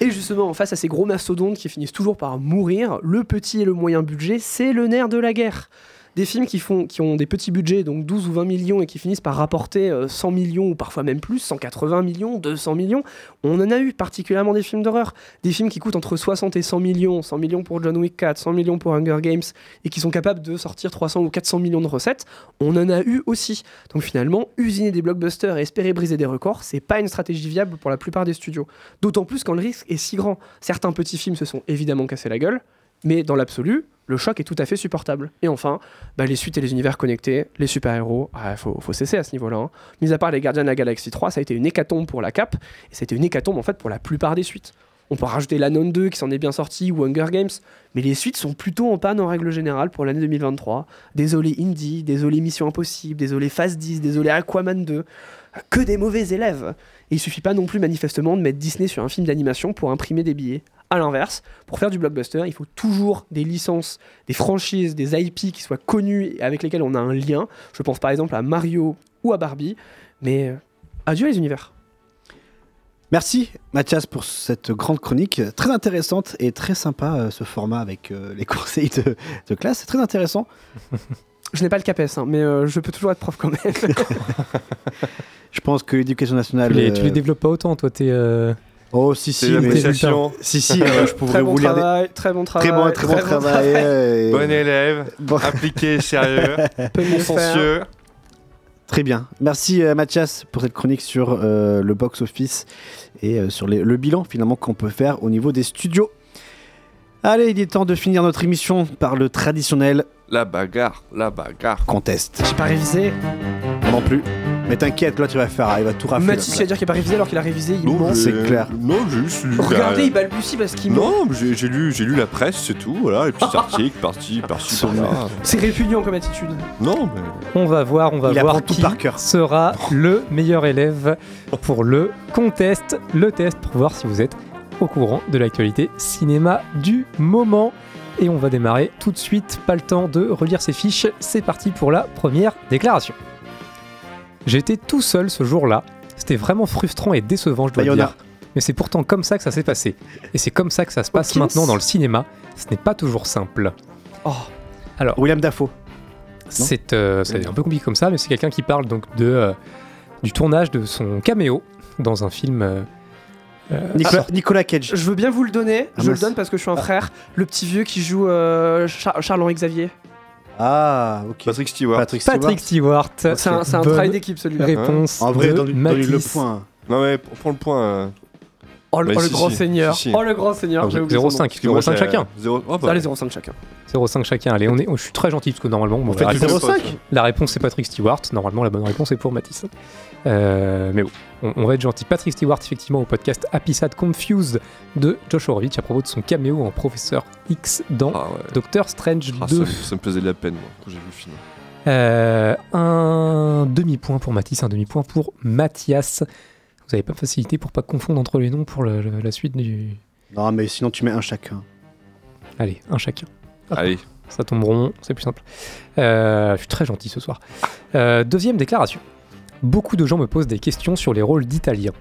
Et justement, face à ces gros mastodontes qui finissent toujours par mourir, le petit et le moyen budget, c'est le nerf de la guerre. Des films qui, ont des petits budgets, donc 12 ou 20 millions, et qui finissent par rapporter euh, 100 millions, ou parfois même plus, 180 millions, 200 millions, on en a eu, particulièrement des films d'horreur. Des films qui coûtent entre 60 et 100 millions, 100 millions pour John Wick 4, 100 millions pour Hunger Games, et qui sont capables de sortir 300 ou 400 millions de recettes, on en a eu aussi. Donc finalement, usiner des blockbusters et espérer briser des records, c'est pas une stratégie viable pour la plupart des studios. D'autant plus quand le risque est si grand. Certains petits films se sont évidemment cassés la gueule, mais dans l'absolu, le choc est tout à fait supportable. Et enfin, bah, les suites et les univers connectés, les super-héros, il faut, faut cesser à ce niveau-là. hein. Mis à part les Gardiens de la Galaxie 3, ça a été une hécatombe pour la Cap, et ça a été une hécatombe en fait pour la plupart des suites. On peut rajouter l'Anon 2 qui s'en est bien sorti ou Hunger Games, mais les suites sont plutôt en panne en règle générale pour l'année 2023. Désolé Indie, désolé Mission Impossible, désolé Phase 10, désolé Aquaman 2. Que des mauvais élèves Et il suffit pas non plus manifestement de mettre Disney sur un film d'animation pour imprimer des billets. À l'inverse, pour faire du blockbuster, il faut toujours des licences, des franchises, des IP qui soient connues et avec lesquelles on a un lien. Je pense par exemple à Mario ou à Barbie. Mais euh, adieu les univers. Merci Mathias pour cette grande chronique, très intéressante et très sympa euh, ce format avec euh, les conseils de, de classe, c'est très intéressant. Je n'ai pas le CAPES, hein, mais euh, je peux toujours être prof quand même. Je pense que l'éducation nationale... Tu les, tu les développes pas autant, toi, t'es. Oh si si, euh, je pourrais très bon vous lire des... travail, très bon travail. Très bon, très bon travail. euh, Bon élève, Bon. appliqué, sérieux, consciencieux. Très bien. Merci euh, Mathias pour cette chronique sur euh, le box-office et euh, sur les- le bilan finalement qu'on peut faire au niveau des studios. Allez, il est temps de finir notre émission par le traditionnel La bagarre, la bagarre. contest. J'ai pas révisé. Moi non plus. Mais t'inquiète, là tu vas faire, il va tout rafler. Mathis, il va dire qu'il a pas révisé alors qu'il a révisé, il ment. c'est clair. Non, j'ai juste lu. Regardez, il balbutie parce qu'il ment. Non, mais j'ai j'ai lu, j'ai lu la presse, c'est tout. Voilà, les petits articles, par-ci, par-ci, par-là. C'est répugnant comme attitude. Non, mais. On va voir, on va Il voir apprend tout qui par cœur. sera le meilleur élève pour le contest, le test pour voir si vous êtes au courant de l'actualité cinéma du moment. Et on va démarrer tout de suite, pas le temps de relire ses fiches. C'est parti pour la première déclaration. J'étais tout seul ce jour-là. C'était vraiment frustrant et décevant, je dois Bayona. dire. Mais c'est pourtant comme ça que ça s'est passé. Et c'est comme ça que ça se passe Hopkins. maintenant dans le cinéma. Ce n'est pas toujours simple. Oh. Alors, William Dafoe. c'est euh, un peu compliqué comme ça, mais c'est quelqu'un qui parle donc de, euh, du tournage de son caméo dans un film. euh, euh, Nicolas, Nicolas Cage. Je veux bien vous le donner, Ah, je le mince. donne parce que je suis un frère. Le petit vieux qui joue euh, Char- Charles-Henri Xavier. Ah, ok. Patrick Stewart. Patrick Stewart. Patrick Stewart. C'est un, c'est un Bonne travail d'équipe celui-là. Réponse En vrai, de donne le point. Non, mais prends le point. euh. Oh, le, Bah, oh, le si, grand si, seigneur. si, si. Oh, le grand seigneur. Ah, j'ai oublié son nom. 0,5 Excuse-moi, 0,5 c'est- chacun. oh, bah, Allez, 0,5 chacun. 0,5 chacun. Allez, on est, je suis très gentil parce que normalement, bon, la, réponse, 0,5 la réponse c'est Patrick Stewart. Normalement, la bonne réponse est pour Matisse. Euh, mais bon, on, on va être gentil. Patrick Stewart, effectivement, au podcast Happy Sad Confused de Josh Horowitz à propos de son caméo en Professeur X dans Ah ouais. Doctor Strange Ah, 2. ça, ça me faisait de la peine moi, quand j'ai vu le film. Euh, un demi-point pour Matisse, un demi-point pour Mathias. Vous n'avez pas de facilité pour pas confondre entre les noms pour le- le- la suite du. Non, mais sinon tu mets un chacun. Allez, un chacun. Allez. Ça tombe rond, c'est plus simple. Euh, je suis très gentil ce soir. Euh, deuxième déclaration. Beaucoup de gens me posent des questions sur les rôles d'Italiens.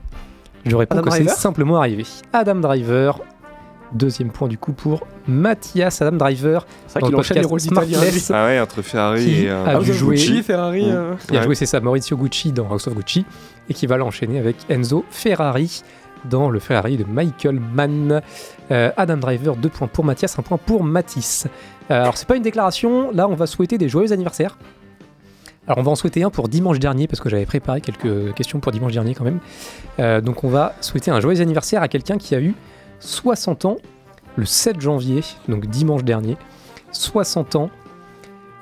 Je réponds Adam que c'est simplement arrivé. Adam Driver. Deuxième point du coup pour Mathias Adam Driver. C'est dans vrai qu'il le enchaîne les rôles. Smartless, Ah ouais, entre Ferrari et. euh, a Ah. Gucci, Ferrari. Euh, Il a Ouais. joué, c'est ça, Maurizio Gucci dans House of Gucci et qui va l'enchaîner avec Enzo Ferrari dans le Ferrari de Michael Mann. Euh, Adam Driver, deux points pour Mathias, un point pour Matisse. Euh, alors, c'est pas une déclaration, là, on va souhaiter des joyeux anniversaires. Alors, on va en souhaiter un pour dimanche dernier parce que j'avais préparé quelques questions pour dimanche dernier quand même. Euh, donc, on va souhaiter un joyeux anniversaire à quelqu'un qui a eu 60 ans le 7 janvier, donc dimanche dernier. 60 ans.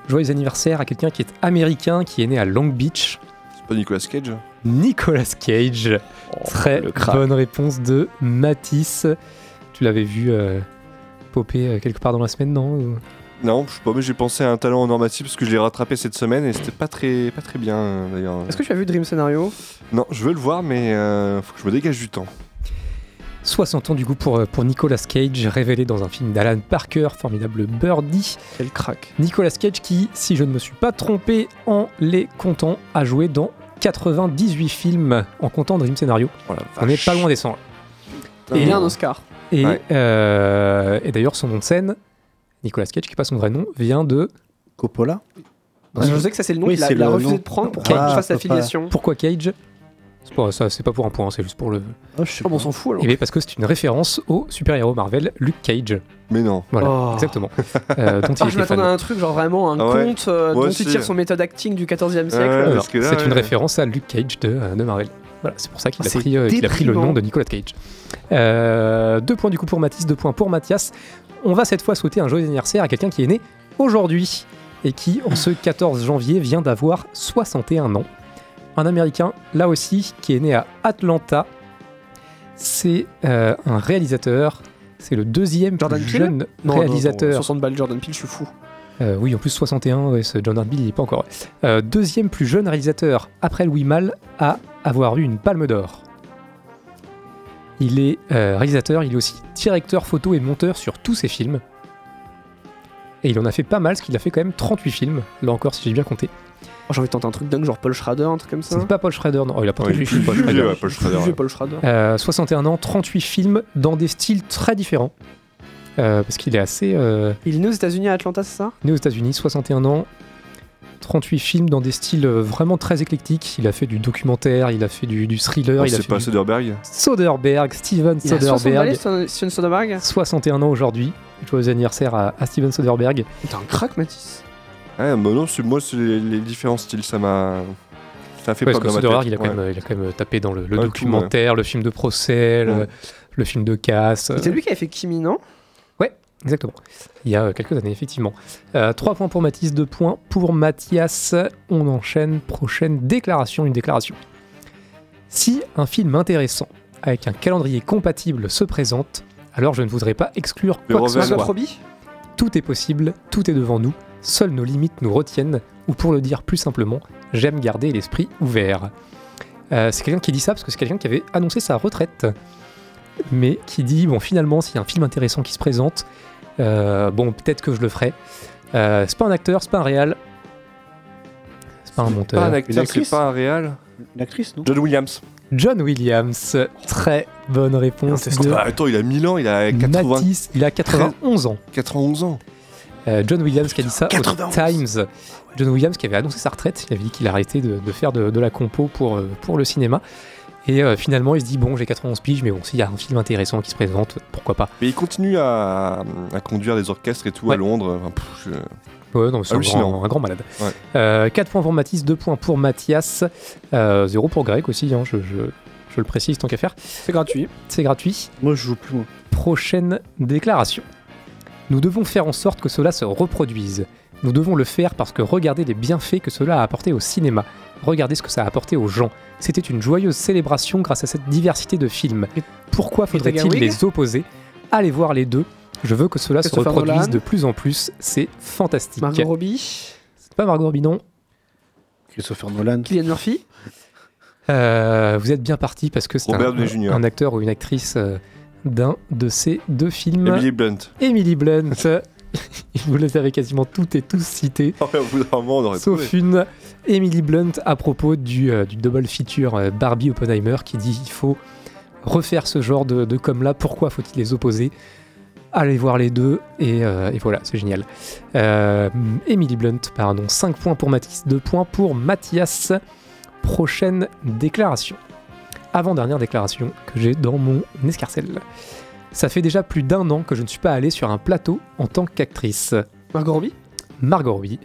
Joyeux anniversaire à quelqu'un qui est américain, qui est né à Long Beach. C'est pas Nicolas Cage Nicolas Cage. Très le crack. bonne réponse de Matisse. Tu l'avais vu euh, popper euh, quelque part dans la semaine, non Non, je sais pas, mais j'ai pensé à un talent en normatif parce que je l'ai rattrapé cette semaine et c'était pas très, pas très bien euh, d'ailleurs. Est-ce que tu as vu Dream Scenario? Non, je veux le voir, mais euh, faut que je me dégage du temps. 60 ans du coup pour, euh, pour Nicolas Cage, révélé dans un film d'Alan Parker, formidable Birdie. Quel crack. Nicolas Cage qui, si je ne me suis pas trompé en les comptant, a joué dans 98 films en comptant Dream Scenario. On n'est pas loin des 100. Il y a un Oscar. Et, Ouais. euh, et d'ailleurs, son nom de scène, Nicolas Cage, qui n'est pas son vrai nom, vient de. Coppola Je sais que ça, c'est le nom Oui, qu'il a, refusé nom. de prendre pour Ah, qu'on fasse la Coppola. filiation. Pourquoi Cage? C'est pas, ça, c'est pas pour un point, c'est juste pour le. Oh, je sais Oh, bon, on s'en fout alors. Et bien parce que c'est une référence au super-héros Marvel, Luke Cage. Mais non. Voilà, Oh. exactement. Euh, dont il Ah, je m'attendais à un truc, genre vraiment un Ah ouais. conte euh, dont aussi. il tire son méthode acting du 14e siècle. C'est une ouais. référence à Luke Cage de, euh, de Marvel. Voilà, c'est pour ça qu'il Ah, a, pris, euh, qu'il a pris le nom de Nicolas Cage. Euh, deux points du coup pour Mathis, deux points pour Mathias. On va cette fois souhaiter un joyeux anniversaire à quelqu'un qui est né aujourd'hui et qui, en ce 14 janvier, vient d'avoir 61 ans. Un Américain, là aussi, qui est né à Atlanta. C'est euh, un réalisateur. C'est le deuxième Jordan Peele jeune? Non, non, réalisateur. non, 60 balles Jordan Peele, je suis fou. Euh, oui, en plus 61, ouais, ce Jordan Peele, il n'est pas encore. Euh, deuxième plus jeune réalisateur après Louis Malle à avoir eu une palme d'or. Il est euh, réalisateur, il est aussi directeur photo et monteur sur tous ses films. Et il en a fait pas mal, parce qu'il a fait quand même 38 films, là encore si j'ai bien compté. Oh, J'ai envie de tenter un truc dingue, genre Paul Schrader, un truc comme ça. n'est pas Paul Schrader, non, oh, il a pas Ouais, il est 38 films, plus Paul vieux, Schrader. ouais, Paul Plus Schrader. ouais. Paul Schrader. Euh, 61 ans, 38 films dans des styles très différents. Euh, parce qu'il est assez euh, Il est né aux États-Unis à Atlanta, c'est ça? né aux États-Unis, 61 ans, 38 films dans des styles euh, vraiment très écllectiques. Il a fait du documentaire, il a fait du, du thriller, Oh, il a c'est fait pas du Soderbergh Soderbergh, Steven Il a 60 balais, Soderbergh, Steven Soderbergh 61 ans aujourd'hui. Joyeux anniversaire à, à Steven Soderbergh. T'es un crack, Mathis. Bah non, moi, c'est les, les différents styles, ça m'a. Ça fait Ouais, pas parce que Soderbergh, il a, quand Ouais. même, il a quand même tapé dans le, documentaire, le film de procès, le, Ouais. le film de casse. C'est lui qui avait fait Kimi, non? Exactement. Il y a euh, quelques années, effectivement. 3 points pour Mathis, 2 points pour Mathias. On enchaîne. Prochaine déclaration, une déclaration. Si un film intéressant avec un calendrier compatible se présente, alors je ne voudrais pas exclure quoi que ce soit. Tout est possible, tout est devant nous, seules nos limites nous retiennent, ou pour le dire plus simplement, j'aime garder l'esprit ouvert. Euh, c'est quelqu'un qui dit ça parce que c'est quelqu'un qui avait annoncé sa retraite, mais qui dit, bon finalement, s'il y a un film intéressant qui se présente, euh, bon peut-être que je le ferai. Euh, c'est pas un acteur, c'est pas un réal, c'est pas un monteur. Pas un acteur, c'est pas un réal. L'actrice, non? John Williams. John Williams, très bonne réponse de Bah, attends, il a 1000 ans, il a 80... Mathis, il a 91 ans. 91 ans. Euh, John Williams qui a dit ça au 91. Times. John Williams qui avait annoncé sa retraite, il avait dit qu'il arrêtait de, de faire de, de la compo pour, euh, pour le cinéma. Et euh, finalement, il se dit bon, j'ai 91 piges, mais bon, s'il y a un film intéressant qui se présente, pourquoi pas. Mais il continue à, à conduire des orchestres et tout Ouais. à Londres. Enfin, pff, je- Ouais, non, c'est un grand, un grand malade. Ouais. Euh, 4 points pour Mathis, 2 points pour Mathias, 0 pour Greg aussi. hein, je, je- je le précise tant qu'à faire. C'est gratuit. C'est gratuit. Moi, je joue plus, moi. Prochaine déclaration. Nous devons faire en sorte que cela se reproduise. Nous devons le faire parce que regardez les bienfaits que cela a apporté au cinéma. Regardez ce que ça a apporté aux gens. C'était une joyeuse célébration grâce à cette diversité de films. Pourquoi faudrait-il les opposer? Allez voir les deux. Je veux que cela se reproduise Nolan. de plus en plus. C'est fantastique. Margot Robbie. C'est pas Margot Robbie, non. Christopher Nolan. Kylian Murphy. Euh, vous êtes bien parti parce que c'est un acteur ou une actrice euh, d'un de ces deux films. Emily Blunt. Emily Blunt. vous les avez quasiment toutes et tous moment, on aurait Sauf trouvé. une, Emily Blunt à propos du, euh, du double feature euh, Barbie Oppenheimer qui dit il faut refaire ce genre de, de com là, pourquoi faut-il les opposer? Allez voir les deux et, euh, et voilà, c'est génial. Emily Blunt, pardon, 5 points pour Mathis, 2 points pour Mathias. Prochaine déclaration. Avant-dernière déclaration que j'ai dans mon escarcelle. Ça fait déjà plus d'un an que je ne suis pas allé sur un plateau en tant qu'actrice. Margot Robbie? Margot Robbie.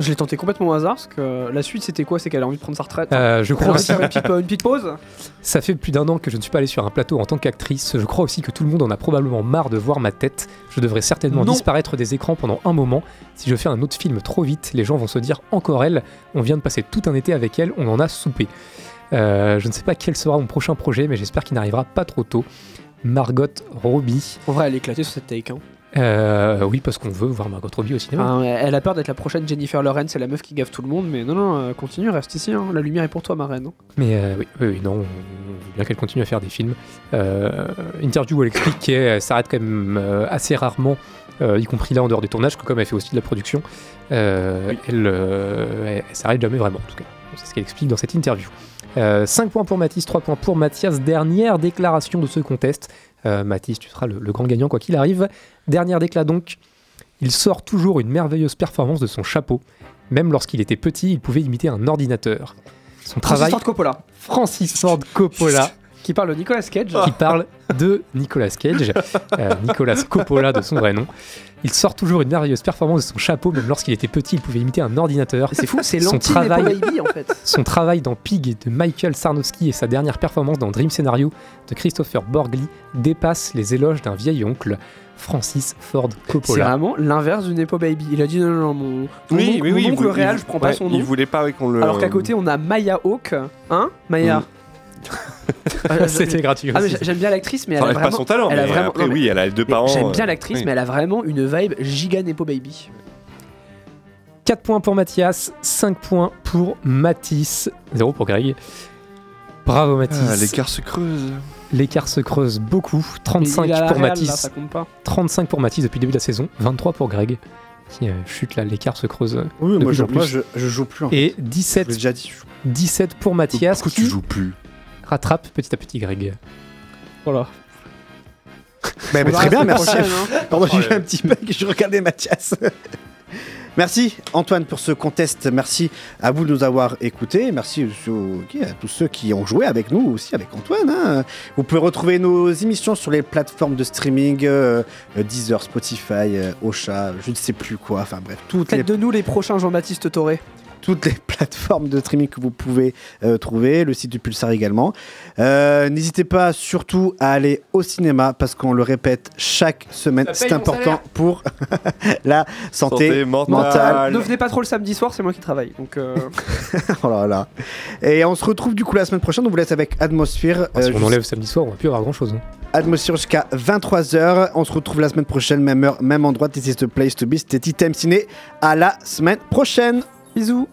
Je l'ai tenté complètement au hasard parce que la suite c'était quoi? C'est qu'elle a envie de prendre sa retraite. Euh, je crois aussi. une petite, une petite pause. Ça fait plus d'un an que je ne suis pas allé sur un plateau en tant qu'actrice. Je crois aussi que tout le monde en a probablement marre de voir ma tête. Je devrais certainement Non. disparaître des écrans pendant un moment. Si je fais un autre film trop vite, les gens vont se dire encore elle. On vient de passer tout un été avec elle, on en a soupé. Euh, je ne sais pas quel sera mon prochain projet, mais j'espère qu'il n'arrivera pas trop tôt. Margot Robbie. En vrai, elle est éclatée sur cette take. Hein. Euh, oui, parce qu'on veut voir Margot Robbie au cinéma. Elle a peur d'être la prochaine Jennifer Lawrence, c'est la meuf qui gaffe tout le monde, mais non, non, euh, continue, reste ici. hein. La lumière est pour toi, ma reine. hein. Mais euh, oui, oui, non, on veut bien qu'elle continue à faire des films. Euh, interview où elle explique qu'elle s'arrête quand même assez rarement, y compris là en dehors des tournages, que comme elle fait aussi de la production, euh, elle, euh, elle, elle s'arrête jamais vraiment, en tout cas. C'est ce qu'elle explique dans cette interview. 5 points pour Mathis, 3 points pour Mathias. Dernière déclaration de ce contest. Euh, Mathis, tu seras le, le grand gagnant quoi qu'il arrive. Dernière déclat donc. Il sort toujours une merveilleuse performance de son chapeau. Même lorsqu'il était petit, il pouvait imiter un ordinateur. Son Francis travail. Ford Coppola. Francis Ford Coppola. Qui parle de Nicolas Cage. qui parle de Nicolas Cage, euh, Nicolas Coppola de son vrai nom. Il sort toujours une merveilleuse performance de son chapeau, même lorsqu'il était petit, il pouvait imiter un ordinateur. C'est fou, c'est son travail, Nepo Baby en fait. son travail dans Pig de Michael Sarnowski et sa dernière performance dans Dream Scenario de Christopher Borgli dépassent les éloges d'un vieil oncle, Francis Ford C'est Coppola. vraiment l'inverse du Nepo Baby. Il a dit non, non, non, mon, mon Oui, oncle, oui, mon oui. il oncle vou- réel, il- je prends pas ouais, son nom. Il voulait pas qu'on le. Alors qu'à côté, on a Maya Hawke. Hein Maya Mm. C'était gratuit Ah, j'aime bien l'actrice, mais Ça elle a pas vraiment. son talent, elle a mais vraiment- après, non, mais- oui, elle a deux parents. J'aime bien euh, l'actrice, oui. mais elle a vraiment une vibe giga Nepo Baby. 4 points pour Mathias, 5 points pour Mathis, 0 pour Greg. Bravo Mathis. Ah, L'écart se creuse. L'écart se creuse beaucoup. 35 Mais il est à la pour Real, Mathis. là, ça compte pas. 35 pour Mathis depuis le début de la saison. 23 pour Greg. Qui euh, chute là, l'écart se creuse. euh, Oui, de moi, plus je, en plus. moi je, je joue plus. en fait. Et 17, Je l'ai déjà dit. je joue- 17 pour Mathias. Pourquoi qui tu joues plus? Rattrape petit à petit Greg. Voilà. Bah, bah, très bien, merci. hein. Pardon, j'ai eu un petit bug, je regardais Mathias. Merci Antoine pour ce contest. Merci à vous de nous avoir écoutés. Merci à tous ceux qui ont joué avec nous aussi, avec Antoine. hein. Vous pouvez retrouver nos émissions sur les plateformes de streaming euh, euh, Deezer, Spotify, euh, Ocha, je ne sais plus quoi. Enfin bref, toutes les Faites de nous les prochains Jean-Baptiste Toré. Toutes les plateformes de streaming que vous pouvez euh, trouver, le site du Pulsar également. Euh, N'hésitez pas surtout à aller au cinéma parce qu'on le répète chaque semaine, c'est important pour la santé, Santé mentale. mentale. Ne venez pas trop le samedi soir, c'est moi qui travaille. Donc, euh, Oh là là. Et on se retrouve du coup la semaine prochaine, on vous laisse avec Atmosphere. Ah, si euh, on enlève samedi soir, on va plus avoir grand chose. Atmosphere jusqu'à 23h. On se retrouve la semaine prochaine, même heure, même endroit. This is the place to be. C'était Time Ciné. À la semaine prochaine. bisous.